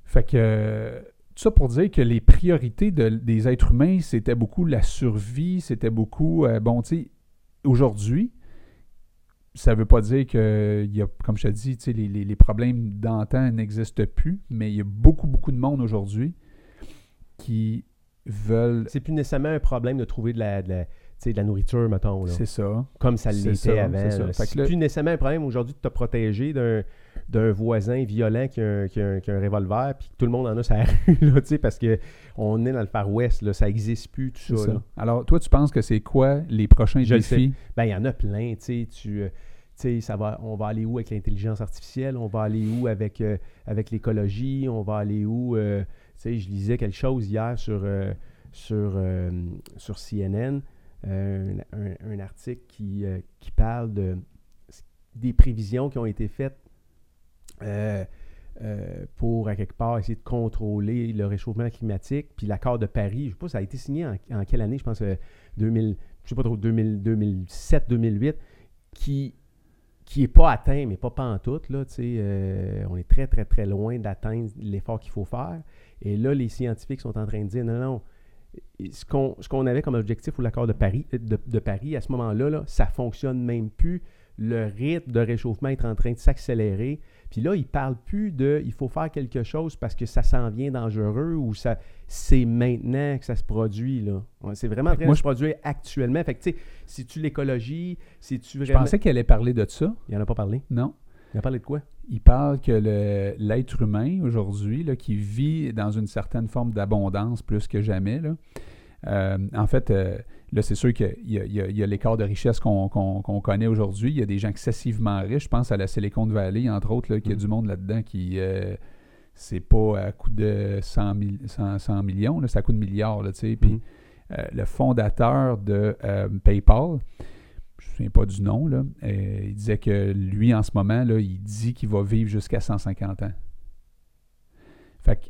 Fait que, tout ça pour dire que les priorités de- des êtres humains, c'était beaucoup la survie, c'était beaucoup, euh, bon, tu sais, aujourd'hui, ça veut pas dire que, y a, comme je te dis, les- les problèmes d'antan n'existent plus, mais il y a beaucoup, beaucoup de monde aujourd'hui qui veulent... C'est plus nécessairement un problème de trouver de la, de la, de nourriture, mettons. C'est ça. Comme ça l'était avant. c'est plus nécessairement un problème aujourd'hui de te protéger d'un d'un voisin violent qui a, un, qui a un- qui a un revolver, puis que tout le monde en a sa rue, là, parce qu'on est dans le Far West, là, ça n'existe plus, tout ça. ça. là. Alors, toi, tu penses que c'est quoi les prochains Je défis? Ben, il y en a plein, tu... euh, tu sais, ça va, on va aller où avec l'intelligence artificielle? On va aller où avec, euh, avec l'écologie? On va aller où? euh, je lisais quelque chose hier sur, euh, sur, euh, sur CNN, euh, un, article qui, qui parle de, des prévisions qui ont été faites pour, à quelque part, essayer de contrôler le réchauffement climatique. Puis l'accord de Paris, je ne sais pas, ça a été signé en, en quelle année? Je pense euh, 2000, je sais pas trop, 2000 2007, 2008, qui qui n'est pas atteint, mais pas tu sais, euh, on est très, très, très loin d'atteindre l'effort qu'il faut faire. Et là, les scientifiques sont en train de dire non, non, ce qu'on ce qu'on avait comme objectif pour l'accord de Paris, de, de Paris, à ce moment-là, là, ça fonctionne même plus. Le rythme de réchauffement est en train de s'accélérer. Puis là, ils ne parlent plus de il faut faire quelque chose parce que ça s'en vient dangereux ou ça c'est maintenant que ça se produit. là. Ouais, C'est vraiment en train moi, de je- se produire actuellement. Fait que, tu sais, si tu l'écologie, si tu Je vraiment... pensais qu'elle allait parler de ça. Il n'en a pas parlé. Non. Il a parlé de quoi? Il parle que l'être humain, aujourd'hui, qui vit dans une certaine forme d'abondance plus que jamais, là, Euh, en fait, euh, là, c'est sûr qu'il y a, l'écart de richesse qu'on connaît aujourd'hui. Il y a des gens excessivement riches. Je pense à la Silicon Valley, entre autres, là, qu'il y a Mm. du monde là-dedans qui. euh, c'est pas à coût de 100, mille- 100 100 millions, c'est à coût de milliards. Là. Puis Mhm. euh, le fondateur de PayPal, souviens pas du nom, là, euh, il disait que lui, en ce moment, là, il dit qu'il va vivre jusqu'à 150 ans. Fait que,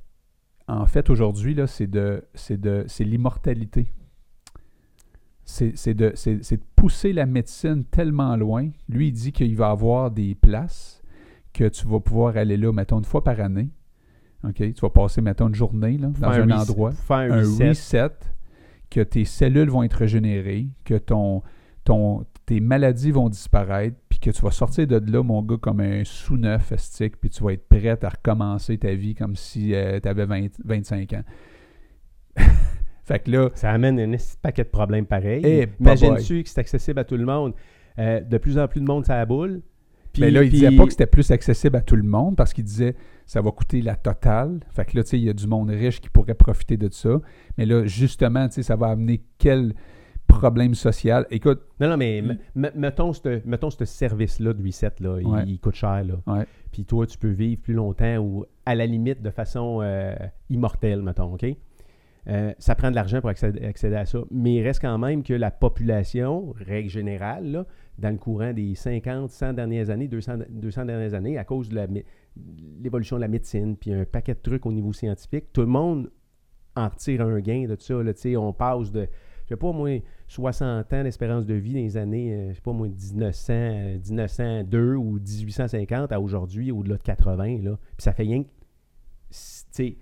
en fait, aujourd'hui, là, c'est de, c'est de, c'est l'immortalité. C'est, c'est de, c'est, c'est de pousser la médecine tellement loin. Lui, il dit qu'il va avoir des places que tu vas pouvoir aller là, mettons, une fois par année. OK? Tu vas passer, mettons, une journée là, dans un reset- endroit Faire un, un reset. reset. que tes cellules vont être régénérées, que ton, ton, tes maladies vont disparaître, puis que tu vas sortir de là, mon gars, comme un sous-neuf estique, puis tu vas être prêt à recommencer ta vie comme si tu avais 25 ans. fait que là, Ça amène un paquet de problèmes pareils. Eh, Imagine-tu que c'est accessible à tout le monde? Euh, de plus en plus de monde, ça boule. Puis- mais là, il puis- disait pas que c'était plus accessible à tout le monde parce qu'il disait ça va coûter la totale. Fait que là, tu sais, il y a du monde riche qui pourrait profiter de ça. Mais là, justement, tu sais, ça va amener quel problème social. Écoute, Non, non, mais mettons ce mettons ce service-là de reset, là, il- Ouais. il, coûte cher. Là. Ouais. Puis toi, tu peux vivre plus longtemps ou à la limite de façon euh, immortelle, mettons, OK? Euh, ça prend de l'argent pour accéder, accéder à ça. Mais il reste quand même que la population, règle générale, là, dans le courant des 50, 100 dernières années, 200, 200 dernières années, à cause de l'évolution de la médecine, puis un paquet de trucs au niveau scientifique, tout le monde en retire un gain de ça. Là, Tu sais, on passe de, je sais pas moi, 60 ans d'espérance de vie dans les années, euh, je sais pas moi, 1900, euh, 1902 ou 1850 à aujourd'hui, au-delà de 80. Là. Puis ça fait rien que, tu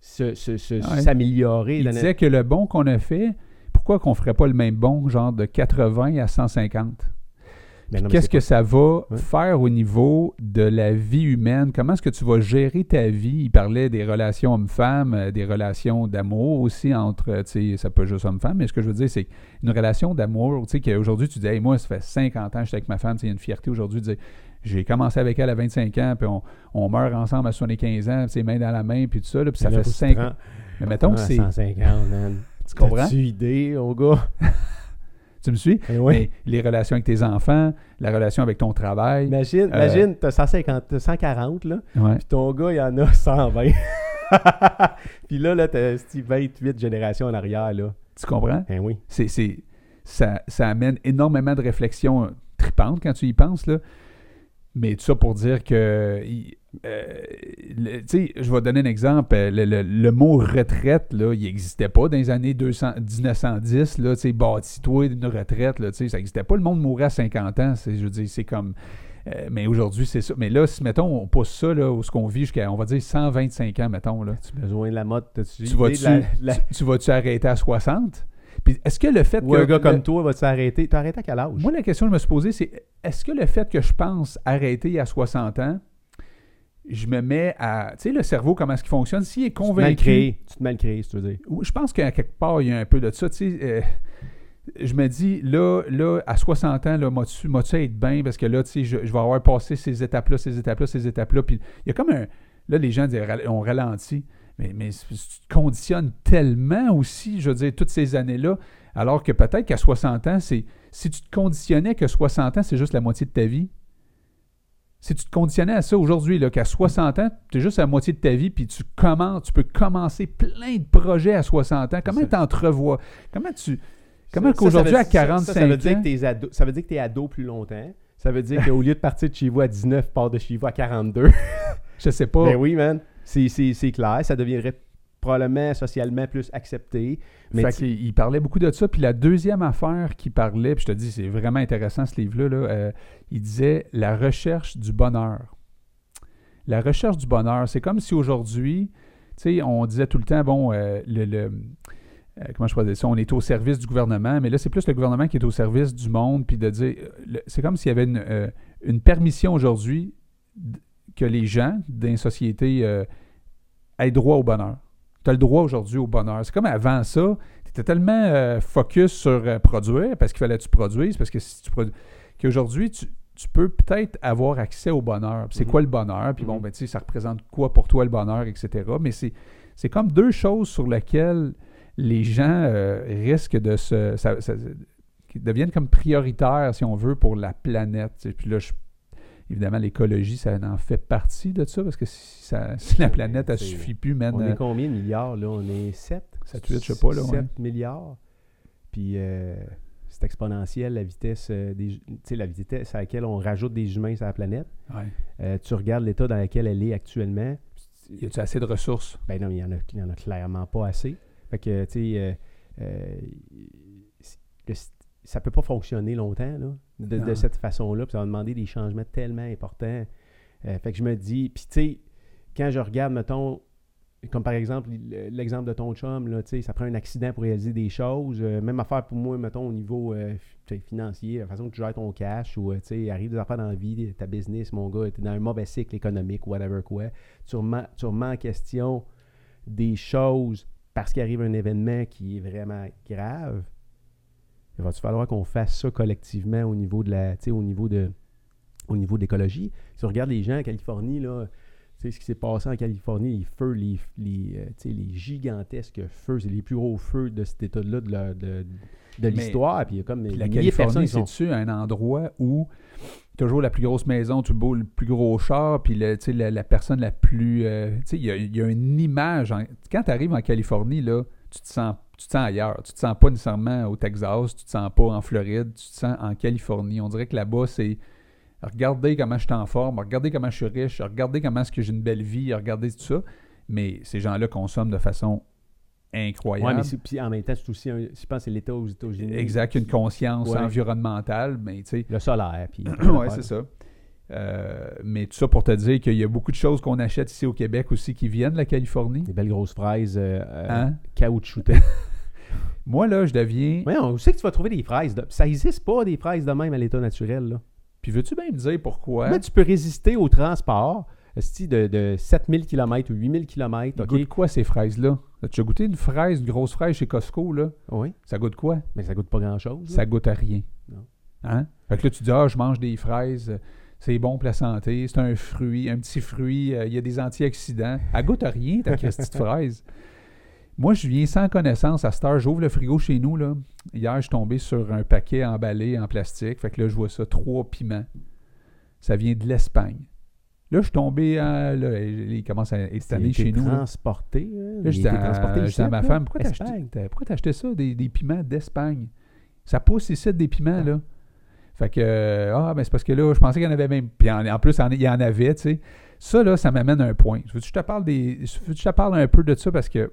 sais, s'améliorer. il disait que le bon qu'on a fait, pourquoi qu'on ferait pas le même bon, genre de 80 à 150? Ben Qu'est-ce que ça va Ouais. faire au niveau de la vie humaine? Comment est-ce que tu vas gérer ta vie? Il parlait des relations hommes-femmes, euh, des relations d'amour aussi entre, tu sais, ça peut juste homme-femme, mais ce que je veux dire, c'est une relation d'amour, tu sais, qu'aujourd'hui, tu dis, hey, moi, ça fait 50 ans que j'étais avec ma femme, tu sais, il y a une fierté aujourd'hui de dire, j'ai commencé avec elle à 25 ans, puis on, on meurt ensemble à 75 ans, tu sais, main dans la main, puis tout ça, là, puis ça Là, fait faut que tu 5 te ans. Mais mettons que c'est. 150, man. Tu comprends? T'as-tu idée, mon gars? Tu me suis? Eh oui. Mais les relations avec tes enfants, la relation avec ton travail. Imagine, Euh, imagine t'as 150, t'as 140, là, Ouais. puis ton gars, il en a 120. puis là, là, t'as ces 28 générations en arrière, là. Tu comprends? Ben oui. c'est, c'est- ça, ça amène énormément de réflexions tripantes quand tu y penses, là. Mais tout ça pour dire que, euh, sais, je vais donner un exemple. Euh, Le, le- le mot retraite, là, il n'existait pas dans les années 200, 1910, là, tu sais, bâtis-toi une retraite, là, tu sais, ça n'existait pas. Le monde mourait à 50 ans, je veux dire, c'est comme... euh, mais aujourd'hui, c'est ça. Mais là, si, mettons, on pousse ça, là, où ce qu'on vit jusqu'à, on va dire, 125 ans, mettons, là. Tu as besoin de la mode, Tu vas-tu, la- tu, tu vas-tu arrêter à 60? Puis est-ce que le fait Ou que... un gars comme le- toi va s'arrêter? T'as arrêté à quel âge? moi, la question que je me suis posée, c'est est-ce que le fait que je pense arrêter à 60 ans, je me mets à. Tu sais, le cerveau, comment est-ce qu'il fonctionne? S'il est tu te mal convaincu. créé. Tu te mal créé, si tu veux dire. Je pense qu'à quelque part, il y a un peu de ça. Tu sais, euh, je me dis, là, là à 60 ans, là, m'as-tu m'as-tu à être bien? Parce que là, tu sais, je, je vais avoir passé ces étapes-là, ces étapes-là, ces étapes-là. Puis il y a comme un. Là, les gens disent, on ralentit. Mais, mais tu te conditionnes tellement aussi, je veux dire, toutes ces années-là, alors que peut-être qu'à 60 ans, c'est si tu te conditionnais que 60 ans, c'est juste la moitié de ta vie. Si tu te conditionnais à ça aujourd'hui, qu'à 60 ans, tu es juste à la moitié de ta vie, puis tu commences, tu peux commencer plein de projets à 60 ans. Comment tu entrevois? Comment tu. Comment qu'aujourd'hui, à veut- ça- 45 ça, ça veut dire ans. que ado, ça veut dire que t'es ado plus longtemps. Ça veut dire qu'au lieu de partir de chez vous à 19, pars de chez vous à 42. Je sais pas. Ben oui, man. C'est, clair. Ça deviendrait probablement socialement plus accepté. Mais Fait il parlait beaucoup de ça. Puis la deuxième affaire qu'il parlait, puis je te dis, c'est vraiment intéressant ce livre-là, là, euh, il disait la recherche du bonheur. La recherche du bonheur, c'est comme si aujourd'hui, tu sais, on disait tout le temps, bon, euh, le, le- euh, comment je pourrais dire ça, on est au service du gouvernement, mais là, c'est plus le gouvernement qui est au service du monde, puis de dire, c'est comme s'il y avait une, une permission aujourd'hui que les gens d'une société euh, aient droit au bonheur. Tu as le droit aujourd'hui au bonheur. C'est comme avant ça, tu étais tellement euh, focus sur euh, produire parce qu'il fallait que tu produises, parce que si tu produis. qu'aujourd'hui, tu, tu peux peut-être avoir accès au bonheur. C'est Mhm. quoi le bonheur? Puis bon, Mhm. ben, tu sais, ça représente quoi pour toi le bonheur, etc. Mais c'est, comme deux choses sur lesquelles les gens risquent de se. ça- ça- qu'ils deviennent comme prioritaires, si on veut, pour la planète. Puis là, je- évidemment, l'écologie, ça en fait partie de ça, parce que si, ça- si la planète, elle C'est- suffit plus, man, On euh, est combien de milliards, là? On est 7? 7, 8, je sais pas, là, ouais. 7 milliards. Puis euh, c'est exponentiel, la vitesse, euh, des, la vitesse à laquelle on rajoute des humains sur la planète. ouais. Euh, tu regardes l'état dans lequel elle est actuellement. Y a-tu assez de ressources? Ben non, il n'y en, en a clairement pas assez. Fait que, tu sais, euh, euh, ça peut pas fonctionner longtemps, là, de, de Non. cette façon-là. Puis ça va demander des changements tellement importants. Euh, fait que je me dis, puis tu sais, quand je regarde, mettons, comme par exemple l'exemple de ton chum, là, tu sais, ça prend un accident pour réaliser des choses. Euh, même affaire pour moi, mettons, au niveau euh, financier, la façon que tu gères ton cash, ou tu sais, arrive des affaires dans la vie, ta business, mon gars, tu es dans un mauvais cycle économique, whatever quoi. Tu remets, tu remets en question des choses parce qu'il arrive un événement qui est vraiment grave. Il va falloir qu'on fasse ça collectivement au niveau de la, au niveau de, au niveau. Si on regarde les gens en Californie, là, tu sais, ce qui s'est passé en Californie, les feux, les, les, euh, les gigantesques feux, c'est les plus gros feux de cet état-là de, la- de, de l'histoire. Puis il y a comme Puis la Californie, qui sont... c'est-tu un endroit où toujours la plus grosse maison, tu beau le plus gros char, puis le- la, la personne la plus... euh, tu sais, il y y a une image... en- quand tu arrives en Californie, là, tu te sens tu te sens ailleurs. Tu te sens pas nécessairement au Texas, tu te sens pas en Floride, tu te sens en Californie. On dirait que là-bas, c'est... Regardez comment je suis en forme, regardez comment je suis riche, regardez comment est-ce que j'ai une belle vie, regardez tout ça. Mais ces gens-là consomment de façon incroyable. Ouais, mais puis en même temps, c'est aussi, un, je pense c'est l'État aux États-Unis. Exact, une conscience Ouais. environnementale, mais Le solaire. Puis oui, c'est ça. Euh, mais tout ça pour te dire qu'il y a beaucoup de choses qu'on achète ici au Québec aussi qui viennent de la Californie. Des belles grosses fraises euh, euh, Hein? caoutchoutées. Moi, là, je deviens. Ouais, on sait que tu vas trouver des fraises. de- Ça n'existe pas des fraises de même à l'état naturel. Là. Puis veux-tu bien me dire pourquoi? Comment tu peux résister au transport de, de 7000 km ou 8000 km? Ils OK? goûtent quoi ces fraises-là? Tu as goûté une fraise, une grosse fraise chez Costco, là? Oui, Ça goûte quoi? Mais ça goûte pas grand-chose. Ça goûte à rien. Non. Hein? Fait que là, tu dis, ah, je mange des fraises, euh, c'est bon pour la santé, c'est un fruit, un petit fruit, euh, il y a des antioxydants. Elle goûte à rien, ta petite fraise. Moi, je viens sans connaissance à cette heure. J'ouvre le frigo chez nous. Là. Hier, je suis tombé sur un paquet emballé en plastique. Fait que là, je vois ça, trois piments. Ça vient de l'Espagne. Là, je suis tombé, à, là, il commence à installer chez nous. là. transporté. hein, Là, il je a dis à, à ma là? femme, pourquoi t'as acheté, acheté? ça, des, des piments d'Espagne? Ça pousse ici, des piments, là. Fait que, ah, ben c'est parce que là, je pensais qu'il y en avait même. Puis en, en plus, en- il y en avait, tu sais. Ça, là, ça m'amène à un point. Veux-tu que je te parle des. que je te parle un peu de ça parce que.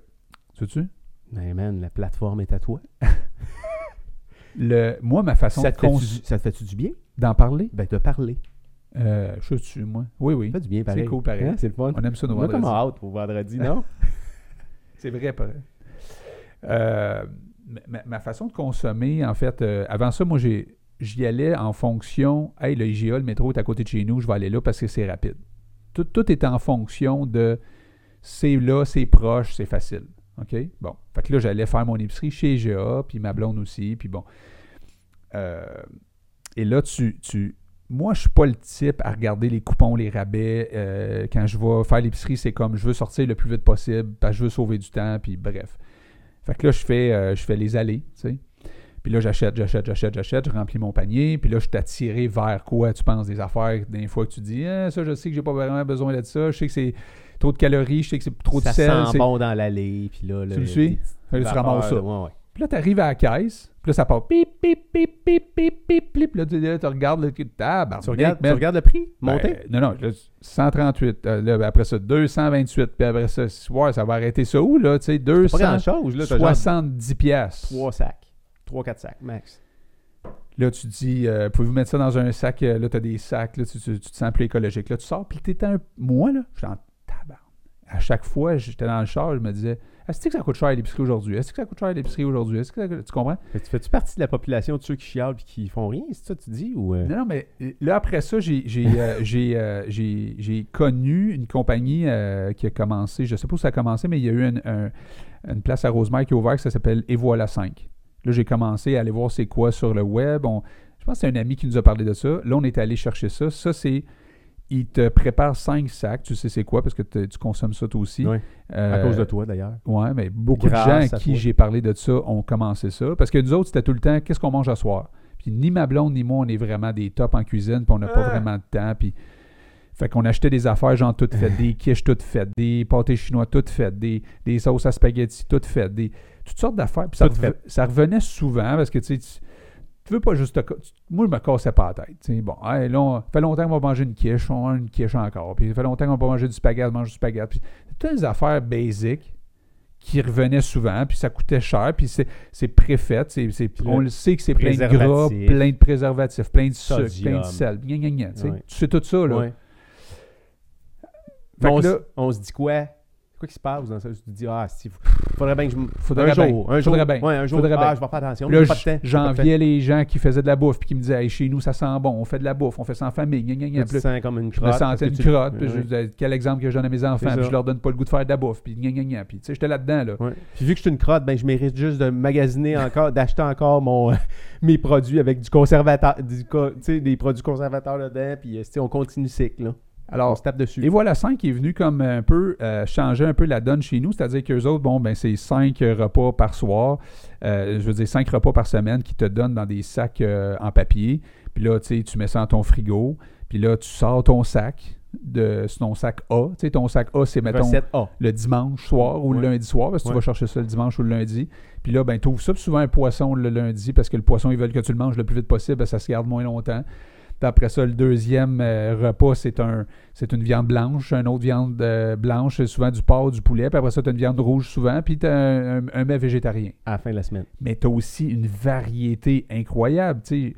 Sais-tu? Mais man, la plateforme est à toi. Le, moi, ma façon Ça de te, du, ça te fait-tu du bien? d'en parler, Ben, de parler. euh, je sais-tu, moi? Oui, oui. Ça fait du bien, pareil. C'est cool, pareil. Hein, C'est le fun. On aime ça, nos On a comme hâte pour vendredi, non? C'est vrai, pareil. Euh, ma, ma façon de consommer, en fait, euh, avant ça, moi, j'ai, j'y allais en fonction. Hey, le IGA, le métro est à côté de chez nous, je vais aller là parce que c'est rapide. Tout, tout est en fonction de c'est là, c'est proche, c'est facile. OK? Bon. Fait que là, j'allais faire mon épicerie chez IGA, puis ma blonde aussi, puis bon. Euh, et là, tu. tu moi, je suis pas le type à regarder les coupons, les rabais. Euh, quand je vais faire l'épicerie, c'est comme je veux sortir le plus vite possible parce que je veux sauver du temps, puis bref. Fait que là, je fais, euh, je fais les allées, tu sais. Puis là, j'achète, j'achète, j'achète, j'achète, je remplis mon panier. Puis là, je suis attiré vers quoi, tu penses, des affaires, des fois que tu dis, Ah, ça, je sais que j'ai pas vraiment besoin de ça. Je sais que c'est trop de calories, je sais que c'est trop ça de sel. sent c'est- bon dans l'allée. Puis là, Tu le suis? Que tu ramasses ça. Ouais, ouais. Puis là, tu arrives à la caisse. Puis là, ça part pip, pip, pip, pip, pip, pip, pip. Là, tu, là, tu regardes le tabarnak, Tu regardes, tu regardes le prix? Ben, Monter? non, non, là, 138. euh, là, ben, après ça, 228. Puis après ça, ouais, ça va arrêter ça où, là? Tu sais, pas 270 grand-chose. Là, t'as genre piastres. 3 sacs. 3-4 sacs, max. Là, tu dis, euh, pouvez-vous mettre ça dans un sac? euh, là, tu as des sacs. Là, tu, tu- tu te sens plus écologique. Là, tu sors. Puis t'es un... Moi, là, je suis en tabarnak. À chaque fois, j'étais dans le char, je me disais, est-ce que ça coûte cher à l'épicerie aujourd'hui? Est-ce que ça coûte cher à l'épicerie aujourd'hui? Est-ce que ça Tu comprends? Que tu fais-tu partie de la population de ceux qui chialent et qui font rien? C'est ça que tu dis? Ou, euh? Non, non, mais là, après ça, j'ai j'ai, euh, j'ai, euh, j'ai- j'ai connu une compagnie euh, qui a commencé, je ne sais pas où ça a commencé, mais il y a eu une, un- une place à Rosemère qui a ouvert, ça s'appelle Et voilà 5. Là, j'ai commencé à aller voir c'est quoi sur le web. On- je pense que c'est un ami qui nous a parlé de ça. Là, on est allé chercher ça. Ça, c'est il te prépare cinq sacs. Tu sais c'est quoi parce que te- tu consommes ça toi aussi. Ouais. À Euh, cause de toi, d'ailleurs. Ouais, mais beaucoup Grâce de gens à qui toi. j'ai parlé de ça ont commencé ça. Parce que nous autres, c'était tout le temps qu'est-ce qu'on mange à soir? Puis ni ma blonde ni moi, on est vraiment des tops en cuisine, puis on n'a pas Ah. vraiment de temps. Puis fait qu'on achetait des affaires genre toutes faites, des quiches toutes faites, des pâtés chinois toutes faites, des, des sauces à spaghetti toutes faites, des, toutes sortes d'affaires. Puis ça, rev- revenait souvent parce que tu sais, tu, tu veux pas juste te Moi, je me cassais pas la tête. Bon, hey, là, on- fait longtemps qu'on va manger une quiche, on a une quiche encore. Puis ça fait longtemps qu'on va pas manger du spaghetti, on mange du spaghetti. Puis toutes des affaires basiques qui revenaient souvent, puis ça coûtait cher, puis c'est, préfait, on le sait que c'est plein de gras, plein de préservatifs, plein de sucre, plein de sel, gna, gna, gna, tu sais. Ouais. Tu sais tout ça, là. Ouais. Fait on, que se- là- on se dit quoi? Quoi qui se passe dans ça? Tu te dis, ah, il faudrait bien que je. Faudrait un jour, un jour. Faudrait bien. Ouais, un jour. Faudrait ah, bien. je vais faire attention. Là, pas pas j'enviais les gens qui faisaient de la bouffe, puis qui me disaient, Hey, chez nous, ça sent bon, on fait de la bouffe, on fait ça en famille, gna, gna, gna. Tu sens comme une je me crotte. sentais une crotte, puis je disais, quel exemple que je donne à mes enfants, puis je leur donne pas le goût de faire de la bouffe, puis gna, gna, gna. Puis tu sais, j'étais là-dedans, là. Ouais. Puis vu que je suis une crotte, ben je mérite juste de magasiner encore, d'acheter encore mon, mes produits avec du conservateur, du, des produits conservateurs dedans, puis euh, on continue le cycle, là. on Alors, se tape dessus. Et voilà 5 est venu comme un peu euh, changer un peu la donne chez nous, c'est-à-dire qu'eux autres, bon, ben c'est 5 repas par soir, euh, je veux dire 5 repas par semaine qui te donnent dans des sacs euh, en papier. Puis là, tu sais, tu mets ça dans ton frigo, puis là, tu sors ton sac de ton sac A. Tu sais, ton sac A, c'est, mettons, A. le dimanche soir ou le lundi soir, parce que tu vas chercher ça le dimanche ou le lundi. Puis là, ben, tu ouvres ça, puis souvent un poisson le lundi, parce que le poisson, ils veulent que tu le manges le plus vite possible, ça se garde moins longtemps. Puis après ça, le deuxième euh, repas, c'est un c'est une viande blanche, une autre viande euh, blanche, c'est souvent du porc, du poulet. Puis après ça, tu as une viande rouge souvent, puis tu as un, un- un mets végétarien. À la fin de la semaine. Mais tu as aussi une variété incroyable. Tu sais,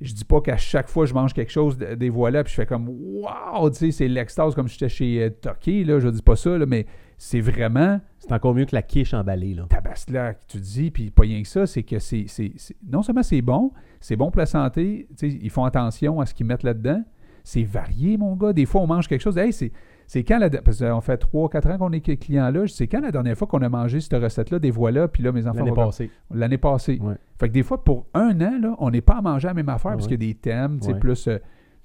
je dis pas qu'à chaque fois je mange quelque chose, de- des voilà, puis je fais comme Waouh, tu sais, c'est l'extase comme j'étais chez euh, Toki, là, je dis pas ça, là, mais c'est vraiment C'est encore mieux que la quiche emballée, là. tabaslac, tu dis, puis pas rien que ça, c'est que c'est- non seulement c'est bon, c'est bon pour la santé, ils font attention à ce qu'ils mettent là-dedans, c'est varié, mon gars. Des fois, on mange quelque chose, hey, c'est, c'est quand la, parce qu'on fait 3-4 ans qu'on est client là, c'est quand la dernière fois qu'on a mangé cette recette-là, des voilà, puis là, mes enfants L'année passée. l'année passée. Ouais. Fait que des fois, pour un an, là, on n'est pas à manger la même affaire parce qu'il y a des thèmes, tu sais, Ouais. plus euh,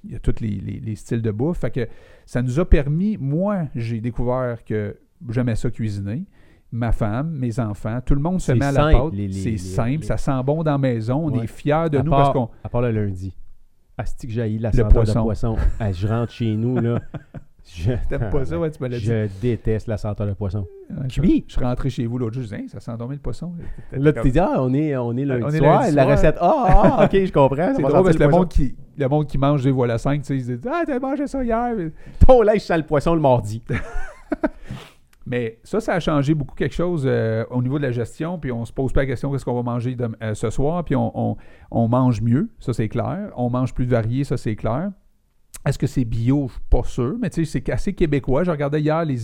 il y a tous les, les- les styles de bouffe. Fait que ça nous a permis, moi, j'ai découvert que j'aimais ça cuisiner. Ma femme, mes enfants, tout le monde se met à la pâte. C'est simple, les- ça sent bon dans la maison. On Ouais. est fiers de à nous part, parce qu'on. À part le lundi. Asti que j'ai la Le poisson. de poisson. Ah, je rentre chez nous, là. Je, T'aimes pas ça, ouais, tu me l'as dit. Je déteste la senteur de poisson. Ouais, je, suis rentré chez vous l'autre jour, je disais, Hey, ça sent dormir le poisson. Là, tu t'es dit, ah, on est, on est lundi On est soir. lundi la recette, ah, ah, ok, je comprends. C'est drôle parce que le monde, qui, le monde qui mange des voilà 5, tu sais, ils se disent Ah, t'as mangé ça hier. Ton lait, je sens le poisson le mardi. Mais ça, ça a changé beaucoup quelque chose euh, au niveau de la gestion. Puis on se pose pas la question qu'est-ce qu'on va manger euh, ce soir. Puis on, on- on mange mieux, ça c'est clair. On mange plus varié, ça c'est clair. Est-ce que c'est bio? Je suis pas sûr, mais tu sais, c'est assez québécois. Je regardais hier les,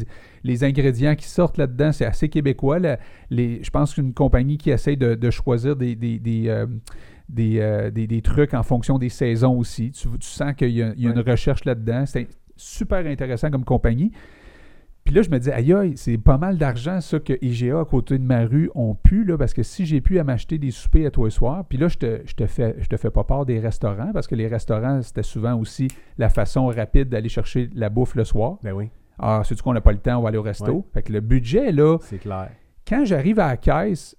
les ingrédients qui sortent là-dedans, c'est assez québécois. La- les, je pense qu'une compagnie qui essaye de, de choisir des, des, des, euh, des, euh, des- des trucs en fonction des saisons aussi. Tu, tu sens qu'il y a, il y a une recherche là-dedans. C'est super intéressant comme compagnie. Puis là, je me dis, aïe, aïe, c'est pas mal d'argent, ça, que IGA à côté de ma rue ont pu, là, parce que si j'ai pu à m'acheter des soupers à toi le soir, puis là, je te, je, te fais, je te fais pas part des restaurants, parce que les restaurants, c'était souvent aussi la façon rapide d'aller chercher la bouffe le soir. Ben oui, Ah, c'est-tu qu'on n'a pas le temps, on va aller au resto? Ouais. Fait que le budget, là, c'est clair. quand j'arrive à la caisse,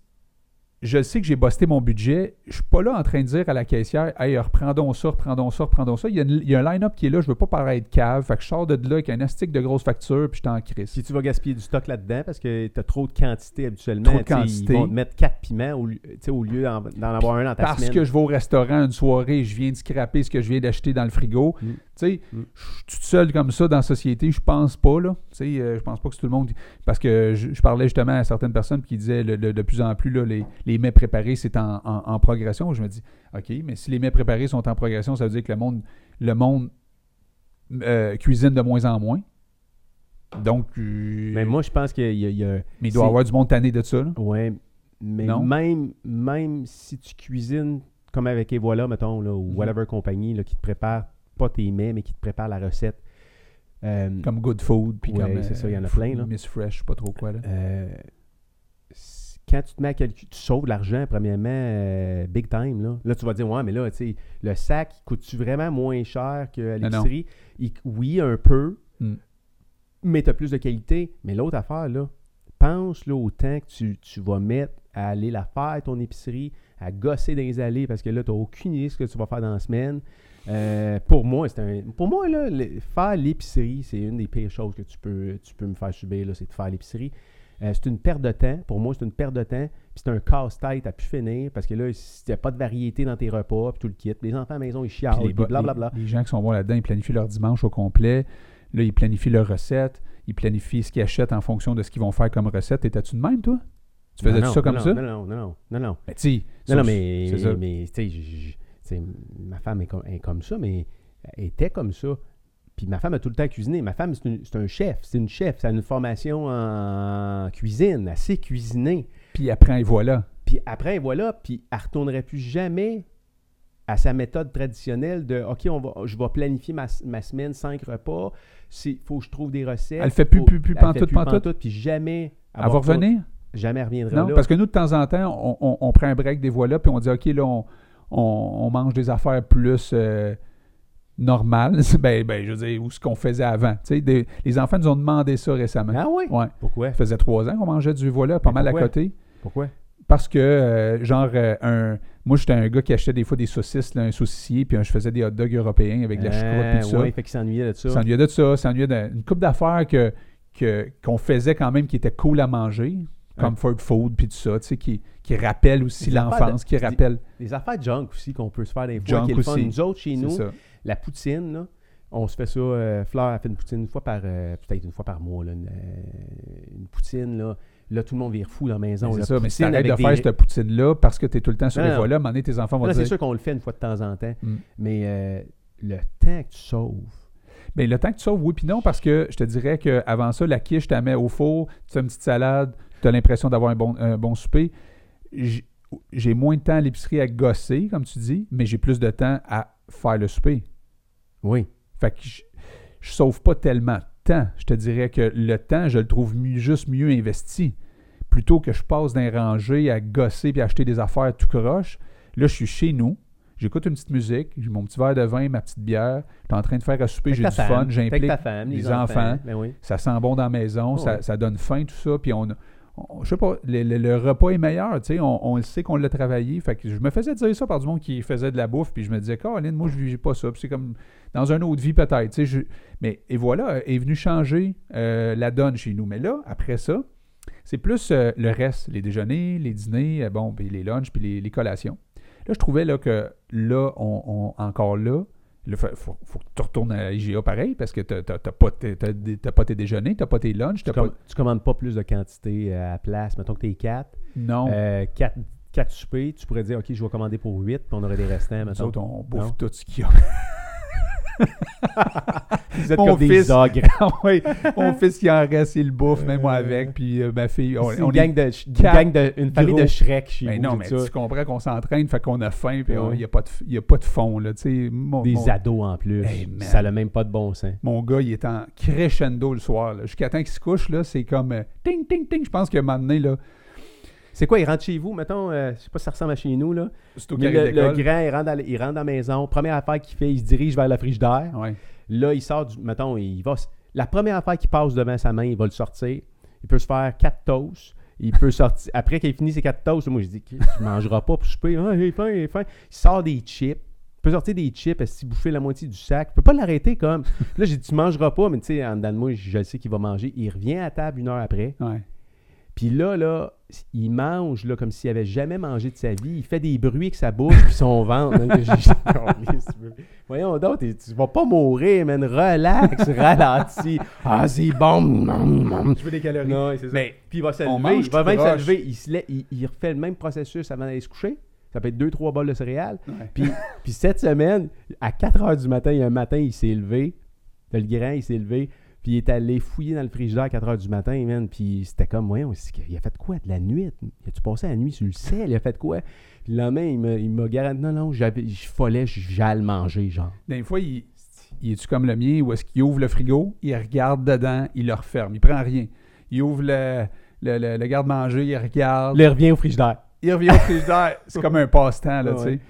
je sais que j'ai busté mon budget. Je suis pas là en train de dire à la caissière Hey, reprendons ça, reprendons ça, reprendons ça. Il y a, une- il y a un line-up qui est là, je veux pas paraître cave. Fait que je sors de là avec un astique de grosse facture, puis je t'en crise. Si tu vas gaspiller du stock là-dedans parce que tu as trop de quantité habituellement, Trop de quantité. ils vont te mettre 4 piments au, au lieu d'en avoir un dans ta Parce semaine. que je vais au restaurant une soirée, je viens de scraper ce que je viens d'acheter dans le frigo. Mm. Tu sais, Mm. je suis tout seul comme ça dans la société, je pense pas, là. Tu sais, euh, je pense pas que tout le monde. Parce que je, je parlais justement à certaines personnes qui disaient le- le- de plus en plus, là, les, les mets préparés, c'est en, en- en progression. Je me dis, OK, mais si les mets préparés sont en progression, ça veut dire que le monde, le monde euh, cuisine de moins en moins. Donc, euh, Mais moi, je pense qu'il y y a, mais il doit y avoir du monde tanné de ça. Ouais, mais Non? même, même si tu cuisines comme avec Et voilà, mettons, là, ou Mhm. whatever compagnie là, qui te prépare pas tes mets, mais qui te prépare la recette. euh, Comme Good Food, puis Ouais, comme. c'est ça, il y en a plein, là. Miss Fresh, pas trop quoi, là. Quand tu te mets à calculer, tu sauves de l'argent, premièrement, euh, big time. Là. là, tu vas dire, ouais, mais là, tu sais, le sac, coûte-tu vraiment moins cher qu'à l'épicerie? Il- Oui, un peu, Mm. mais tu as plus de qualité. Mais l'autre affaire, là, pense là, au temps que tu, tu vas mettre à aller la faire, ton épicerie, à gosser dans les allées, parce que là, tu n'as aucune idée de ce que tu vas faire dans la semaine. Euh, pour moi, c'est un. Pour moi, là, le- faire l'épicerie, c'est une des pires choses que tu peux, tu peux me faire subir, là, c'est de faire l'épicerie. Euh, c'est une perte de temps. Pour moi, c'est une perte de temps. Puis c'est un casse-tête à pu finir parce que là, il n'y a pas de variété dans tes repas, puis tout le kit. Les enfants à la maison, ils chialent, Puis les, gens qui sont bons là-dedans, ils planifient leur dimanche au complet. Là, ils planifient leurs recettes. Ils planifient ce qu'ils achètent en fonction de ce qu'ils vont faire comme recette. Étais-tu de même, toi? Tu faisais Non, tout ça non, comme non, ça? Non, non, non, non, non, non. Ben, tu Non, non, mais, mais tu sais, ma femme est comme, est comme ça, mais elle était comme ça. Puis ma femme a tout le temps cuisiné. Ma femme, c'est un chef. C'est une chef. Ça a une formation en cuisine. Elle sait cuisiner. Puis après, et voilà. Puis après, voilà, puis elle ne retournerait plus jamais à sa méthode traditionnelle de OK, on va, je vais planifier ma, ma semaine, cinq repas. Il faut que je trouve des recettes. Elle le fait plus, Faut- plus, plus, pantoute, plus pantoute. Puis jamais. Elle va revenir? Jamais elle reviendra Non, là. parce que nous, de temps en temps, on, on- on prend un break des voilà, puis on dit, OK, là, on, on- on mange des affaires plus euh, normales. ben, ben, je veux dire, ou ce qu'on faisait avant. Tu sais, des- les enfants nous ont demandé ça récemment. Ah oui? Ouais. Pourquoi? Ça faisait trois ans qu'on mangeait du voilà, pas Mais mal à côté. Pourquoi? Parce que, euh, genre, euh, un, moi, j'étais un gars qui achetait des fois des saucisses, là, un saucissier, puis je faisais des hot dogs européens avec de la choucroute et tout ça. Ouais, fait qu'il s'ennuyait de ça. S'ennuyait de ça, s'ennuyait d'une coupe d'affaires que, que, qu'on faisait quand même qui était cool à manger, comfort food, puis tout ça, tu sais, qui, qui rappelle aussi Des l'enfance, qui des- rappelle Les affaires junk aussi qu'on peut se faire des fois. Junk qui est le fun. aussi. Nous autres, chez c'est nous, ça. La poutine, là, on se fait ça. euh, Fleur a fait une poutine une fois par. euh, peut-être une fois par mois. Là, une, euh, une poutine, là. Là, tout le monde vire fou dans la maison. C'est ça, mais si t'arrêtes de faire cette poutine-là parce que t'es tout le temps sur Non, les voiles, à un moment donné, tes enfants vont Non, dire c'est sûr qu'on le fait une fois de temps en temps. Mm. Mais le temps que tu sauves. Bien, le temps que tu sauves, oui, puis non, parce que je te dirais qu'avant ça, la quiche, tu la mets au four, tu fais une petite salade, tu as l'impression d'avoir un bon, un bon souper. J'ai moins de temps à l'épicerie à gosser, comme tu dis, mais j'ai plus de temps à faire le souper. Oui. Fait que je, je sauve pas tellement de temps. Je te dirais que le temps, je le trouve mieux- juste mieux investi. Plutôt que je passe d'un rangé à gosser puis acheter des affaires tout croche. Là, je suis chez nous. J'écoute une petite musique, j'ai mon petit verre de vin, ma petite bière. Je suis en train de faire à souper, j'ai du fun, femme, avec j'implique les, les enfants. Ben oui. ça sent bon dans la maison, Oh, ça, ça donne faim, tout ça. Puis on, on- je sais pas, le, le- repas est meilleur, tu sais, on, sait qu'on l'a travaillé. Fait que je me faisais dire ça par du monde qui faisait de la bouffe, puis je me disais, Caroline, moi, je vis pas ça. C'est comme dans une autre vie peut-être, tu Mais, et voilà, est venu changer euh, la donne chez nous. Mais là, après ça, c'est plus euh, le reste, les déjeuners, les dîners, euh, bon, puis les lunchs, puis les, les collations. Là, je trouvais là, que là, on, on- encore là, il faut, que tu retournes à IGA pareil parce que tu n'as pas, pas tes déjeuners, tu n'as pas tes lunchs, Tu, t'as pas... com- tu commandes pas plus de quantité euh, à la place. Mettons que tu es 4. Non. Euh, 4, quatre soupers, tu pourrais dire, OK, je vais commander pour 8, puis on aurait des restants. Nous autres, on bouffe Non? tout ce qu'il y a. Vous êtes Mon comme des fils- ogres. Ah oui, mon fils qui en reste, il le bouffe, même moi avec. Puis euh, ma fille, on, C'est on une, est- gang de, une, gang de, une famille gros. de Shrek chez Ben vous. non, mais ça. tu comprends qu'on s'entraîne, fait qu'on a faim, puis il n'y a, pas de- il y a pas de fond. Là, tu sais. mon, Des mon- ados en plus. Hey, ça n'a même pas de bon sens. mon gars, il est en crescendo le soir. Jusqu'à temps qu'il se couche, là, c'est comme euh, ting, ting, ting. Je pense qu'à un moment donné, là, C'est quoi, il rentre chez vous, mettons, euh, je sais pas si ça ressemble à chez nous, là. c'est au Mais le, le grand, il rentre, dans, la- il rentre dans la maison. Première affaire qu'il fait, il se dirige vers la frigidaire. Ouais. Là, il sort du. Mettons, il va. La première affaire qui passe devant sa main, il va le sortir. Il peut se faire quatre toasts. Il peut sortir. Après qu'il ait fini ses quatre toasts, moi, je dis, tu mangeras pas pour souper. Ah, j'ai faim, j'ai faim. Il sort des chips. Il peut sortir des chips, qu'il bouffer la moitié du sac? Il peut pas l'arrêter comme. Là, j'ai dit, tu mangeras pas, mais tu sais, en dedans de moi, je le sais qu'il va manger. Il revient à table une heure après. Ouais. Puis là, là, il mange là, comme s'il avait jamais mangé de sa vie. Il fait des bruits avec sa bouche puis son ventre. tu veux- Voyons donc, tu vas pas mourir, man. Relax, ralentis. Ah, c'est bon. Je veux des calories. Non, c'est ça. Mais Puis il va se on lever. mange Il va même se croche. lever. Il, se lève- il- il refait le même processus avant d'aller se coucher. Ça peut être deux, trois bols de céréales. Ouais. Puis, puis cette semaine, à 4 heures du matin, il y a un matin, il s'est levé. Le grand, il s'est levé. Puis il est allé fouiller dans le frigidaire à 4 heures du matin, man. Puis c'était comme, voyons, il a fait quoi de la nuit? Il a-tu passé la nuit sur le sel? Il a fait quoi? Puis le lendemain, il m'a, garanti, non, non, je follais, j'allais manger, genre. Des fois, il, il est-tu comme le mien, où est-ce qu'il ouvre le frigo, il regarde dedans, il le referme, il prend rien. Il ouvre le, Le, le- le garde-manger, il regarde. Il revient au frigidaire. Il revient au frigidaire. C'est comme un passe-temps, là, Ouais. tu sais.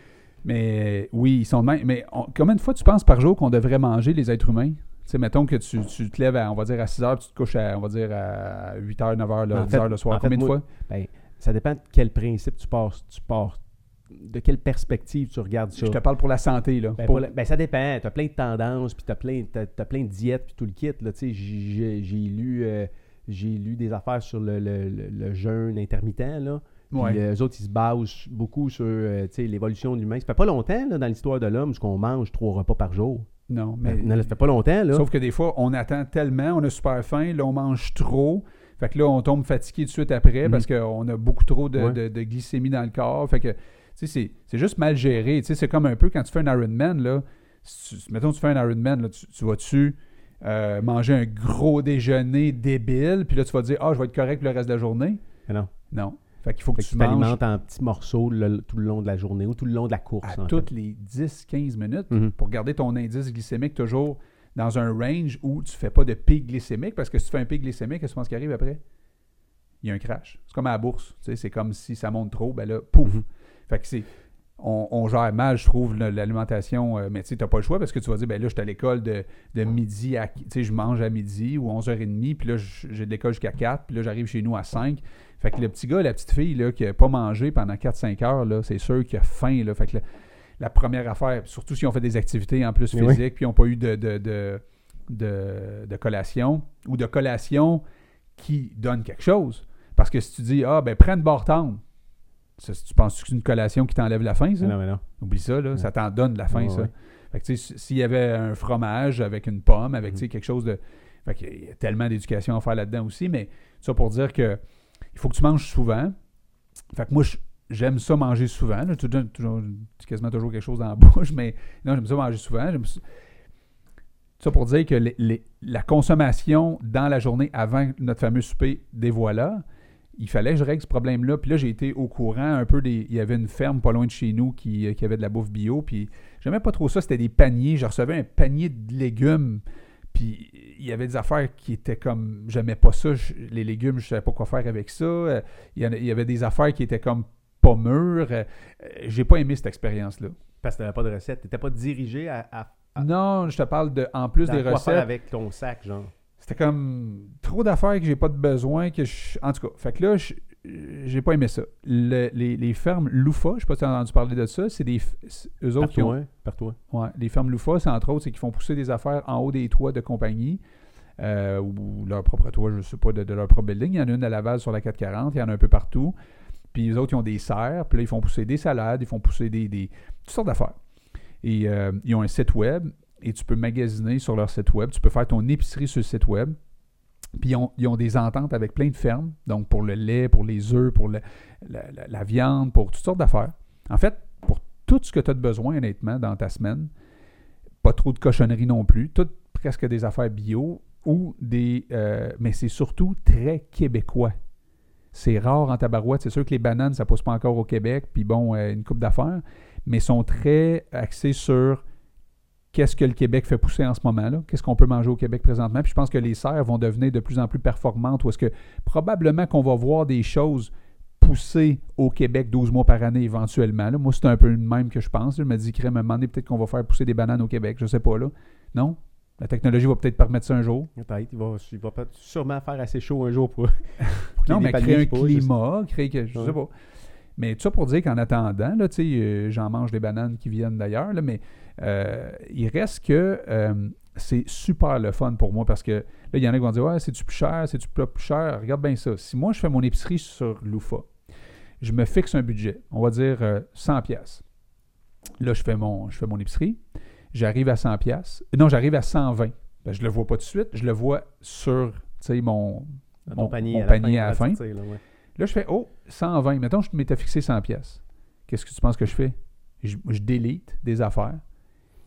Mais oui, ils sont de même. Mais on- combien de fois tu penses par jour qu'on devrait manger, les êtres humains? Tu sais, mettons que tu, tu te lèves, à, on va dire, à 6 heures, puis tu te couches à, on va dire, à 8 heures, 9 heures, là, En 10 fait- heures le soir. fait, Combien de moi- fois? Ben, ça dépend de quel principe tu pars. Tu pars de quelle perspective tu regardes ça. Je te parle pour la santé, là. Ben, Pour- pour la- ben, ça dépend. Tu as plein de tendances, puis tu as plein, t'as- t'as plein de diètes, puis tout le kit. J'ai, lu, euh, j'ai lu des affaires sur le, le- le- le jeûne intermittent. Là. Puis Ouais. euh, eux autres, ils se basent beaucoup sur euh, l'évolution de l'humain. Ça fait pas longtemps là, dans l'histoire de l'homme qu'on mange trois repas par jour. Non, mais. Non, là, ça fait pas longtemps. Là. Sauf que des fois, on attend tellement, on a super faim, là, on mange trop. Fait que là, on tombe fatigué tout de suite après Mhm. parce qu'on a beaucoup trop de, Ouais. de- de glycémie dans le corps. Fait que, tu sais, c'est- c'est juste mal géré. Tu sais, c'est comme un peu quand tu fais un Ironman, là. Si tu- mettons, tu fais un Ironman, là, tu, tu vas-tu euh, manger un gros déjeuner débile, puis là, tu vas te dire, ah, je vais être correct pour le reste de la journée. Mais non. Non. Fait qu'il faut que Fait tu manges t'alimentes en petits morceaux le- tout le long de la journée ou tout le long de la course. à fait. toutes les 10-15 minutes Mhm. pour garder ton indice glycémique toujours dans un range où tu fais pas de pic glycémique parce que si tu fais un pic glycémique, qu'est-ce que tu penses qui arrive après? Il y a un crash. C'est comme à la bourse. C'est comme si ça monte trop, ben là, pouf! Mhm. Fait que c'est. On, on gère mal, je trouve, l'alimentation, euh, mais tu sais, t'as pas le choix parce que tu vas dire, ben là, je suis à l'école de, de midi à. Tu sais, je mange à midi ou 11h30, puis là, je- j'ai de l'école jusqu'à 4, puis là, j'arrive chez nous à 5. Fait que le petit gars, la petite fille, là, qui a pas mangé pendant 4-5 heures, là, c'est sûr qu'il a faim, là. Fait que la, la première affaire, surtout si on fait des activités en plus oui. physiques, puis ils n'ont pas eu de, de, de, de- de collation, ou de collation qui donne quelque chose. Parce que si tu dis, ah, ben, prends une barre tendre, ça, tu penses que c'est une collation qui t'enlève la faim, ça? Mais non, mais non. Oublie ça, là, ça t'en donne la faim, Ouais, ça. ouais. Fait que, tu sais, s'il y avait un fromage avec une pomme, avec, tu Mhm. quelque chose de... Fait qu'il y a tellement d'éducation à faire là-dedans aussi, mais ça pour dire que il faut que tu manges souvent. Fait que moi, j'aime ça manger souvent. là. Toujours, toujours- quasiment toujours quelque chose dans la bouche, mais non, j'aime ça manger souvent. J'aime ça... ça pour dire que les- les- la consommation dans la journée avant notre fameux souper des voilà, il fallait que je règle ce problème-là. Puis là, j'ai été au courant un peu des. Il y avait une ferme pas loin de chez nous qui, euh, qui avait de la bouffe bio. Puis j'aimais pas trop ça. C'était des paniers. Je recevais un panier de légumes. Puis il y avait des affaires qui étaient comme. J'aimais pas ça. Je- les légumes, je savais pas quoi faire avec ça. Euh, Il y, avait des affaires qui étaient comme pas mûres. Euh, J'ai pas aimé cette expérience-là. Parce que t'avais pas de recette. T'étais pas dirigé à, à, à Non, je te parle de. En plus dans des quoi faire recettes. avec ton sac, genre? C'était comme trop d'affaires que j'ai pas de besoin. que je... En tout cas, fait que là, je- j'ai pas aimé ça. Le- les, les fermes Loufa, je sais pas si tu as entendu parler de ça, c'est des. Eux autres qui ont. toi, hein? Par toi. Ouais, les fermes Loufa, c'est entre autres, c'est qu'ils font pousser des affaires en haut des toits de compagnie. euh, ou leur propre toit, je sais pas, de, de leur propre building. Il y en a une à Laval sur la 440, il y en a un peu partout. Puis les autres, ils ont des serres, puis là, ils font pousser des salades, ils font pousser des, des toutes sortes d'affaires. Et euh, ils ont un site web, et tu peux magasiner sur leur site web. Tu peux faire ton épicerie sur le site web. Puis ils ont, des ententes avec plein de fermes, donc pour le lait, pour les œufs, pour la, viande, pour toutes sortes d'affaires. En fait, pour tout ce que tu as de besoin, honnêtement, dans ta semaine, pas trop de cochonneries non plus, toutes presque des affaires bio ou des. euh, mais c'est surtout très québécois. C'est rare en tabarouette. C'est sûr que les bananes, ça pousse pas encore au Québec, puis bon, euh, une coupe d'affaires, mais sont très axés sur qu'est-ce que le Québec fait pousser en ce moment, là qu'est-ce qu'on peut manger au Québec présentement? Puis je pense que les serres vont devenir de plus en plus performantes, ou est-ce que probablement qu'on va voir des choses pousser au Québec 12 mois par année éventuellement. là. Moi, c'est un peu le même que je pense. Je me dis, crème, à un moment donné, peut-être qu'on va faire pousser des bananes au Québec. Je sais pas, là. Non? La technologie va peut-être permettre ça un jour. Peut-être. Il va, il va peut-être sûrement faire assez chaud un jour pour. Non, mais créer un climat, créer que. Je Ouais. sais pas. Mais tout ça pour dire qu'en attendant, là, tu sais, euh, j'en mange des bananes qui viennent d'ailleurs, là, mais euh, il reste que euh, c'est super le fun pour moi parce que là, il y en a qui vont dire Ouais, c'est-tu plus cher, c'est-tu plus cher? Regarde bien ça. Si moi, je fais mon épicerie sur Loufa, je me fixe un budget, on va dire euh, 100$. pièces. Là, je fais mon, je fais mon épicerie, j'arrive à 100$. pièces. Non, j'arrive à 120$. Ben, je le vois pas tout de suite, je le vois sur tu sais, mon, mon- panier, mon à la panier fin, à la fin. sais, là, ouais. Là, je fais, oh, 120. Mettons, je m'étais fixé 100 pièces. Qu'est-ce que tu penses que je fais? Je, je délite des affaires.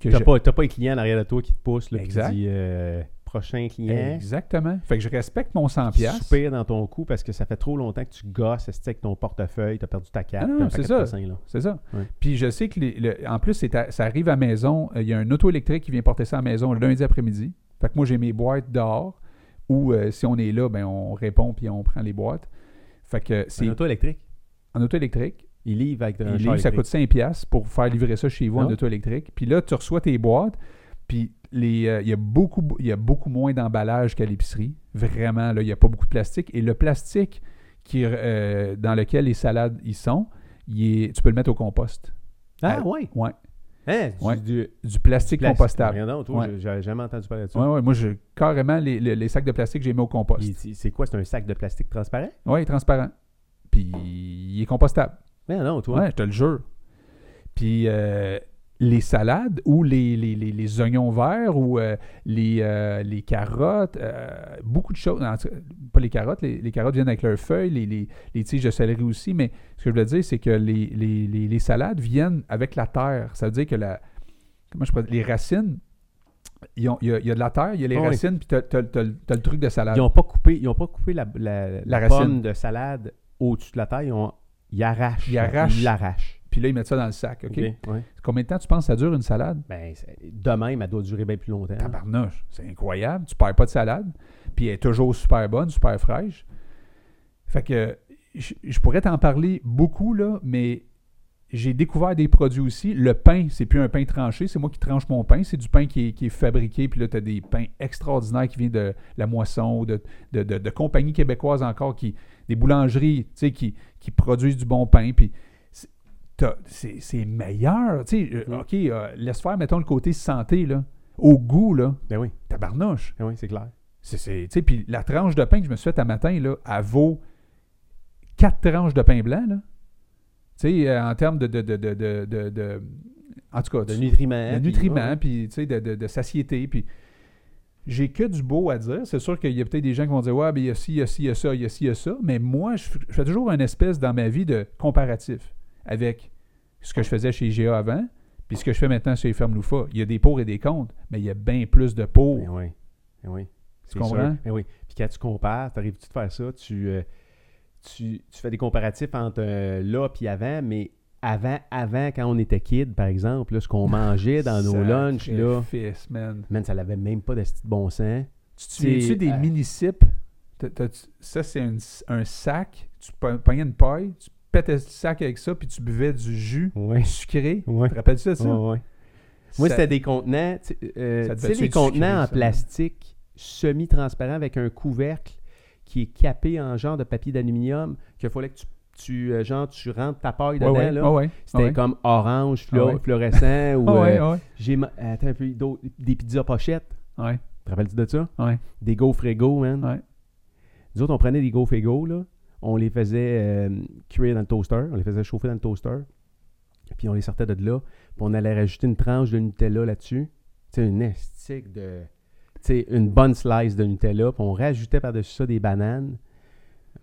Que T'as je- pas, pas un client derrière de toi qui te pousse, là, qui te dit euh, prochain client. Exactement. Fait que je respecte mon 100 qui pièces. soupire dans ton cou parce que ça fait trop longtemps que tu gosses avec ton portefeuille, t'as perdu ta carte. Ah non, c'est ça. C'est ça. Puis je sais que, les- le- en plus, à- ça arrive à maison. Euh, Il y a un auto électrique qui vient porter ça à la maison le lundi après-midi. Fait que moi, j'ai mes boîtes dehors ou euh, si on est là, ben on répond puis on prend les boîtes. Fait que c'est C'est auto électrique? en auto électrique. Il livre avec un Il char livre, ça coûte 5$ piastres pour faire livrer ça chez vous en auto électrique. Puis là, tu reçois tes boîtes, puis les, euh, il, y a beaucoup, il y a beaucoup moins d'emballage qu'à l'épicerie. Vraiment, là, il n'y a pas beaucoup de plastique. Et le plastique qui, euh, dans lequel les salades y sont, est- tu peux le mettre au compost. Ah, Ah, ouais. Ouais. Hein, du, Ouais. du Du plastique plastique. compostable. Rien d'autre, Ouais. J'avais jamais entendu parler de ça. Ouais, ouais, moi, je, carrément, les, les- les sacs de plastique, j'ai mis au compost. C'est quoi? C'est un sac de plastique transparent? Oui, transparent. Puis il est compostable. Mais non, toi. Ouais, je te le jure. Puis euh, les salades ou les, les, les- les oignons verts ou euh, les, euh, les carottes, beaucoup de choses. pas les carottes, les, les carottes viennent avec leurs feuilles, les, les- les tiges de céleri aussi, mais ce que je veux dire, c'est que les, les- les- les salades viennent avec la terre. Ça veut dire que la, comment je pourrais les racines, il y, a, il y a de la terre, il y a les Ah oui. racines, puis tu as, le truc de salade. Ils n'ont pas coupé, ils ont pas coupé la, la, La la racine. pomme de salade au-dessus de la taille. Ils, ont- ils arrachent. Ils arrachent. Ils l'arrachent. Puis là, ils mettent ça dans le sac. OK? Ouais. Combien de temps tu penses que ça dure une salade? Ben, de même, elle doit durer bien plus longtemps. Tabarnouche, c'est incroyable. Tu perds pas de salade. Puis elle est toujours super bonne, super fraîche. Fait que je, je pourrais t'en parler beaucoup, là, mais j'ai découvert des produits aussi. Le pain, c'est plus un pain tranché, c'est moi qui tranche mon pain. C'est du pain qui est, qui est fabriqué. Puis là, tu as des pains extraordinaires qui viennent de la moisson, ou de, de, de- de compagnies québécoises encore, qui, des boulangeries, tu sais, qui, qui produisent du bon pain. Puis c'est- meilleur. Tu sais, euh, Mhm. OK, euh, laisse faire, mettons, le côté santé, là. Au goût, là, Ben oui, tabarnouche. ben oui, c'est clair. C'est, puis la tranche de pain que je me suis faite à matin, là, elle vaut quatre tranches de pain blanc, là. Tu sais, euh, en termes de, de, de, de, de- de- de- En tout cas, De nutriments. de nutriments, puis tu sais, de, de- de satiété, puis j'ai que du beau à dire. C'est sûr qu'il y a peut-être des gens qui vont dire Ouais, ben il y a ci, il y a ci, il y a ça, il y a ci, il y a ça. Mais moi, je, je fais toujours une espèce dans ma vie de comparatif avec ce que je faisais chez GA avant, puis ce que je fais maintenant chez Ferme Loufa. Il y a des pour et des contre, mais il y a bien plus de pour. Ben oui, ben oui. Tu C'est comprends? Ben oui. Puis quand tu compares, t'arrives-tu de faire ça, tu, euh, tu, tu fais des comparatifs entre euh, là puis avant, mais avant, avant, quand on était kid, par exemple, là, ce qu'on mangeait dans nos lunchs, là, Sacrifice, man. man, ça n'avait même pas de bon sens. Tu te souviens-tu C'est- des euh, t'as- Ça, c'est un, un sac. Tu pognais une paille, tu pétais le sac avec ça, puis tu buvais du jus Oui. sucré. Ouais. Tu te rappelles-tu de ça? Ouais, ouais. Moi, c'était des contenants, tu sais, euh, tu sais, les sucré, contenants en ça? plastique semi-transparent avec un couvercle qui est capé en genre de papier d'aluminium, qu'il fallait que tu, tu, euh, genre, tu rentres ta paille dedans, ouais, là. ouais, ouais, C'était comme orange, Ah ouais. fluorescent, ou Ah euh, j'ai attends un peu, des pizzas pochettes. ouais, Te rappelles-tu de ça? ouais, Des gaufres égaux, man. Nous autres, on prenait des gaufres égaux, là. On les faisait euh, cuire dans le toaster. On les faisait chauffer dans le toaster. Puis on les sortait de là. Puis on allait rajouter une tranche de Nutella là-dessus. Tu sais, une estique de... Tu sais, une bonne slice de Nutella. Puis on rajoutait par-dessus ça des bananes.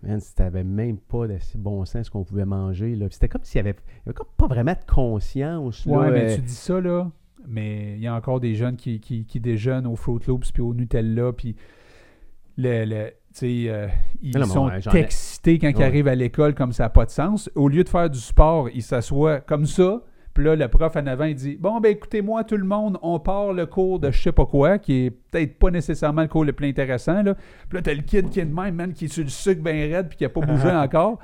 Man, si t'avais même pas de bon sens ce qu'on pouvait manger, là. C'était comme s'il y avait... Il y avait comme pas vraiment de conscience, là. Ouais, mais euh, tu dis ça, là, mais il y a encore des jeunes qui, qui, qui déjeunent au Fruit Loops puis au Nutella, puis le, le- euh, ils Non, sont ouais, excités quand ils arrivent à l'école comme ça n'a pas de sens. Au lieu de faire du sport, ils s'assoient comme ça, puis là, le prof en avant, il dit « Bon, ben écoutez-moi, tout le monde, on part le cours de je sais pas quoi, qui est peut-être pas nécessairement le cours le plus intéressant, là. Puis là, t'as le kid qui est de même, man, qui est sur le sucre bien raide, puis qui a pas bougé encore.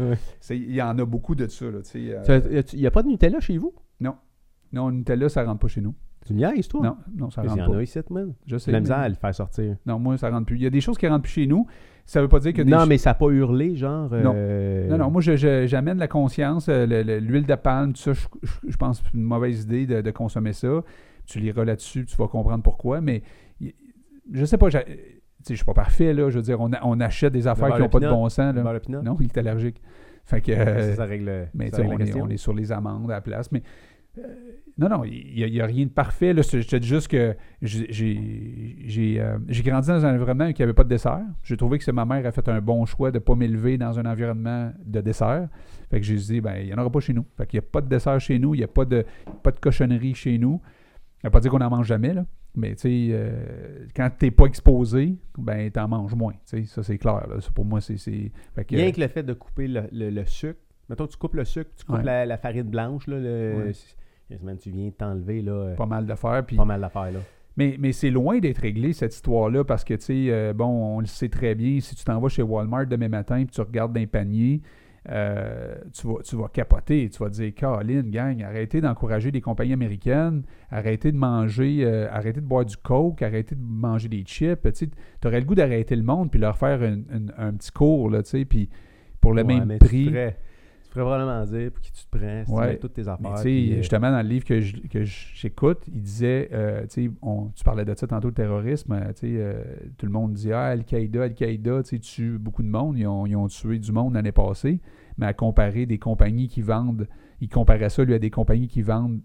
Il y en a beaucoup de ça, là, euh, Il n'y a pas de Nutella chez vous? non, le Nutella, ça rentre pas chez nous. Tu niaises, toi? Non, non, ça Mais Il y rentre en pas. a ici, man. Je sais. La misère à le faire sortir. Non, moi, ça rentre plus. Il y a des choses qui rentrent plus chez nous. Ça veut pas dire que des Non, mais ça n'a pas hurlé, genre. Non. euh, Non, non, moi, j'amène la conscience, euh, le- le- l'huile de palme, tout ça, je, je- je pense que c'est une mauvaise idée de, de consommer ça. Tu liras là-dessus, tu vas comprendre pourquoi, mais je sais pas, sais, je suis pas parfait, là. Je veux dire, on, a- on achète des affaires qui n'ont pas de bon sens, là. Non, il est allergique. Fait que... Ça, euh, ça règle, Mais ça règle on, la est, on est sur les amendes à la place. Mais euh, non, non, il n'y a, rien de parfait. Là, je te dis juste que j'ai- euh, grandi dans un environnement où il n'y avait pas de dessert. J'ai trouvé que c'est ma mère a fait un bon choix de ne pas m'élever dans un environnement de dessert. Fait que j'ai dit, ben, il n'y en aura pas chez nous. Fait qu'il n'y a pas de dessert chez nous, il n'y a pas de, pas de cochonnerie chez nous. Ça ne veut pas dire qu'on n'en mange jamais, là. Mais tu sais, euh, quand tu n'es pas exposé, ben, tu en manges moins. Ça, c'est clair. là. Ça, pour moi, c'est. Rien que le fait de couper le, le- le sucre. Mettons, tu coupes le sucre, tu coupes Ouais. la, la farine blanche, là. Le, Ouais. Tu viens t'enlever, là. euh, pas mal d'affaires. Puis Pas mal d'affaires, là. Mais, mais c'est loin d'être réglé, cette histoire-là, parce que, tu sais, euh, bon, on le sait très bien, si tu t'en vas chez Walmart demain matin et tu regardes d'un panier, euh, tu, vas, tu vas capoter. Tu vas te dire, Caroline, gang, arrêtez d'encourager des compagnies américaines, arrêtez de manger, euh, arrêtez de boire du coke, arrêtez de manger des chips. Tu aurais le goût d'arrêter le monde puis leur faire un, petit cours, là, tu sais, puis pour le Ouais, même Tu prix. ferais, tu ferais probablement dire pour qui tu te prends, si Ouais. tu mets toutes tes affaires. tu puis, euh, justement, dans le livre que je- que j'écoute, il disait, euh, tu on- tu parlais de ça tantôt, le terrorisme, euh, tu tout le monde dit, ah, Al-Qaïda, Al-Qaïda, tu sais, tue beaucoup de monde, ils ont, ils ont tué du monde l'année passée, mais à comparer des compagnies qui vendent, il comparait ça, lui, à des compagnies qui vendent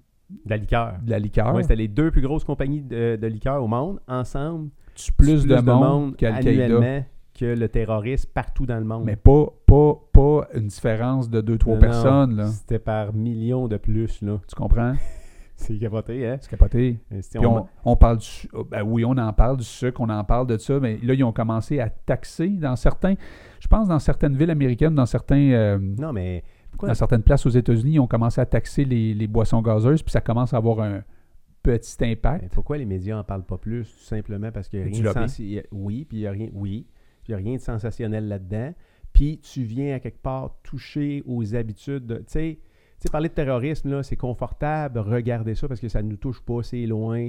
de la liqueur. de la liqueur, Ouais, c'était les deux plus grosses compagnies de, de liqueur au monde. Ensemble, tue plus, tuent de monde qu'Al-Qaïda. Que le terrorisme partout dans le monde. Mais pas, pas, pas une différence de 2-3 Non, personnes. C'était par millions de plus, là. Tu comprends? C'est capoté, hein? C'est capoté. Si Puis on- on, on parle du oh, ben oui, on en parle du sucre, on en parle de ça, mais là, ils ont commencé à taxer dans certains, je pense dans certaines villes américaines, dans certains euh, Non, mais pourquoi? dans certaines places aux États-Unis, ils ont commencé à taxer les, les boissons gazeuses, puis ça commence à avoir un petit impact. Mais pourquoi les médias en parlent pas plus? Tout simplement parce que Du rien de lobby. sensi- il y a- Oui, puis il y a rien. Oui. Il y a rien de sensationnel là-dedans. Puis tu viens à quelque part toucher aux habitudes. de- Tu sais, parler de terrorisme, là, c'est confortable, regarder ça parce que ça ne nous touche pas, c'est loin.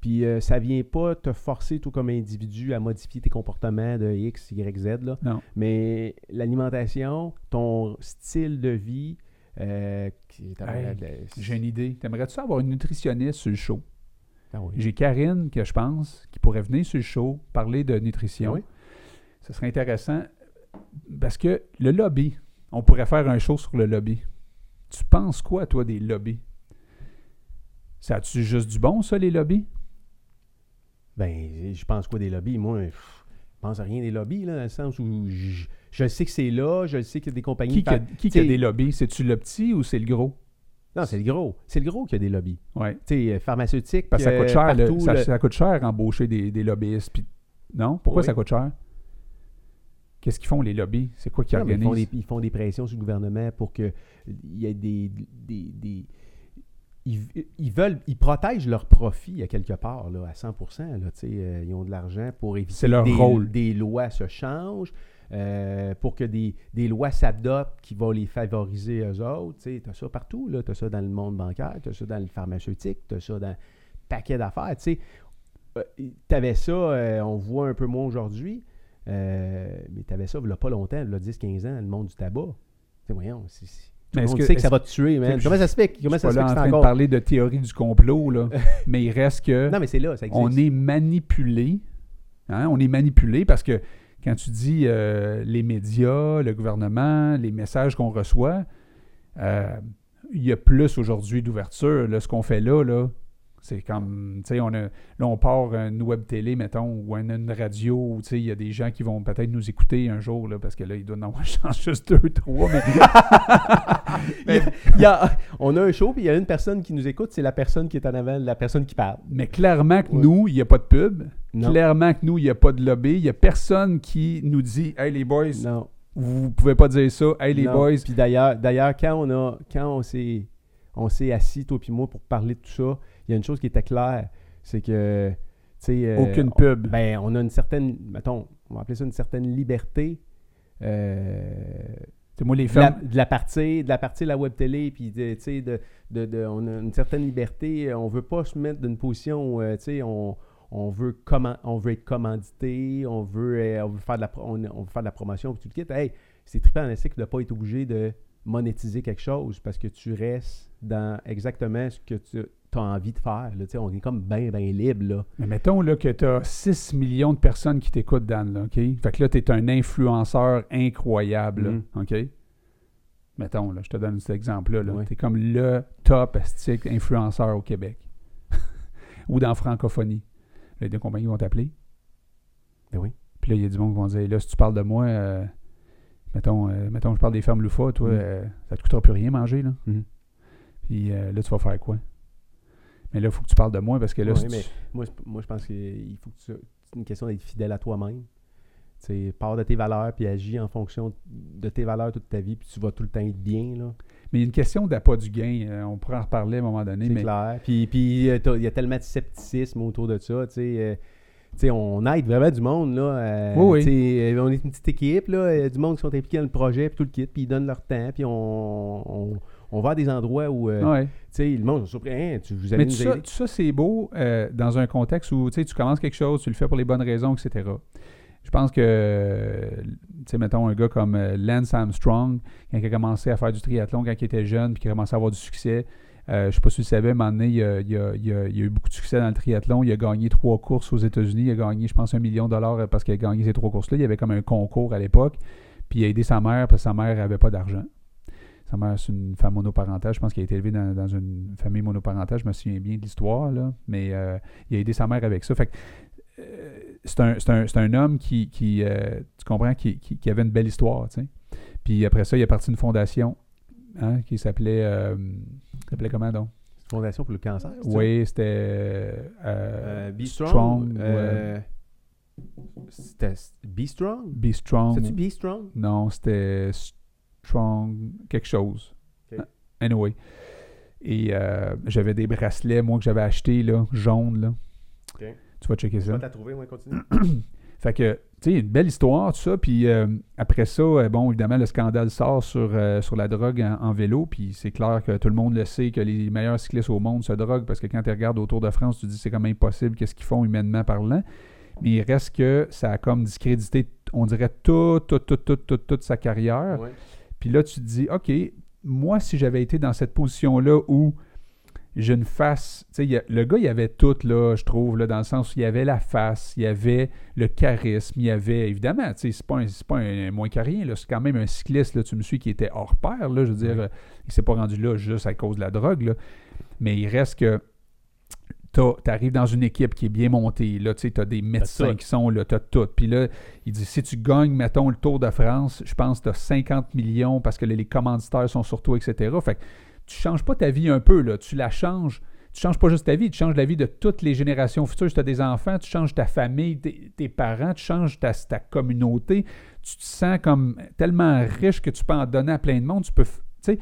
Puis euh, ça vient pas te forcer, toi, comme individu, à modifier tes comportements de X, Y, Z. Là. Non. Mais l'alimentation, ton style de vie, euh, Hey, J'ai une idée. T'aimerais-tu avoir une nutritionniste sur le show? Ah oui. J'ai Karine, que je pense, qui pourrait venir sur le show, parler de nutrition. Ah oui? Ce serait intéressant parce que le lobby, on pourrait faire un show sur le lobby. Tu penses quoi, toi, des lobbies? Ça a-tu juste du bon, ça, les lobbies? Ben, je pense quoi des lobbies? Moi, pff, je pense à rien des lobbies, là, dans le sens où je, je sais que c'est là, je sais qu'il y a des compagnies. Qui, qui a, qui a des lobbies? C'est-tu le petit ou c'est le gros? Non, c'est le gros. C'est le gros qui a des lobbies. Oui. Tu sais, euh, pharmaceutique. Parce que ça euh, coûte cher. partout, ça, le- ça coûte cher embaucher des, des lobbyistes. non? Pourquoi Oui. ça coûte cher? Qu'est-ce qu'ils font, les lobbies? C'est quoi qu'ils Non, mais ils, font organisent? des, ils font des pressions sur le gouvernement pour que il y ait des. des, des- ils, ils veulent, ils protègent leur profit à quelque part, là, à 100 là, euh, Ils ont de l'argent pour éviter leur que des, rôle. des lois se changent, euh, pour que des, des lois s'adoptent qui vont les favoriser eux autres. Tu as ça partout. Tu as ça dans le monde bancaire, tu as ça dans le pharmaceutique, tu as ça dans un paquet d'affaires. Tu avais ça, euh, on voit un peu moins aujourd'hui, euh, mais tu avais ça il n'y a pas longtemps, il y a 10-15 ans, le monde du tabac. Tu sais, voyons, c'est- c'est- tout Mais le monde que- sait que ça va te tuer, man. Comment ça se fait? Comment ça se fait en train de parler de théorie du complot, là. mais il reste que Non, mais c'est là, ça existe. on est manipulé. Hein? On est manipulé parce que quand tu dis euh, les médias, le gouvernement, les messages qu'on reçoit, euh, il y a plus aujourd'hui d'ouverture. Ce qu'on fait là, là c'est comme, tu sais, on a, là, on part une web télé, mettons, ou une, une radio, où, tu sais, il y a des gens qui vont peut-être nous écouter un jour, là, parce que là, ils doivent en pense, juste deux, trois, mais il y a- on a un show, puis il y a une personne qui nous écoute, c'est la personne qui est en avant, la personne qui parle. Mais clairement que Ouais. nous, il n'y a pas de pub. Non. Clairement que nous, il n'y a pas de lobby. Il n'y a personne qui nous dit Hey les boys, Non. vous pouvez pas dire ça. Hey les Non. boys. Puis d'ailleurs, d'ailleurs, quand on a, quand on s'est, on s'est assis toi puis moi pour parler de tout ça, il y a une chose qui était claire, c'est que, euh, Aucune on- pub. Ben, on a une certaine, mettons, on va appeler ça une certaine liberté. euh, C'est moi les femmes. de la partie de la partie de la web télé puis de, de, de, de- on a une certaine liberté on veut pas se mettre dans une position où euh, on, on veut comment on veut être commandité on veut euh, on veut faire de la on, on veut faire de la promotion puis tout le kit hey c'est trippant en esthétique de pas être obligé de monétiser quelque chose parce que tu restes dans exactement ce que tu as envie de faire là, tu on est comme bien bien libre là Mais mettons là, que tu as 6 millions de personnes qui t'écoutent, Dan. Là, OK? Fait que là, tu es un influenceur incroyable. Mhm. OK? Mettons, là, je te donne cet exemple-là. Là. Tu es comme le top astique influenceur au Québec. Ou dans la francophonie. Là, des compagnies vont t'appeler. Ben oui. Puis là, il y a du monde qui vont dire, là, si tu parles de moi, euh, mettons, euh, mettons, je parle des fermes Loufa, toi, Mhm. euh, ça te coûtera plus rien manger, là. Mhm. Puis euh, là, tu vas faire quoi? Mais là, il faut que tu parles de moi parce que là, si tu- mais moi, je- moi, je pense qu'il faut que tu. C'est une question d'être fidèle à toi-même. Tu sais, pars de tes valeurs puis agis en fonction de tes valeurs toute ta vie, puis tu vas tout le temps être bien. Là. Mais il y a une question d'appât du gain. euh, on pourra en reparler à un moment donné. C'est Mais clair. Puis puis, euh, il y a tellement de scepticisme autour de ça. Tu sais, euh, tu sais, on aide vraiment du monde. Là, euh, Oui, oui. on est une petite équipe, là, euh, du monde qui sont impliqués dans le projet, puis tout le kit, puis ils donnent leur temps, puis on, on, on va à des endroits où euh, ouais. le monde. Hein, tu, vous allez Mais tout ça, aider. tout ça, c'est beau euh, dans un contexte où tu commences quelque chose, tu le fais pour les bonnes raisons, etc. Je pense que, tu sais, mettons un gars comme euh, Lance Armstrong, quand il a commencé à faire du triathlon quand il était jeune, puis qu'il a commencé à avoir du succès, euh, je ne sais pas si tu le savais, à un moment donné, il a, il a- il a- il a eu beaucoup de succès dans le triathlon. Il a gagné trois courses aux États-Unis. Il a gagné, je pense, un million de dollars parce qu'il a gagné ces trois courses-là. Il y avait comme un concours à l'époque. Puis il a aidé sa mère parce que sa mère n'avait pas d'argent. Sa mère, c'est une femme monoparentale. Je pense qu'elle a été élevée dans, dans une famille monoparentale. Je me souviens bien de l'histoire, là. Mais euh, il a aidé sa mère avec ça. Fait que, euh, c'est un, c'est un- un homme qui, qui, euh, tu comprends, qui, qui- qui avait une belle histoire, tu sais. Puis après ça, il a parti d'une fondation hein, qui s'appelait... euh, s'appelait comment, donc? Fondation pour le cancer. Oui, c'était... Be Strong. Strong, c'était Be Strong? Be Strong. C'est-tu Be Strong? Non, c'était Strong quelque chose. Ok. Anyway. Et euh, j'avais des bracelets, moi, que j'avais achetés, là, jaunes, là. Tu vas checker ça. vas t'as trouvé, ouais, continue. Fait que, tu sais, une belle histoire, tout ça. Puis euh, après ça, euh, bon, évidemment, le scandale sort sur, sur la drogue en, en vélo. Puis c'est clair que tout le monde le sait que les meilleurs cyclistes au monde se droguent parce que quand tu regardes autour de France, tu te dis c'est quand même impossible qu'est-ce qu'ils font humainement parlant. Mais il reste que ça a comme discrédité, on dirait, toute, toute, toute, toute, toute, toute sa carrière. Ouais. Puis là, tu te dis, OK, moi, si j'avais été dans cette position-là où j'ai une face. Tu sais, il y a- le gars, il avait tout, là, je trouve, là, dans le sens où il y avait la face, il y avait le charisme, il y avait, évidemment, tu sais, c'est pas, un, c'est pas un moins que rien, là, c'est quand même un cycliste, là, tu me suis, qui était hors pair, là, je veux dire, Ouais. il s'est pas rendu là juste à cause de la drogue, là. Mais il reste que tu arrives dans une équipe qui est bien montée, là, tu as des médecins qui sont là, tu as tout. Puis là, il dit, si tu gagnes, mettons, le Tour de France, je pense que tu as 50 millions parce que les, les commanditaires sont sur toi, etc. Fait que tu changes pas ta vie un peu, là, tu la changes. Tu changes pas juste ta vie, tu changes la vie de toutes les générations futures. Si tu as des enfants, tu changes ta famille, tes, tes parents, tu changes ta, ta communauté. Tu te sens comme tellement riche que tu peux en donner à plein de monde. Tu peux, tu sais,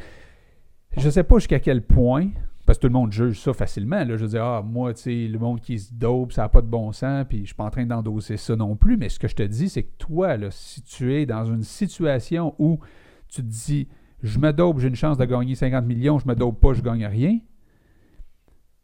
je sais pas jusqu'à quel point, parce que tout le monde juge ça facilement. Là, je veux dire, ah, moi, tu sais, le monde qui se dope, ça n'a pas de bon sens, puis je suis pas en train d'endosser ça non plus. Mais ce que je te dis, c'est que toi, là, si tu es dans une situation où tu te dis, je me dope, j'ai une chance de gagner 50 millions, je me dope pas, je gagne rien.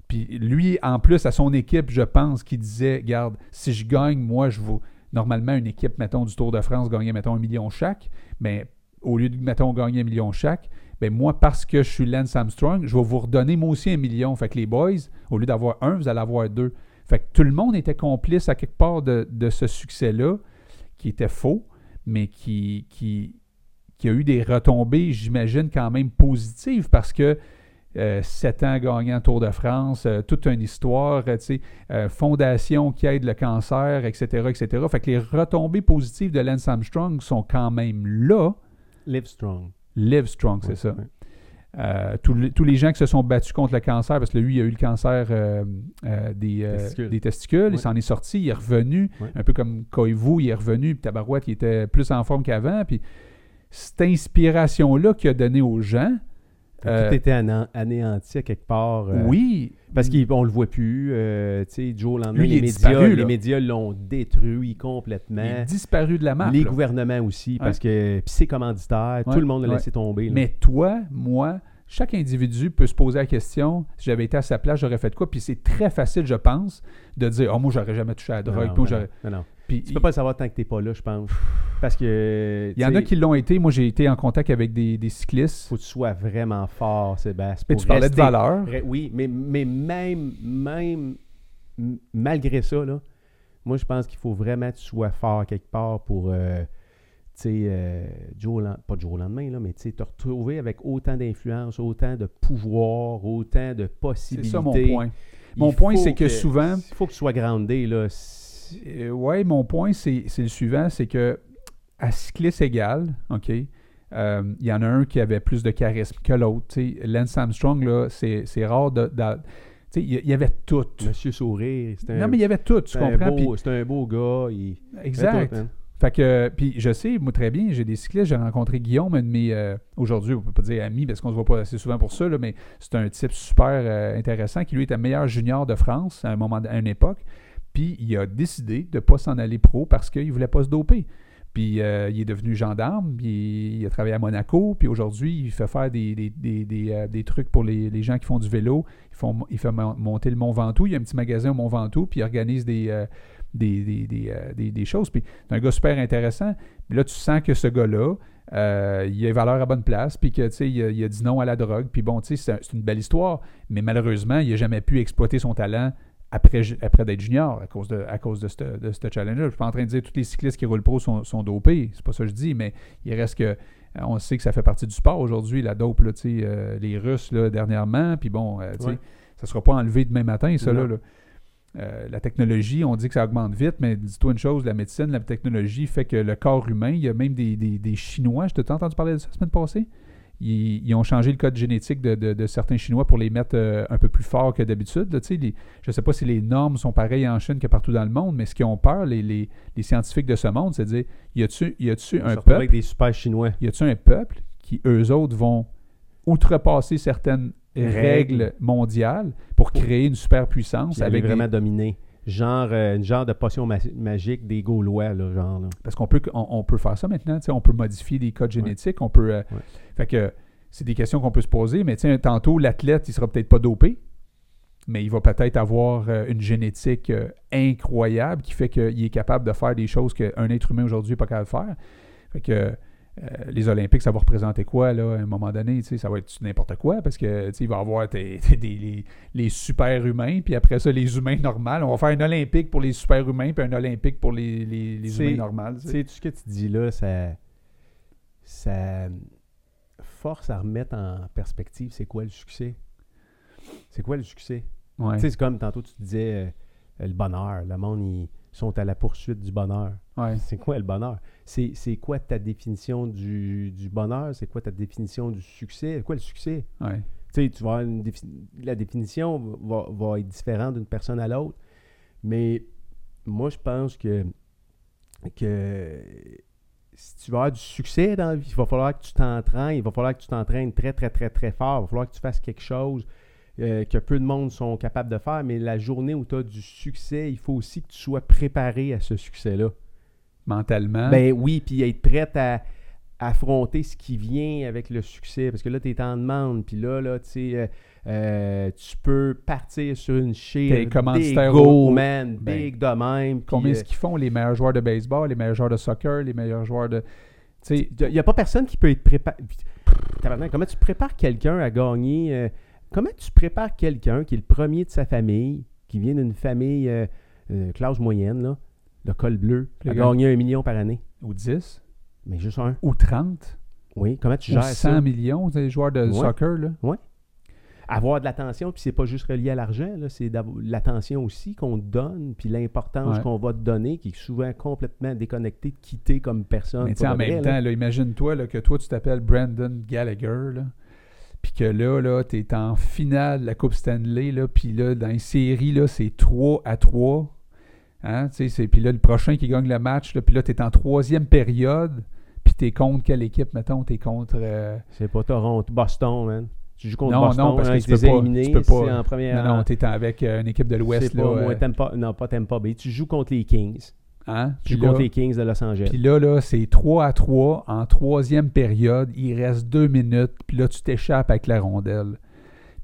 Puis lui, en plus, à son équipe, je pense qu'il disait, garde, si je gagne, moi, je vous. Normalement, une équipe, mettons, du Tour de France gagnait, mettons, un million chaque, mais au lieu de, mettons, gagner un million chaque, ben moi, parce que je suis Lance Armstrong, je vais vous redonner moi aussi un million. Fait que les boys, au lieu d'avoir un, vous allez avoir deux. Fait que tout le monde était complice à quelque part de, de ce succès-là, qui était faux, mais qui, qui, qui a eu des retombées, j'imagine, quand même positives parce que euh, sept ans gagnant Tour de France, euh, toute une histoire, euh, euh, fondation qui aide le cancer, etc., etc. Fait que les retombées positives de Lance Armstrong sont quand même là. Live. Live strong, c'est ça. Euh, tous, les, tous les gens qui se sont battus contre le cancer, parce que lui, il a eu le cancer euh, euh, des, Testicules. des testicules, Ouais. il s'en est sorti, il est revenu, un peu comme Koivu, il est revenu, puis Tabarouette, il était plus en forme qu'avant, puis cette inspiration-là qu'il a donnée aux gens, Euh, Tout était ané- anéanti à quelque part. euh, oui, Parce qu'on le voit plus. euh, tu sais, Joe, le lendemain, Lui, il les médias, disparu, les médias l'ont détruit il est complètement. disparu de la map. les là. gouvernements aussi, parce que ses commanditaires, Ouais, tout le monde l'a ouais. laissé tomber. là. Mais toi, moi, chaque individu peut se poser la question si j'avais été à sa place, j'aurais fait quoi? Puis c'est très facile, je pense, de dire Oh, moi, j'aurais jamais touché à la drogue. non, non. Puis Tu peux pas le savoir tant que t'es pas là, je pense. Parce que. il y en a qui l'ont été. Moi, j'ai été en contact avec des, des cyclistes. Faut que tu sois vraiment fort, Sébastien. Mais pour tu parlais de valeur. Re- Oui, mais, mais même, même malgré ça, là, moi, je pense qu'il faut vraiment que tu sois fort quelque part pour, euh, tu sais, euh, pas Joe au lendemain, là, mais tu sais, te retrouver avec autant d'influence, autant de pouvoir, autant de C'est possibilités. ça mon point. Il Mon point, c'est que souvent- Il faut que tu sois groundé, là. Euh, ouais, mon point, c'est le suivant c'est que à cycliste égal, OK, euh, il y en a un qui avait plus de charisme que l'autre. Lance Armstrong, là, c'est rare de. il y- avait tout. Monsieur Sourire, un, Non, mais il y avait tout, tu comprends? c'est un beau gars. Il, exact. fait que, puis je sais, moi très bien, j'ai des cyclistes, j'ai rencontré Guillaume, un de mes, euh, aujourd'hui, on peut pas dire ami parce qu'on se voit pas assez souvent pour ça, là, mais c'est un type super euh, intéressant qui lui était meilleur junior de France à un moment, à une époque, puis il a décidé de pas s'en aller pro parce qu'il voulait pas se doper. Puis euh, il est devenu gendarme, puis il a travaillé à Monaco, puis aujourd'hui il fait faire des, des, des, des, euh, trucs pour les, les gens qui font du vélo. Il fait mon- monter le Mont Ventoux. Il y a un petit magasin au Mont Ventoux, puis il organise des, euh, des, euh, choses. Puis c'est un gars super intéressant. Puis là, tu sens que ce gars-là, il a les valeurs à bonne place, puis que, il, a- il a dit non à la drogue. Puis bon, tu sais, c'est une belle histoire, mais malheureusement, il n'a jamais pu exploiter son talent après, d'être junior à cause de, à cause de ce de challenge-là. Je suis pas en train de dire que tous les cyclistes qui roulent pro sont, sont dopés, c'est pas ça que je dis, mais il reste que euh, on sait que ça fait partie du sport aujourd'hui, la dope, là, euh, les Russes là, dernièrement, puis bon, euh, Ouais. ça sera pas enlevé demain matin, ça là. Euh, la technologie, on dit que ça augmente vite, mais dis-toi une chose, la médecine, la technologie fait que le corps humain, il y a même des, des- des Chinois, je t'ai entendu parler de ça la semaine passée? Ils, ils ont changé le code génétique de, de- de certains Chinois pour les mettre euh, un peu plus forts que d'habitude. les- je ne sais pas si les normes sont pareilles en Chine que partout dans le monde, mais ce qu'ils ont peur, les, les- les scientifiques de ce monde, c'est de dire y a-tu a-tu un retrouve avec peuple des super chinois. y a-t-il un peuple qui, eux autres, vont outrepasser certaines Règles. règles mondiales pour créer une superpuissance avec des- vraiment dominer. Genre, euh, une genre de potion ma- magique des Gaulois, là, genre. là. Parce qu'on peut, on, on peut faire ça maintenant, tu sais, on peut modifier les codes génétiques, on peut... euh, Ouais. Fait que c'est des questions qu'on peut se poser, mais sais, tantôt, l'athlète, il sera peut-être pas dopé, mais il va peut-être avoir euh, une génétique incroyable qui fait qu'il est capable de faire des choses qu'un être humain aujourd'hui n'est pas capable de faire. Fait que les Olympiques, ça va représenter quoi, là, à un moment donné? Ça va être n'importe quoi, parce que il va y avoir des- les, les super-humains, puis après ça, les humains normaux. On va faire un Olympique pour les super-humains, puis un Olympique pour les, les, humains normaux. tu sais. tout ce que tu dis là, ça, ça force à remettre en perspective c'est quoi le succès. C'est quoi le succès? Ouais. C'est comme tantôt tu disais euh, le bonheur. Le monde, ils sont à la poursuite du bonheur. Ouais. C'est quoi le bonheur? C'est quoi ta définition du, du bonheur? C'est quoi ta définition du succès? C'est quoi le succès? Ouais. Tu tu vas une défi- la définition va, va être différente d'une personne à l'autre. Mais moi, je pense que, que si tu veux avoir du succès dans la vie, il va falloir que tu t'entraînes. Il va falloir que tu t'entraînes très, très, très, très fort. Il va falloir que tu fasses quelque chose euh, que peu de monde sont capables de faire. Mais la journée où tu as du succès, il faut aussi que tu sois préparé à ce succès-là. Mentalement. Ben oui, puis être prête à affronter ce qui vient avec le succès. Parce que là, tu es en demande. Puis là, là tu euh, euh, tu peux partir sur une chaîne. Big go, man. Ben, big de même. Combien euh, est-ce qu'ils font, les meilleurs joueurs de baseball, les meilleurs joueurs de soccer, les meilleurs joueurs de. Il n'y a pas personne qui peut être préparé. Comment tu prépares quelqu'un à gagner Comment tu prépares quelqu'un qui est le premier de sa famille, qui vient d'une famille euh, euh, classe moyenne, là, le col bleu, Le à gars- gagner un million par année? Ou 10, Mais juste un. ou 30, Oui. Comment tu ou gères 100 ça? millions, des joueurs de Ouais. soccer, là. avoir de l'attention, puis c'est pas juste relié à l'argent, c'est l'attention aussi qu'on te donne, puis l'importance Ouais. qu'on va te donner, qui est souvent complètement déconnectée de quitter comme personne. Mais en même vrai, temps, imagine-toi que toi, tu t'appelles Brandon Gallagher, là, puis que là, là tu es en finale de la Coupe Stanley, là, puis là, dans les séries, là, c'est 3 à 3. Hein, tu puis là, le prochain qui gagne le match, là, puis là, tu es en troisième période, puis tu es contre quelle équipe, mettons? Tu es contre... euh, C'est pas Toronto, Boston, man. Tu joues contre Non, Boston, non, parce que hein, tu ils peux pas- éliminés, tu peux pas- c'est en première. Non, non, tu es avec euh, une équipe de l'Ouest, là. pas, moi, euh, Tampa- non, pas Tampa Bay. Tu joues contre les Kings. Hein, Tu puis contre les Kings de Los Angeles. Puis là, là, c'est 3 à 3 en troisième période. Il reste deux minutes. Puis là, tu t'échappes avec la rondelle.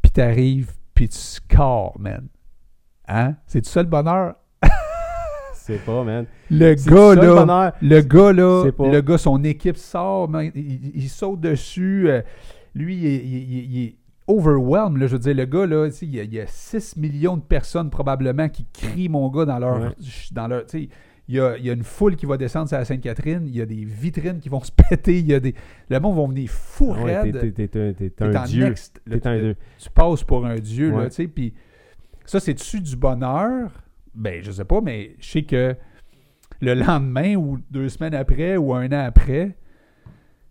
Puis t'arrives, puis tu scores, man. Hein? C'est tout ça le bonheur? C'est pas, man. Le gars, le là, bonheur. le gars, là, le gars, son équipe sort, man, il, saute dessus. euh, lui, il, est- il il overwhelmed, là, je veux dire, le gars, là, tu il y, a, il y a 6 millions de personnes probablement qui crient mon gars dans leur... Ouais. Dans leur tu sais, il y, a, il y a une foule qui va descendre sur la Sainte-Catherine, il y a des vitrines qui vont se péter, il y a des... Le monde va venir fou Ah ouais, raide. t'es- t'es- t'es un- T'es dieu. next- là, T'es un tu- dieu. tu passes pour un dieu, là, tu sais, puis ça, c'est-tu du bonheur? Ben, je sais pas, mais je sais que le lendemain ou deux semaines après ou un an après,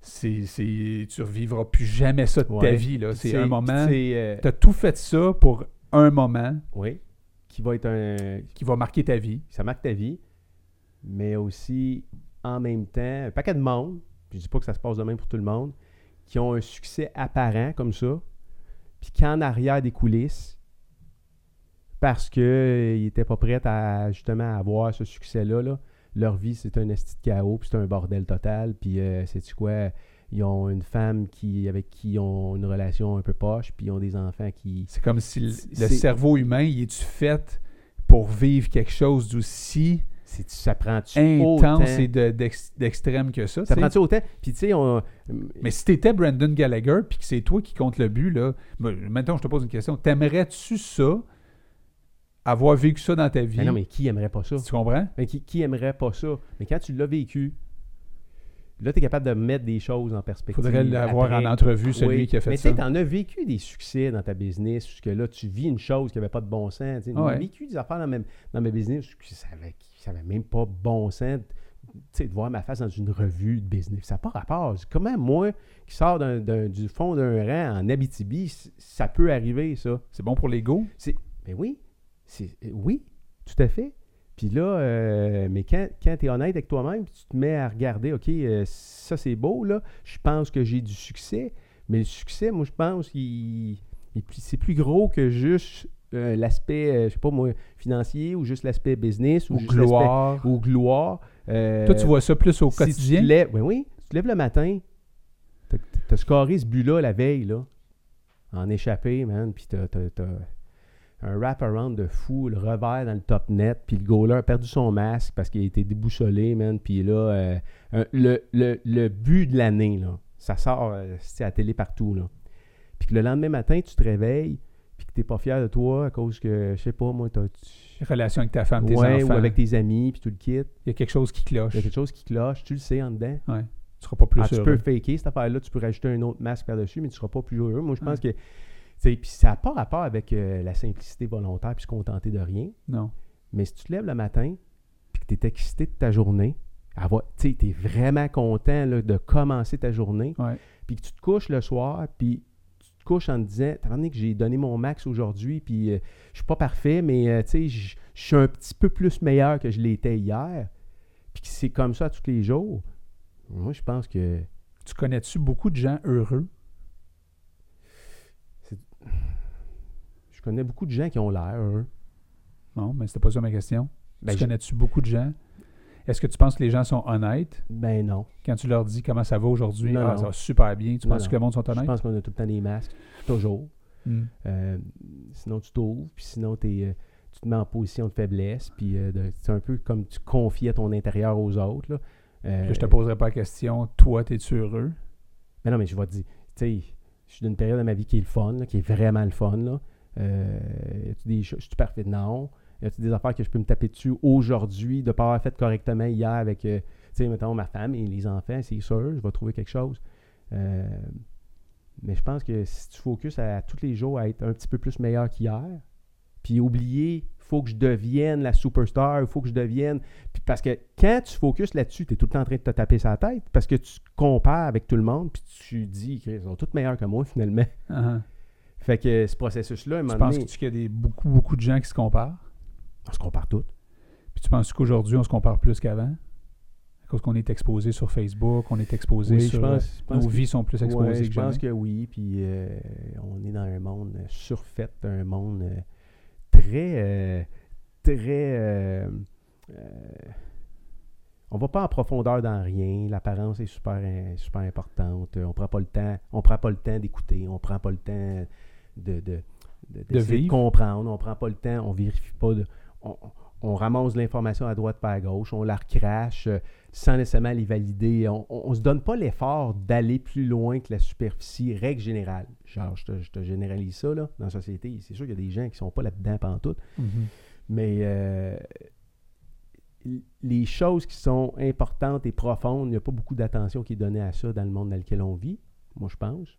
c'est, c'est, tu revivras plus jamais ça de ta vie, là. C'est C'est- un moment... euh, T'as tout fait ça pour un moment oui. Qui va être un. qui va marquer ta vie. Ça marque ta vie, mais aussi en même temps, un paquet de monde, puis je dis pas que ça se passe de même pour tout le monde, qui ont un succès apparent comme ça, puis qu'en arrière des coulisses, parce qu'ils n'étaient pas prêts à justement avoir ce succès-là, là, leur vie c'est un esti de chaos, puis c'est un bordel total, puis euh, c'est quoi, ils ont une femme qui avec qui ils ont une relation un peu poche, puis ils ont des enfants qui... C'est comme si le, le cerveau humain, il est-tu fait pour vivre quelque chose d'aussi Ça prend-tu intense autant? et de- d'ex- d'extrême que ça? Ça prend-tu autant? Puis tu sais, on... Mais si t'étais Brandon Gallagher puis que c'est toi qui compte le but, là, maintenant je te pose une question. T'aimerais-tu ça, avoir vécu ça dans ta vie? Mais non, mais qui aimerait pas ça? Tu comprends? Mais qui, qui aimerait pas ça? Mais quand tu l'as vécu, là, tu es capable de mettre des choses en perspective. Faudrait l'avoir en entrevue, celui oui. qui a fait Mais tu ça. sais, t'en as vécu des succès dans ta business, parce que là, tu vis une chose qui n'avait pas de bon sens. Ouais. J'ai vécu des affaires dans ma business qui n'avaient ça même pas bon sens. De voir ma face dans une revue de business. Ça n'a pas rapport. Comment moi, qui sors du fond d'un rang en Abitibi, ça peut arriver, ça? C'est bon pour l'ego? Mais oui, c'est euh, oui, tout à fait. Puis là, euh, mais quand, quand tu es honnête avec toi-même, tu te mets à regarder, OK, euh, ça c'est beau, là, je pense que j'ai du succès, mais le succès, moi, je pense qu'il il plus- c'est plus gros que juste euh, l'aspect, je sais pas moi, financier ou juste l'aspect business ou, Ou juste gloire? Ou gloire. Toi, tu vois ça plus au si tu quotidien? lèves, oui, oui, tu te lèves le matin, t'as as scoré ce but-là la veille, là, en échappé, man, puis t'as- t'as un wrap-around de fou, le revers dans le top net, puis le goaler a perdu son masque parce qu'il a été déboussolé, man, puis là, euh, le, le- le but de l'année, là, ça sort, euh, à la télé partout, là. Puis que le lendemain matin, tu te réveilles, puis que t'es pas fier de toi à cause que, je sais pas, moi, t'as... tu- Relation avec ta femme, tes Ouais, enfants. ou avec tes amis, puis tout le kit. Il y a quelque chose qui cloche. Il y a quelque chose qui cloche, tu le sais en dedans. Ouais. Tu seras pas plus Ah, tu heureux. peux faker cette affaire-là, tu peux rajouter un autre masque par-dessus, mais tu ne seras pas plus heureux. Moi, je pense Ouais. que. Puis ça n'a pas rapport avec euh, la simplicité volontaire puis se contenter de rien. Non. Mais si tu te lèves le matin puis que tu es excité de ta journée, tu es vraiment content là, de commencer ta journée, puis que tu te couches le soir, puis tu te couches en te disant, t'as donné que j'ai donné mon max aujourd'hui, puis euh, je suis pas parfait, mais euh, je suis un petit peu plus meilleur que je l'étais hier, puis que c'est comme ça tous les jours. Moi, je pense que Tu connais-tu beaucoup de gens heureux? Je connais beaucoup de gens qui ont l'air heureux. Non, mais c'était pas ça ma question. Ben, tu je- connais-tu beaucoup de gens? Est-ce que tu penses que les gens sont honnêtes? Ben non. quand tu leur dis comment ça va aujourd'hui? Ah, ça va super bien. Tu Non, penses non. que le monde sont Je honnêtes? pense qu'on a tout le temps des masques. Toujours. Hmm. Euh, sinon, tu t'ouvres, puis sinon, euh, tu te mets en position de faiblesse, puis euh, c'est un peu comme tu confies à ton intérieur aux autres. Là. Je te poserai pas la question, toi, es-tu heureux? Mais non, mais je vais te dire, tu sais, je suis d'une période de ma vie qui est le fun, qui est vraiment le fun. Là. Euh, y a-tu des choses, je suis parfait? Non. Y a-tu des affaires que je peux me taper dessus aujourd'hui, de ne pas avoir fait correctement hier avec, euh, tu sais, mettons, ma femme et les enfants, c'est sûr, je vais trouver quelque chose. Euh, mais je pense que si tu focuses à, tous les jours à être un petit peu plus meilleur qu'hier, puis oublier, faut que je devienne la superstar, il faut que je devienne. Puis parce que quand tu focuses là-dessus, tu es tout le temps en train de te taper sa tête parce que tu compares avec tout le monde, puis tu dis qu'ils sont tous meilleurs que moi finalement. Ah, Fait que ce processus-là, Tu penses qu'il y a des, beaucoup, beaucoup de gens qui se comparent? on se compare tous. Puis tu penses qu'aujourd'hui, on se compare plus qu'avant? À cause qu'on est exposé sur Facebook, on est exposé Oui, sur... je euh, pense, je pense nos que- vies sont plus exposées Ouais, que je jamais. pense que oui, puis euh, on est dans un monde surfait, un monde euh, très, euh, très... euh, euh, on va pas en profondeur dans rien. L'apparence est super, super importante. On prend pas le temps. On prend pas le temps d'écouter. On prend pas le temps de, de, de, vivre. comprendre. On prend pas le temps. On vérifie pas. de- on, on ramasse l'information à droite pas à gauche. On la recrache sans nécessairement les valider. On, on se donne pas l'effort d'aller plus loin que la superficie, règle générale. Genre, je te, je te généralise ça là, dans la société. C'est sûr qu'il y a des gens qui sont pas là-dedans pantoute. Mhm. Mais euh, les choses qui sont importantes et profondes, il n'y a pas beaucoup d'attention qui est donnée à ça dans le monde dans lequel on vit, moi je pense.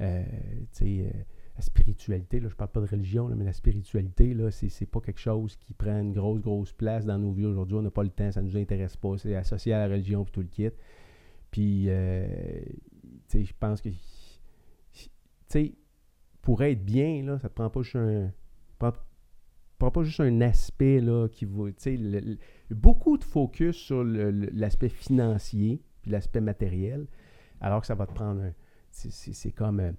Euh, tu sais, euh, la spiritualité, là, je parle pas de religion, là, mais la spiritualité, là, c'est, c'est pas quelque chose qui prend une grosse, grosse place dans nos vies aujourd'hui. On n'a pas le temps, ça nous intéresse pas. C'est associé à la religion et tout le kit. Puis, euh, je pense que, tu sais, pour être bien, là, ça te prend pas juste un, prend- pas juste un aspect là, qui va. le- beaucoup de focus sur l'aspect financier puis l'aspect matériel, alors que ça va te prendre un. c'est- comme.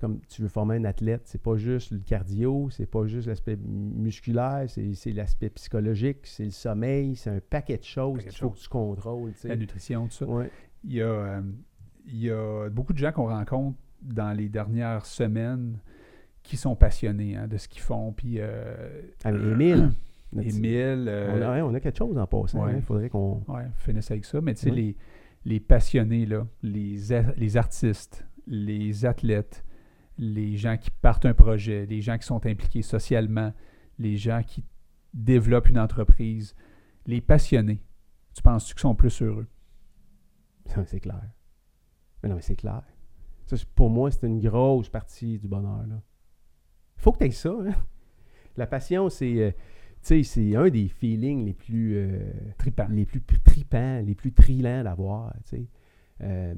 Comme tu veux former un athlète, c'est pas juste le cardio, c'est pas juste l'aspect musculaire, c'est l'aspect psychologique, c'est le sommeil, c'est un paquet de choses qu'il faut que tu contrôles. tu sais. La nutrition, tout ça. Ouais. Il y a, euh, il y a beaucoup de gens qu'on rencontre dans les dernières semaines qui sont passionnés hein, de ce qu'ils font. Puis euh, Ah, mais Émile, notre- Émile, on, a, ouais, on a quelque chose en passant. ouais. Il faudrait qu'on. Ouais, finisse avec ça. Mais tu sais, Ouais. les, les passionnés, là, les, les artistes, les athlètes, les gens qui partent un projet, les gens qui sont impliqués socialement, les gens qui développent une entreprise, les passionnés, tu penses-tu qu'ils sont plus heureux? c'est clair. Mais non, mais c'est clair. Ça, pour moi, c'est une grosse partie du bonheur. Il faut que tu aies ça. hein. La passion, c'est. euh, c'est un des feelings les plus. euh, Trippant. les plus tripants, les plus trillants d'avoir. Euh,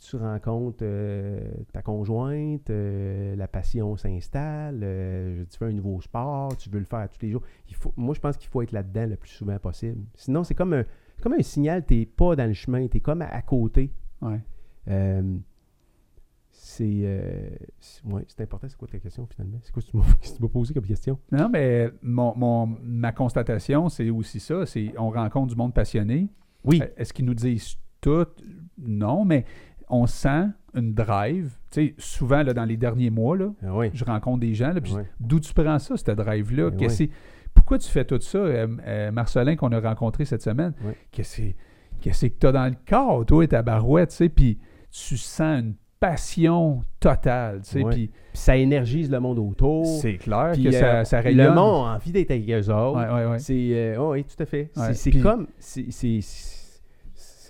tu rencontres euh, ta conjointe, euh, la passion s'installe, euh, tu fais un nouveau sport, tu veux le faire tous les jours. Il faut, moi, je pense qu'il faut être là-dedans le plus souvent possible. Sinon, c'est comme un, comme un signal, tu n'es pas dans le chemin, tu es comme à, à côté. Ouais. C'est, ouais, important. C'est quoi ta question finalement? C'est quoi que tu m'as, qu'est-ce que tu m'as posé comme question? Non, mais mon, mon- ma constatation, c'est aussi ça. C'est on rencontre du monde passionné. Oui. Est-ce qu'ils nous disent tout? Non, mais on sent une drive. Tu sais, souvent, là, dans les derniers mois, là, Ah oui. je rencontre des gens. là, puis Ouais. D'où tu prends ça, cette drive-là? Qu'est-ce ouais. que c'est- Pourquoi tu fais tout ça, euh, euh, Marcelin, qu'on a rencontré cette semaine? Qu'est-ce que- qu'est-ce que tu as dans le corps, toi et ta barouette? tu sais, Puis tu sens une passion totale. tu sais. Puis Puis ça énergise le monde autour. c'est clair Puis, que ça, euh, ça rayonne. Le monde a envie d'être avec eux autres. C'est, euh, oh oui, tout à fait. C'est- comme, c'est,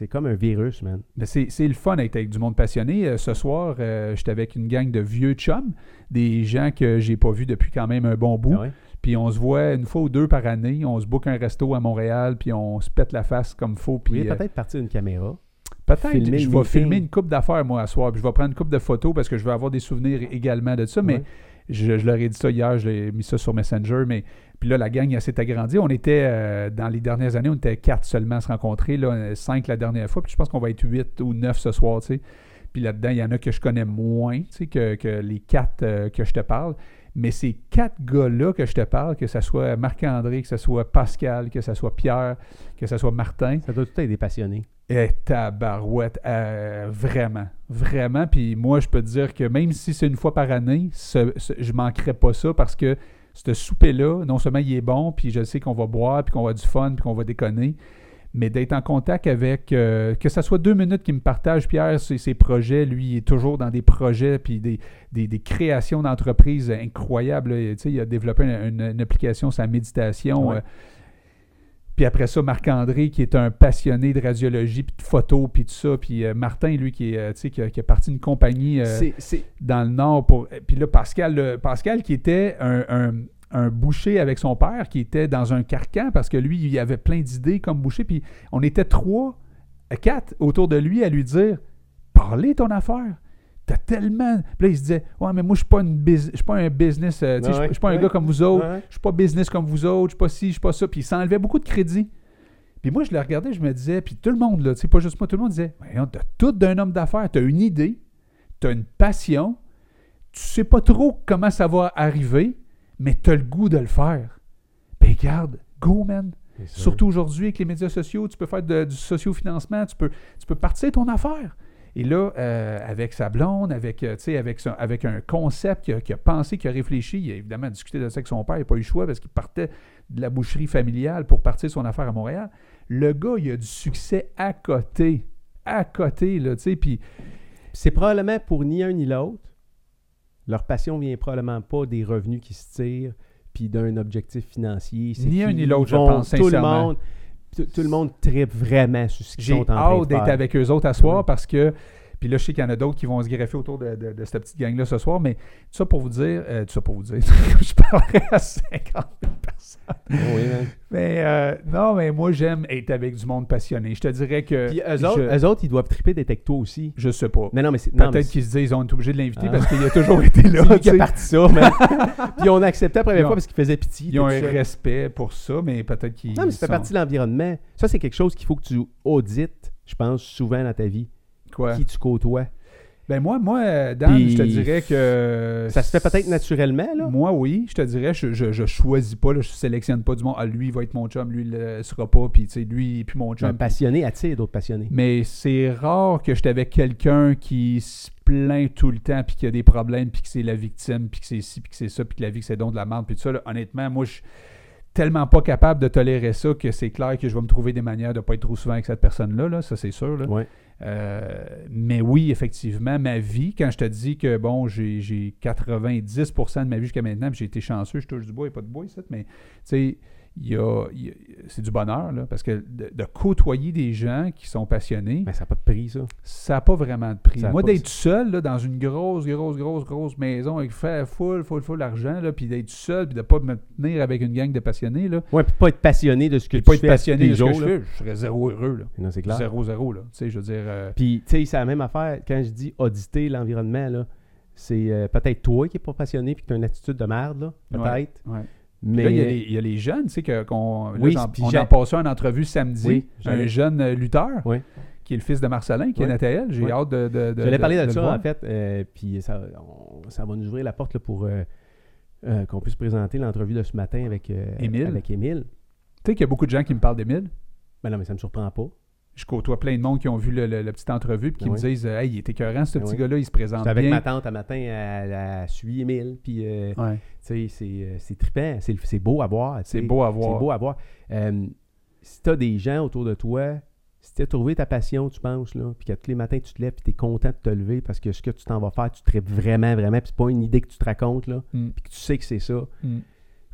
c'est, comme un virus, man. Ben, c'est, le fun d'être avec du monde passionné. Euh, ce soir, euh, j'étais avec une gang de vieux chums, des gens que j'ai pas vus depuis quand même un bon bout. Ah ouais? Puis on se voit une fois ou deux par année. On se book un resto à Montréal, puis on se pète la face comme faut. Puis Puis euh, peut-être partir une caméra. peut-être je vais filmer une coupe d'affaires moi à soir. Puis je vais prendre une coupe de photos parce que je veux avoir des souvenirs également de ça. Mais Ouais. Je, je leur ai dit ça hier, j'ai mis ça sur Messenger, mais puis là, la gang s'est agrandie. On était, euh, dans les dernières années, on était quatre seulement à se rencontrer, cinq la dernière fois, puis je pense qu'on va être huit ou neuf ce soir. Puis là-dedans, il y en a que je connais moins, que les quatre euh, que je te parle. Mais ces quatre gars-là que je te parle, que ce soit Marc-André, que ce soit Pascal, que ce soit Pierre, que ce soit Martin, Ça doit tout être des passionnés. Eh, tabarouette, euh, vraiment, vraiment. Puis moi, je peux te dire que même si c'est une fois par année, ce, ce- je manquerai pas ça parce que ce souper-là, non seulement il est bon, puis je sais qu'on va boire, puis qu'on va avoir du fun, puis qu'on va déconner, mais d'être en contact avec, euh, que ça soit deux minutes qu'il me partage, Pierre, ses, ses projets, lui, il est toujours dans des projets, puis des, des, des créations d'entreprises incroyables. là. Tu sais, il a développé une, une- une application la méditation. Ouais. euh, puis après ça, Marc-André, qui est un passionné de radiologie, puis de photos, puis tout ça. Puis euh, Martin, lui, qui, est, euh, qui, a, qui a parti d'une compagnie euh, dans le Nord. pour Puis là, Pascal, le- Pascal qui était un, un- un boucher avec son père, qui était dans un carcan, parce que lui, il avait plein d'idées comme boucher. Puis on était trois, quatre autour de lui à lui dire Parlez ton affaire. T'as tellement. Puis là, il se disait Ouais, mais moi, je suis pas, une bus- suis pas un business. euh, je suis pas un gars comme vous autres. Je suis pas business comme vous autres. Je suis pas ci, je suis pas ça. Puis il s'enlevait beaucoup de crédit. Puis moi, je le regardais, je me disais, puis tout le monde, là, pas juste moi, tout le monde disait t'as tout d'un homme d'affaires. T'as une idée, t'as une passion, tu sais pas trop comment ça va arriver, mais t'as le goût de le faire. Ben, regarde, go, man. Surtout aujourd'hui, avec les médias sociaux, tu peux faire de- du sociofinancement, tu peux, tu peux partir ton affaire. Et là, euh, avec sa blonde, avec, euh, avec, son- avec un concept qu'il a, pensé, qu'il a réfléchi, il a évidemment discuté de ça avec son père, il n'a pas eu le choix parce qu'il partait de la boucherie familiale pour partir son affaire à Montréal. Le gars, il a du succès à côté. À côté, là, tu sais, puis C'est probablement pour ni un ni l'autre. Leur passion vient probablement pas des revenus qui se tirent puis d'un objectif financier. Ni un ni l'autre, je pense, Tout le monde, tout, le monde tripe vraiment sur ce qu'ils J'ai sont en train hâte de d'être faire. avec eux autres à soir Ouais. parce que Puis là, je sais qu'il y en a d'autres qui vont se greffer autour de, de- de cette petite gang-là ce soir. Mais tout ça pour vous dire, euh, tout ça pour vous dire, je parlerai à 50 000 personnes. Oui. Mais euh, non, mais moi, j'aime être avec du monde passionné. Je te dirais que. Puis eux je, autres, eux autres, ils doivent triper d'être avec toi aussi. je sais pas. Mais c'est. non, mais Peut-être qu'ils se disent ils ont été obligés de l'inviter Ah. parce qu'il a toujours été là. c'est lui qui a parti ça, man. Puis on a accepté la première ont- fois parce qu'il faisait pitié. Ils ont un ça. respect pour ça, mais peut-être qu'ils. Non, mais ça fait partie de l'environnement. Ça, c'est quelque chose qu'il faut que tu audites, je pense, souvent dans ta vie. Quoi? Qui tu côtoies? Ben moi, moi, euh, Dan, Puis- je te dirais que. Ça se fait peut-être naturellement, là? Moi, oui, je te dirais, je, je, je choisis pas, là, je sélectionne pas du monde. Ah, lui, il va être mon chum, lui, il le sera pas, puis tu sais, lui, puis mon Un chum. passionné attire d'autres passionnés. Mais c'est rare que j'étais avec quelqu'un qui se plaint tout le temps, puis qui a des problèmes, puis que c'est la victime, puis que c'est ci, puis que c'est ça, puis que la vie, c'est donc de la merde, puis tout ça. là. honnêtement, moi, je suis tellement pas capable de tolérer ça que c'est clair que je vais me trouver des manières de pas être trop souvent avec cette personne-là, là, ça c'est sûr. Là. Ouais. Euh, mais oui, effectivement, ma vie, quand je te dis que bon, j'ai j'ai 90% de ma vie jusqu'à maintenant, j'ai été chanceux, je touche du bois, a pas de bois ici, mais tu sais, il c'est du bonheur, là, parce que de, de côtoyer des gens qui sont passionnés, Mais ça n'a pas de prix, ça. ça n'a pas vraiment de prix. Moi, d'être seul là, dans une grosse, grosse, grosse, grosse maison avec fait full, full, full argent, là, puis d'être seul, puis de ne pas me tenir avec une gang de passionnés, là, Ouais, puis pas être passionné de ce que puis tu pas être fais passionné de ce que je fais, je serais zéro heureux. Là. Non, c'est clair. Zéro, zéro. Là. Tu sais, je veux dire... euh, Puis, tu sais, c'est la même affaire. Quand je dis auditer l'environnement, là, c'est euh, peut-être toi qui n'es pas passionné puis que tu as une attitude de merde, là, peut-être. ouais. Mais Là, il y, a les, il y a les jeunes, tu sais, que- qu'on, là, Oui, on j'ai- a passé une entrevue samedi, Oui, un jeune euh, lutteur, Oui. qui est le fils de Marcelin, qui est Nathalie. J'ai hâte de, de, de- J'allais parler de, ça, en fait, euh, puis ça, on- ça va nous ouvrir la porte là, pour euh, euh, qu'on puisse présenter l'entrevue de ce matin avec, Émile. avec Émile. Tu sais qu'il y a beaucoup de gens qui me parlent d'Émile. Ben non, mais ça me surprend pas. Je côtoie plein de monde qui ont vu le- le- la petite entrevue puis qui Ah me disent euh, Hey, il est écœurant, ce Ah petit gars-là, il se présente J'étais avec bien. ma tante un matin, elle, elle suit Émile, puis euh, Ouais, c'est, euh, c'est trippant, c'est, c'est beau à voir. c'est beau à C'est voir. beau à voir. Euh, si tu as des gens autour de toi, si tu as trouvé ta passion, tu penses, là, puis que tous les matins tu te lèves, puis tu es content de te lever parce que ce que tu t'en vas faire, tu tripes vraiment, vraiment, puis c'est pas une idée que tu te racontes, là, Mm, puis que tu sais que c'est ça. mm.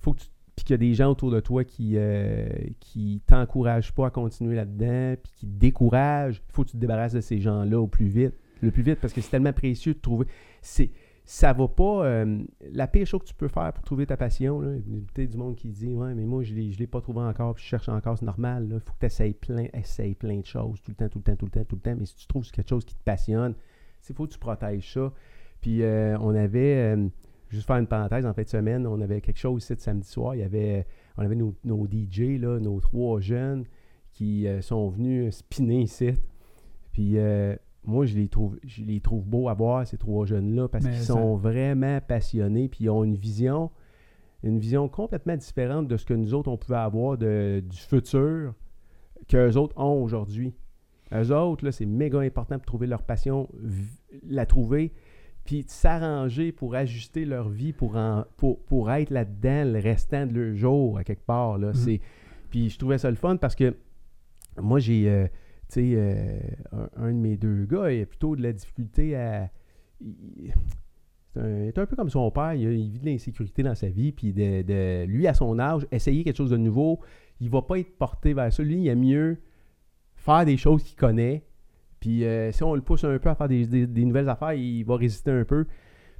faut que tu puis qu'il y a des gens autour de toi qui euh, qui t'encouragent pas à continuer là-dedans, puis qui te découragent, il faut que tu te débarrasses de ces gens-là au plus vite, le plus vite, parce que c'est tellement précieux de trouver. C'est ça va pas. euh, la pire chose que tu peux faire pour trouver ta passion, là, peut-être du monde qui dit Ouais, mais moi, je ne l'ai pas trouvé encore, puis je cherche encore, c'est normal. Il faut que tu essayes plein, essayes plein de choses, tout le temps, tout le temps, tout le temps, tout le temps. Mais si tu trouves quelque chose qui te passionne, il faut que tu protèges ça. Puis euh, on avait, euh, juste faire une parenthèse, en fin de semaine, on avait quelque chose ici de samedi soir. Il y avait, on avait nos, nos DJ, là, nos trois jeunes qui euh, sont venus spinner ici. Puis euh, moi, je les trouve, je les trouve beaux à voir, ces trois jeunes-là, parce qu'ils ça- sont vraiment passionnés, puis ils ont une vision, une vision complètement différente de ce que nous autres, on pouvait avoir de- du futur qu'eux autres ont aujourd'hui. Eux autres, là, c'est méga important pour trouver leur passion, la trouver, puis de s'arranger pour ajuster leur vie, pour, en- pour, pour être là-dedans le restant de leur jour, à quelque part. Là. Mhm. C'est- Puis je trouvais ça le fun parce que moi, j'ai, euh, tu sais, euh, un, un de mes deux gars, il a plutôt de la difficulté à... il- c'est un, est un peu comme son père, il, vit de l'insécurité dans sa vie, puis de, de- lui, à son âge, essayer quelque chose de nouveau, il va pas être porté vers ça. Lui, il a mieux faire des choses qu'il connaît, puis euh, si on le pousse un peu à faire des, des- des nouvelles affaires, il va résister un peu.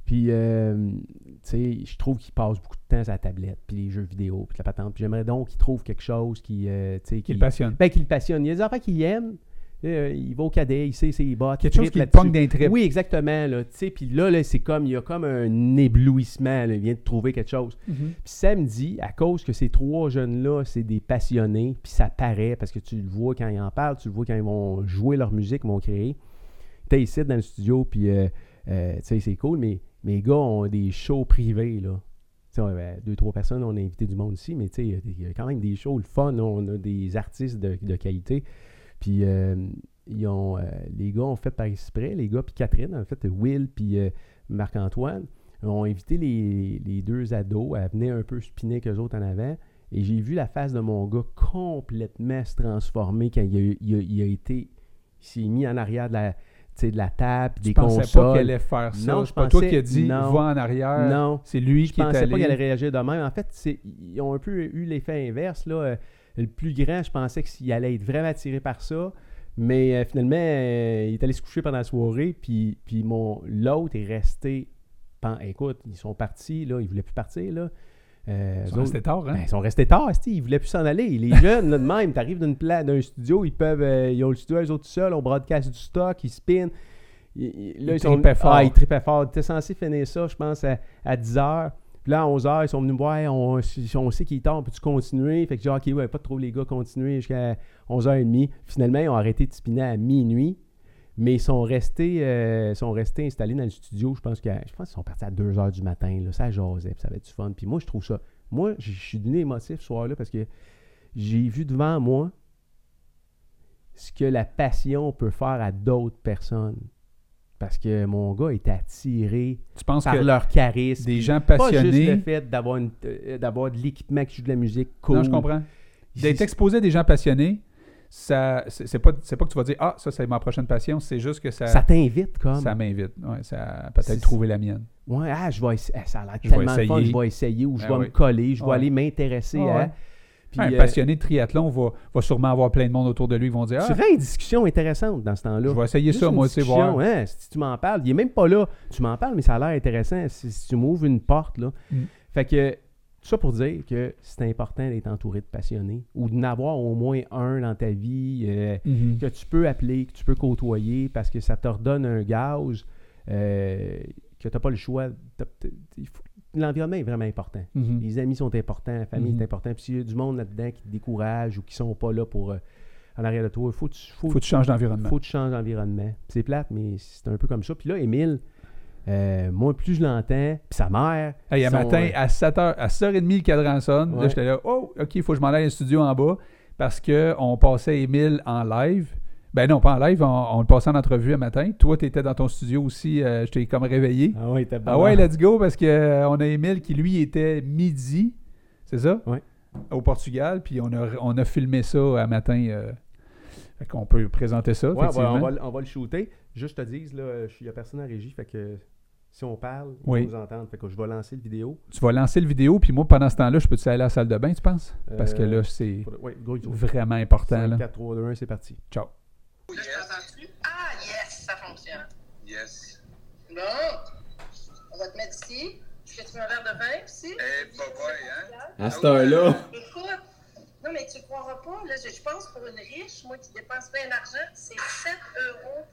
Puis, euh, tu sais, je trouve qu'il passe beaucoup de temps à la tablette, puis les jeux vidéo, puis la patente. Puis j'aimerais donc qu'il trouve quelque chose qui, euh, tu sais, Qui le passionne. ben, qui le passionne. Il y a des affaires qu'il aime. Euh, il va au cadet, il sait ses bottes. Quelque chose qui pogne d'un trip. Oui, exactement. Là, puis là, là c'est comme, il y a comme un éblouissement. là, il vient de trouver quelque chose. Mhm. Puis samedi, à cause que ces trois jeunes-là, c'est des passionnés, puis ça paraît parce que tu le vois quand ils en parlent, tu le vois quand ils vont jouer leur musique, vont créer. T'es ici dans le studio, puis euh, euh, tu sais, c'est cool, mais mes gars ont des shows privés, là. On avait deux, trois personnes, on a invité du monde ici, mais il y a y quand même des shows, le fun, on a des artistes de, de qualité. Puis euh, ils ont, euh, les gars ont fait par exprès, les gars, puis Catherine, en fait, Will, puis euh, Marc-Antoine, ont invité les, les deux ados à venir un peu spinner qu'eux autres en avant. Et j'ai vu la face de mon gars complètement se transformer quand il a, il a- il a été. Il s'est mis en arrière de la, de la table, des pensais pas consoles. qu'elle allait faire ça? Non, c'est je pas toi pensais- qui as dit non. va en arrière. non, C'est lui je qui est pensais allé. pas qu'elle allait réagir de même. En fait, ils ont un peu eu l'effet inverse. Là. Le plus grand, je pensais que s'il allait être vraiment attiré par ça. Mais euh, finalement, euh, il est allé se coucher pendant la soirée, puis, puis mon l'autre est resté. pen- écoute, ils sont partis, là, ils voulaient plus partir, là. Euh, Ils eux sont autres- restés tard, hein? ben, ils sont restés tard, ils voulaient plus s'en aller. Les jeunes, là, de même, t'arrives d'une pla- d'un studio, ils peuvent, ils ont le studio, eux autres tout seuls, on broadcast du stock, ils spin. Ils, ils- là, Ils ils sont trippaient fort. Ah, ils trippaient fort. Ils étaient censés finir ça, je pense, à, à 10h. Puis là, à 11h, ils sont venus me voir, on, sait qu'il est tard, on peut-tu continuer? Fait que j'ai ok, ouais, pas trop les gars, continuer jusqu'à 11h30. Finalement, ils ont arrêté de spinner à minuit. Mais ils sont restés, euh, sont restés installés dans le studio. Je pense qu'ils sont partis à 2h du matin. Ça jasait, puis ça avait du fun. Puis moi, je trouve ça. Moi, je je suis devenu émotif ce soir-là parce que j'ai vu devant moi ce que la passion peut faire à d'autres personnes. Parce que mon gars est attiré Tu penses par que leur charisme. des gens Pas juste passionnés. le fait d'avoir, euh, d'avoir de l'équipement qui joue de la musique cool. Non, je comprends. D'être exposé à des gens passionnés, ça, c'est pas, c'est pas que tu vas dire Ah, ça, c'est ma prochaine passion, c'est juste que ça, Ça t'invite comme. ça m'invite. Ouais, ça peut-être trouver la mienne. Ouais, ah, je vais essa- ah, ça a l'air tellement le fun, je vais essayer ou je Ah vais oui. me coller, je vais aller m'intéresser Ah à. ouais. Puis, un euh, passionné de triathlon va, va sûrement avoir plein de monde autour de lui qui vont dire tu Ah, rends une discussion intéressante dans ce temps-là. je vais essayer Juste ça, moi, tu voir. hein, si tu m'en parles, il est même pas là. Tu m'en parles, mais ça a l'air intéressant. Si, si tu m'ouvres une porte, là. Mm. Fait que, tout ça pour dire que c'est important d'être entouré de passionnés ou d'en avoir au moins un dans ta vie euh, Mhm. que tu peux appeler, que tu peux côtoyer parce que ça te redonne un gaz euh, que tu n'as pas le choix. Il faut- L'environnement est vraiment important. Mhm. Les amis sont importants, la famille Mhm. est importante. Puis s'il y a du monde là-dedans qui te décourage ou qui sont pas là pour euh, en arrière de toi, il faut, que tu- faut, Faut que tu changes d'environnement. faut que tu changes d'environnement. C'est plate, mais c'est un peu comme ça. Puis là, Émile, euh, moi, plus je l'entends, puis sa mère. Hey, un matin, euh, à 7h, à 7h30, le cadran sonne. Là, Ouais. j'étais là, oh, OK, il faut que je m'en aille au studio en bas parce qu'on passait Émile en live. Ben non, pas en live, on, on le passait en entrevue un matin. Toi, tu étais dans ton studio aussi, euh, je t'ai comme réveillé. Ah ouais, t'es bon. Ah ouais, let's go, parce qu'on a Émile qui, lui, était midi, c'est ça? Ouais. Au Portugal, puis on a, on a filmé ça un matin. Euh, fait qu'on peut présenter ça, Ouais, on va- effectivement. on, va, le- on va le shooter. Juste te dise, là, il n'y a personne en régie, fait que si on parle, Oui. ils vont nous entendre. Fait que je vais lancer le vidéo. Tu vas lancer le vidéo, puis moi, pendant ce temps-là, je peux-tu aller à la salle de bain, tu penses? Parce que Euh, là, c'est Oui, go, go. vraiment important. 5, Là. 4, 3, 2, 1, c'est parti. Ciao. Là, je t'entends-tu? Ah, yes, ça fonctionne. Yes. Bon, on va te mettre ici. Est-ce que tu veux un verre de vin ici? Eh, pas boy, hein? À cette heure-là. Écoute, non, mais tu croiras pas, là, je, je pense pour une riche, moi qui dépense bien d'argent, c'est 7 euros,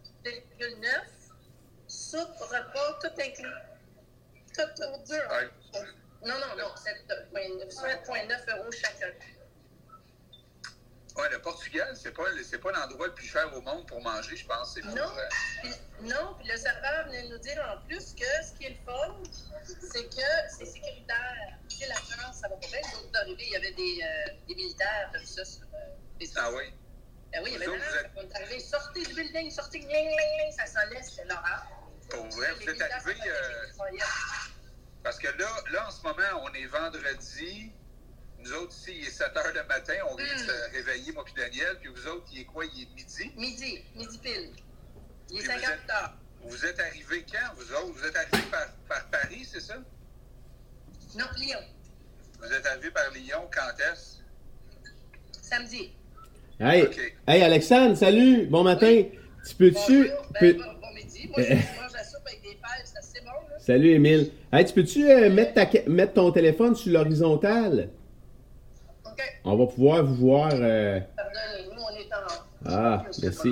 soupe, repas, tout inclus. Tout, tout dur. Ouais. Non, non, non, 7,9 7,9 euros chacun. Ouais, le Portugal, c'est pas, c'est pas l'endroit le plus cher au monde pour manger, je pense. Pour, Non. Puis, non, puis le serveur venait nous dire en plus que ce qui est le fun, c'est que c'est sécuritaire. Tu sais, la France, ça va pas bien. Nous autres, d'arriver, il y avait des, euh, des militaires, comme ça, sur euh, les Ah oui? Ben oui, il y avait des êtes- on est arrivé, sortez du building, sortez, gling, gling, gling, ça sonnait, c'était l'horreur. Pour vrai, vous êtes arrivé. euh, parce que là, là, en ce moment, on est vendredi. Nous autres, ici, il est 7 h le matin. On vient de Mm. se réveiller, moi puis Daniel. Puis vous autres, il est quoi? Il est midi? Midi, midi pile. Il est Puis 50 vous êtes- heures. Vous êtes arrivés quand, vous autres? Vous êtes arrivés par, par Paris, c'est ça? Non, Lyon, Vous êtes arrivés par Lyon, quand est-ce? samedi. Hey, hey Alexandre, salut, bon matin. Tu peux-tu. Bonjour, peux- ben, bon, bon midi. Moi, je mange la soupe avec des fèves, ça c'est bon, là. Salut Émile. Hey, tu peux-tu euh, mettre, ta mettre ton téléphone sur l'horizontale? OK. On va pouvoir vous voir. euh, Pardon, nous, on est en. Ah, merci.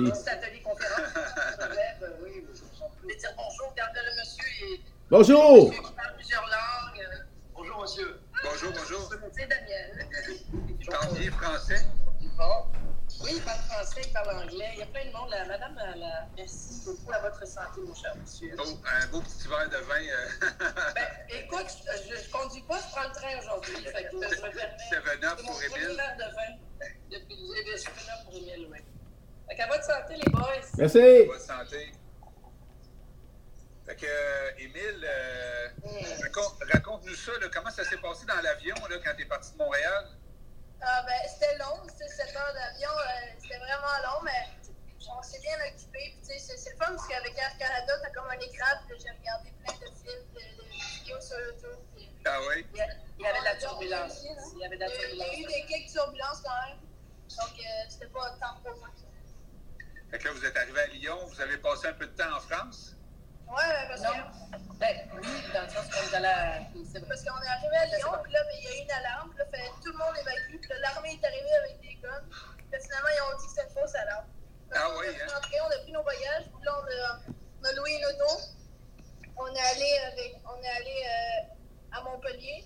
Pouvait dire bonjour, monsieur, et Bonjour! monsieur qui parle plusieurs langues. euh, Bonjour, monsieur. Bonjour, bonjour. C'est Daniel. Il parle français? Bon. Oui, il parle français, il parle anglais. Il y a plein de monde. La, madame, a- merci beaucoup à votre santé, mon cher monsieur. Oh, un beau petit verre de vin. euh, Ben, écoute, je, je conduis pas, je prends le train aujourd'hui. Fait que je me permets. C'est mon pour Émile. verre de vin depuis le Seven Up pour Émile, oui. Fait qu'à votre santé, les boys. Merci! Bonne santé. Fait que, euh, Émile, euh, Mm. raconte- raconte-nous ça, là, comment ça s'est passé dans l'avion là, quand tu es parti de Montréal? Ah ben, c'était long, c'était 7 heures d'avion, euh, c'était vraiment long, mais on s'est bien occupé. Puis, tu sais, c'est, c'est le fun parce qu'avec Air Canada, t'as comme un écran, puis j'ai regardé plein de films, de, de vidéos sur YouTube. Puis, Ah oui? Il y, a- il y avait de la turbulence. Il y avait de la il y a eu- il y a eu turbulence. des quelques turbulences quand même, donc euh, c'était pas tant pour moi. Fait que là, vous êtes arrivé à Lyon, vous avez passé un peu de temps en France? Ouais, parce Non. que. Ben, oui, dans le sens qu'on est allé à. Parce qu'on est arrivé à Lyon, puis là, ben, il y a eu une alarme, puis là, que tout le monde évacue, puis là, l'armée est arrivée avec des guns, puis finalement, ils ont dit que c'était une fausse alarme. Fait Ah oui, est hein? on a pris nos bagages, puis là, on a, on a loué une auto. On est allé, avec, on est allé euh, à Montpellier,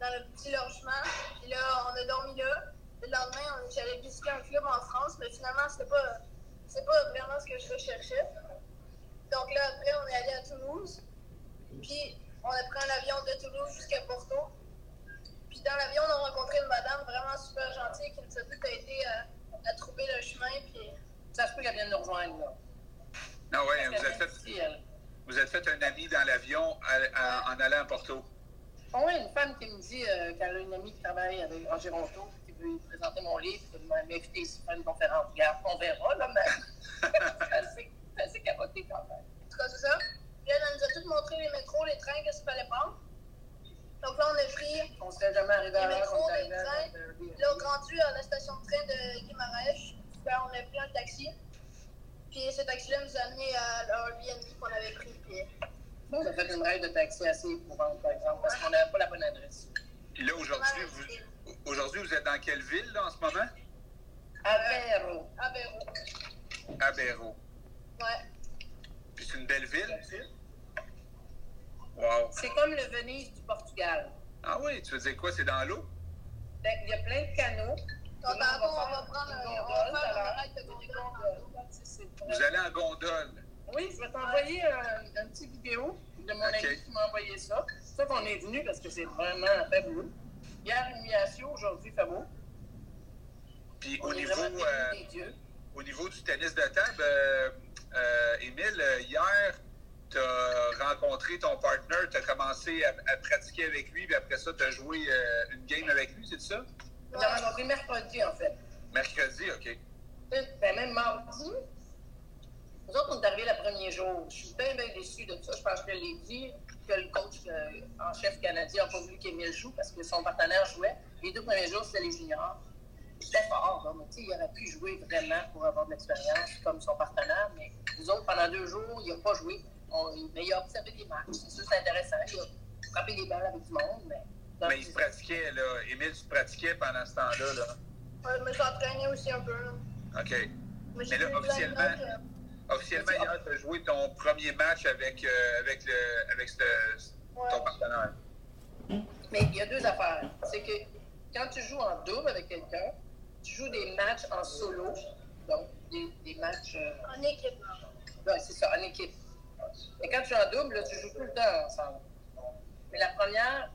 dans le petit logement, puis là, on a dormi là. Le lendemain, on- j'allais visiter un club en France, mais finalement, c'était pas, c'est pas vraiment ce que je recherchais. Donc là, après, on est allé à Toulouse. Puis, on a pris un avion de Toulouse jusqu'à Porto. Puis, dans l'avion, on a rencontré une madame vraiment super gentille qui nous a tout aidé à, à trouver le chemin. Puis, Ça se peut qu'elle vienne nous rejoindre, là. Non, ouais, Parce vous êtes fait, vous êtes fait un ami dans l'avion à- à- en allant à Porto. Bon, oui, une femme qui me dit euh, qu'elle a une amie qui travaille avec, en Géronto, qui veut lui présenter mon livre, qui m'a invité ici faire une conférence. Regarde, on verra, là, mais c'est assez, c'est assez capoté quand même. en tout cas, c'est ça. Puis, elle, elle les métros, les trains, qu'est-ce qu'il fallait prendre? Donc là, on a pris On serait jamais arrivé à Les métros, on est les trains. Là, rendu à la station de train de Guimarães, ben, on a pris un taxi. Puis ce taxi-là nous a amené à l'Airbnb qu'on avait pris. Puis On a fait une règle de taxi assez éprouvante, par exemple, parce qu'on n'avait pas la bonne adresse. Puis là, aujourd'hui, vous, aujourd'hui, vous êtes dans quelle ville, là, en ce moment? À Véro. à Véro. À Béraud. Ouais. Puis c'est une belle ville? Wow. C'est comme le Venise du Portugal. Ah oui, tu veux dire quoi? C'est dans l'eau? Ben, Il y a plein de canaux. Monde tantôt, on va prendre une gondole, alors. Vous allez en gondole. Oui, je vais t'envoyer un, un petit vidéo de mon ami qui m'a envoyé ça. C'est ça qu'on est venu parce que c'est vraiment fabuleux. Hier, humiliation, aujourd'hui, fait beau. Puis On au niveau, euh, des dieux. au niveau du tennis de table, euh, euh, Émile, euh, hier, tu as rencontré ton partner, tu as commencé à, à pratiquer avec lui, puis après ça, tu as joué euh, une game avec lui, c'est ça? On l'a rencontré mercredi, en fait. Mercredi, OK. Ben, même mardi. Nous autres, on est arrivés le premier jour. Je suis bien, bien déçu de ça. Je pense que je l'ai dit, que le coach euh, en chef canadien n'a pas voulu qu'Émile joue parce que son partenaire jouait. Les deux premiers jours, c'était les juniors. C'était fort, là, mais tu sais, il aurait pu jouer vraiment pour avoir de l'expérience comme son partenaire. Mais nous autres, pendant deux jours, il n'a pas joué. On- mais il a observé des matchs. C'est sûr, c'est intéressant. Il a frappé des balles avec du monde, mais. Mais il se pratiquait, là. Émile, tu pratiquais pendant ce temps-là, là. Ouais, je me suis entraîné aussi un peu. Là. OK. Mais là, officiellement- euh, Officiellement, hier, tu as joué ton premier match avec, euh, avec, le, avec ce- ouais. ton partenaire. Mais il y a deux affaires. C'est que quand tu joues en double avec quelqu'un, tu joues des matchs en solo, donc des, des matchs. euh, En équipe. ouais, c'est ça, en équipe. Et quand tu es en double, tu joues tout le temps ensemble. Mais la première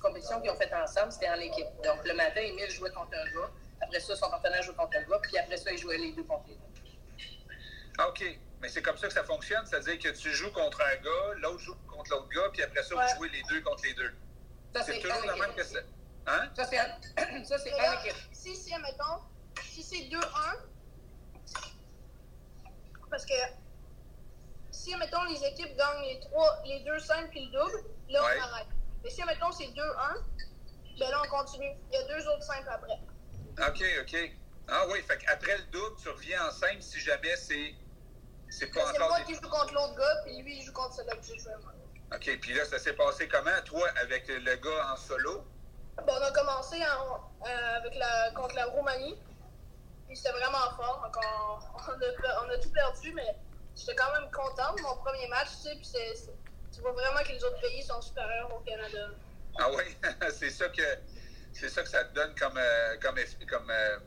compétition qu'ils ont faite ensemble, c'était en équipe. Donc le matin, Emile jouait contre un gars. Après ça, son partenaire jouait contre un gars. Puis après ça, ils jouaient les deux contre les deux. Ah, OK. Mais c'est comme ça que ça fonctionne, c'est-à-dire que tu joues contre un gars, l'autre joue contre l'autre gars, puis après ça, Ouais. vous jouez les deux contre les deux. Ça, C'est c'est toujours la même que ça. Hein? Ça, c'est en, ça, c'est Mais équipe. si, si, admettons, si c'est 2-1, parce que si, admettons, les équipes gagnent les, trois, les deux simples puis le double, là, Ouais. on arrête. Mais si, admettons, c'est 2-1, ben là, on continue. Il y a deux autres simples après. OK, OK. Ah oui, fait qu'après le double, tu reviens en simple si jamais c'est c'est pas C'est encore moi des... qui joue contre l'autre gars, puis lui, il joue contre celui que j'ai joué moi. OK, puis là, ça s'est passé comment, toi, avec le gars en solo? Bon, on a commencé en- euh, avec la, contre la Roumanie. Puis c'était vraiment fort. Donc on, on, a, on a tout perdu, mais j'étais quand même contente de mon premier match, tu sais. Puis tu vois vraiment que les autres pays sont supérieurs au Canada. Ah oui, c'est ça que c'est ça que ça te donne comme euh, comme comme euh,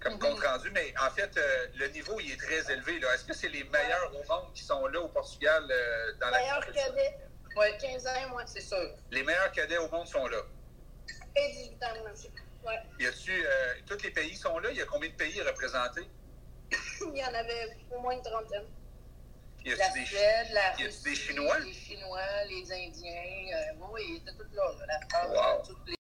comme Mhm. compte rendu. Mais en fait, euh, le niveau il est très élevé. Là. Est-ce que c'est les meilleurs au monde qui sont là au Portugal euh, dans la Meilleur compétition? cadet, Oui, 15 ans, moi. c'est sûr. Les meilleurs cadets au monde sont là. Et 18 ans. Ouais. Y a-tu euh, tous les pays sont là? Il y a combien de pays représentés? Il y en avait au moins une trentaine. Y la des, Suède, la Russie, des Chinois? les Chinois, les Indiens, euh, oui, ils étaient tous là la France, wow. toutes les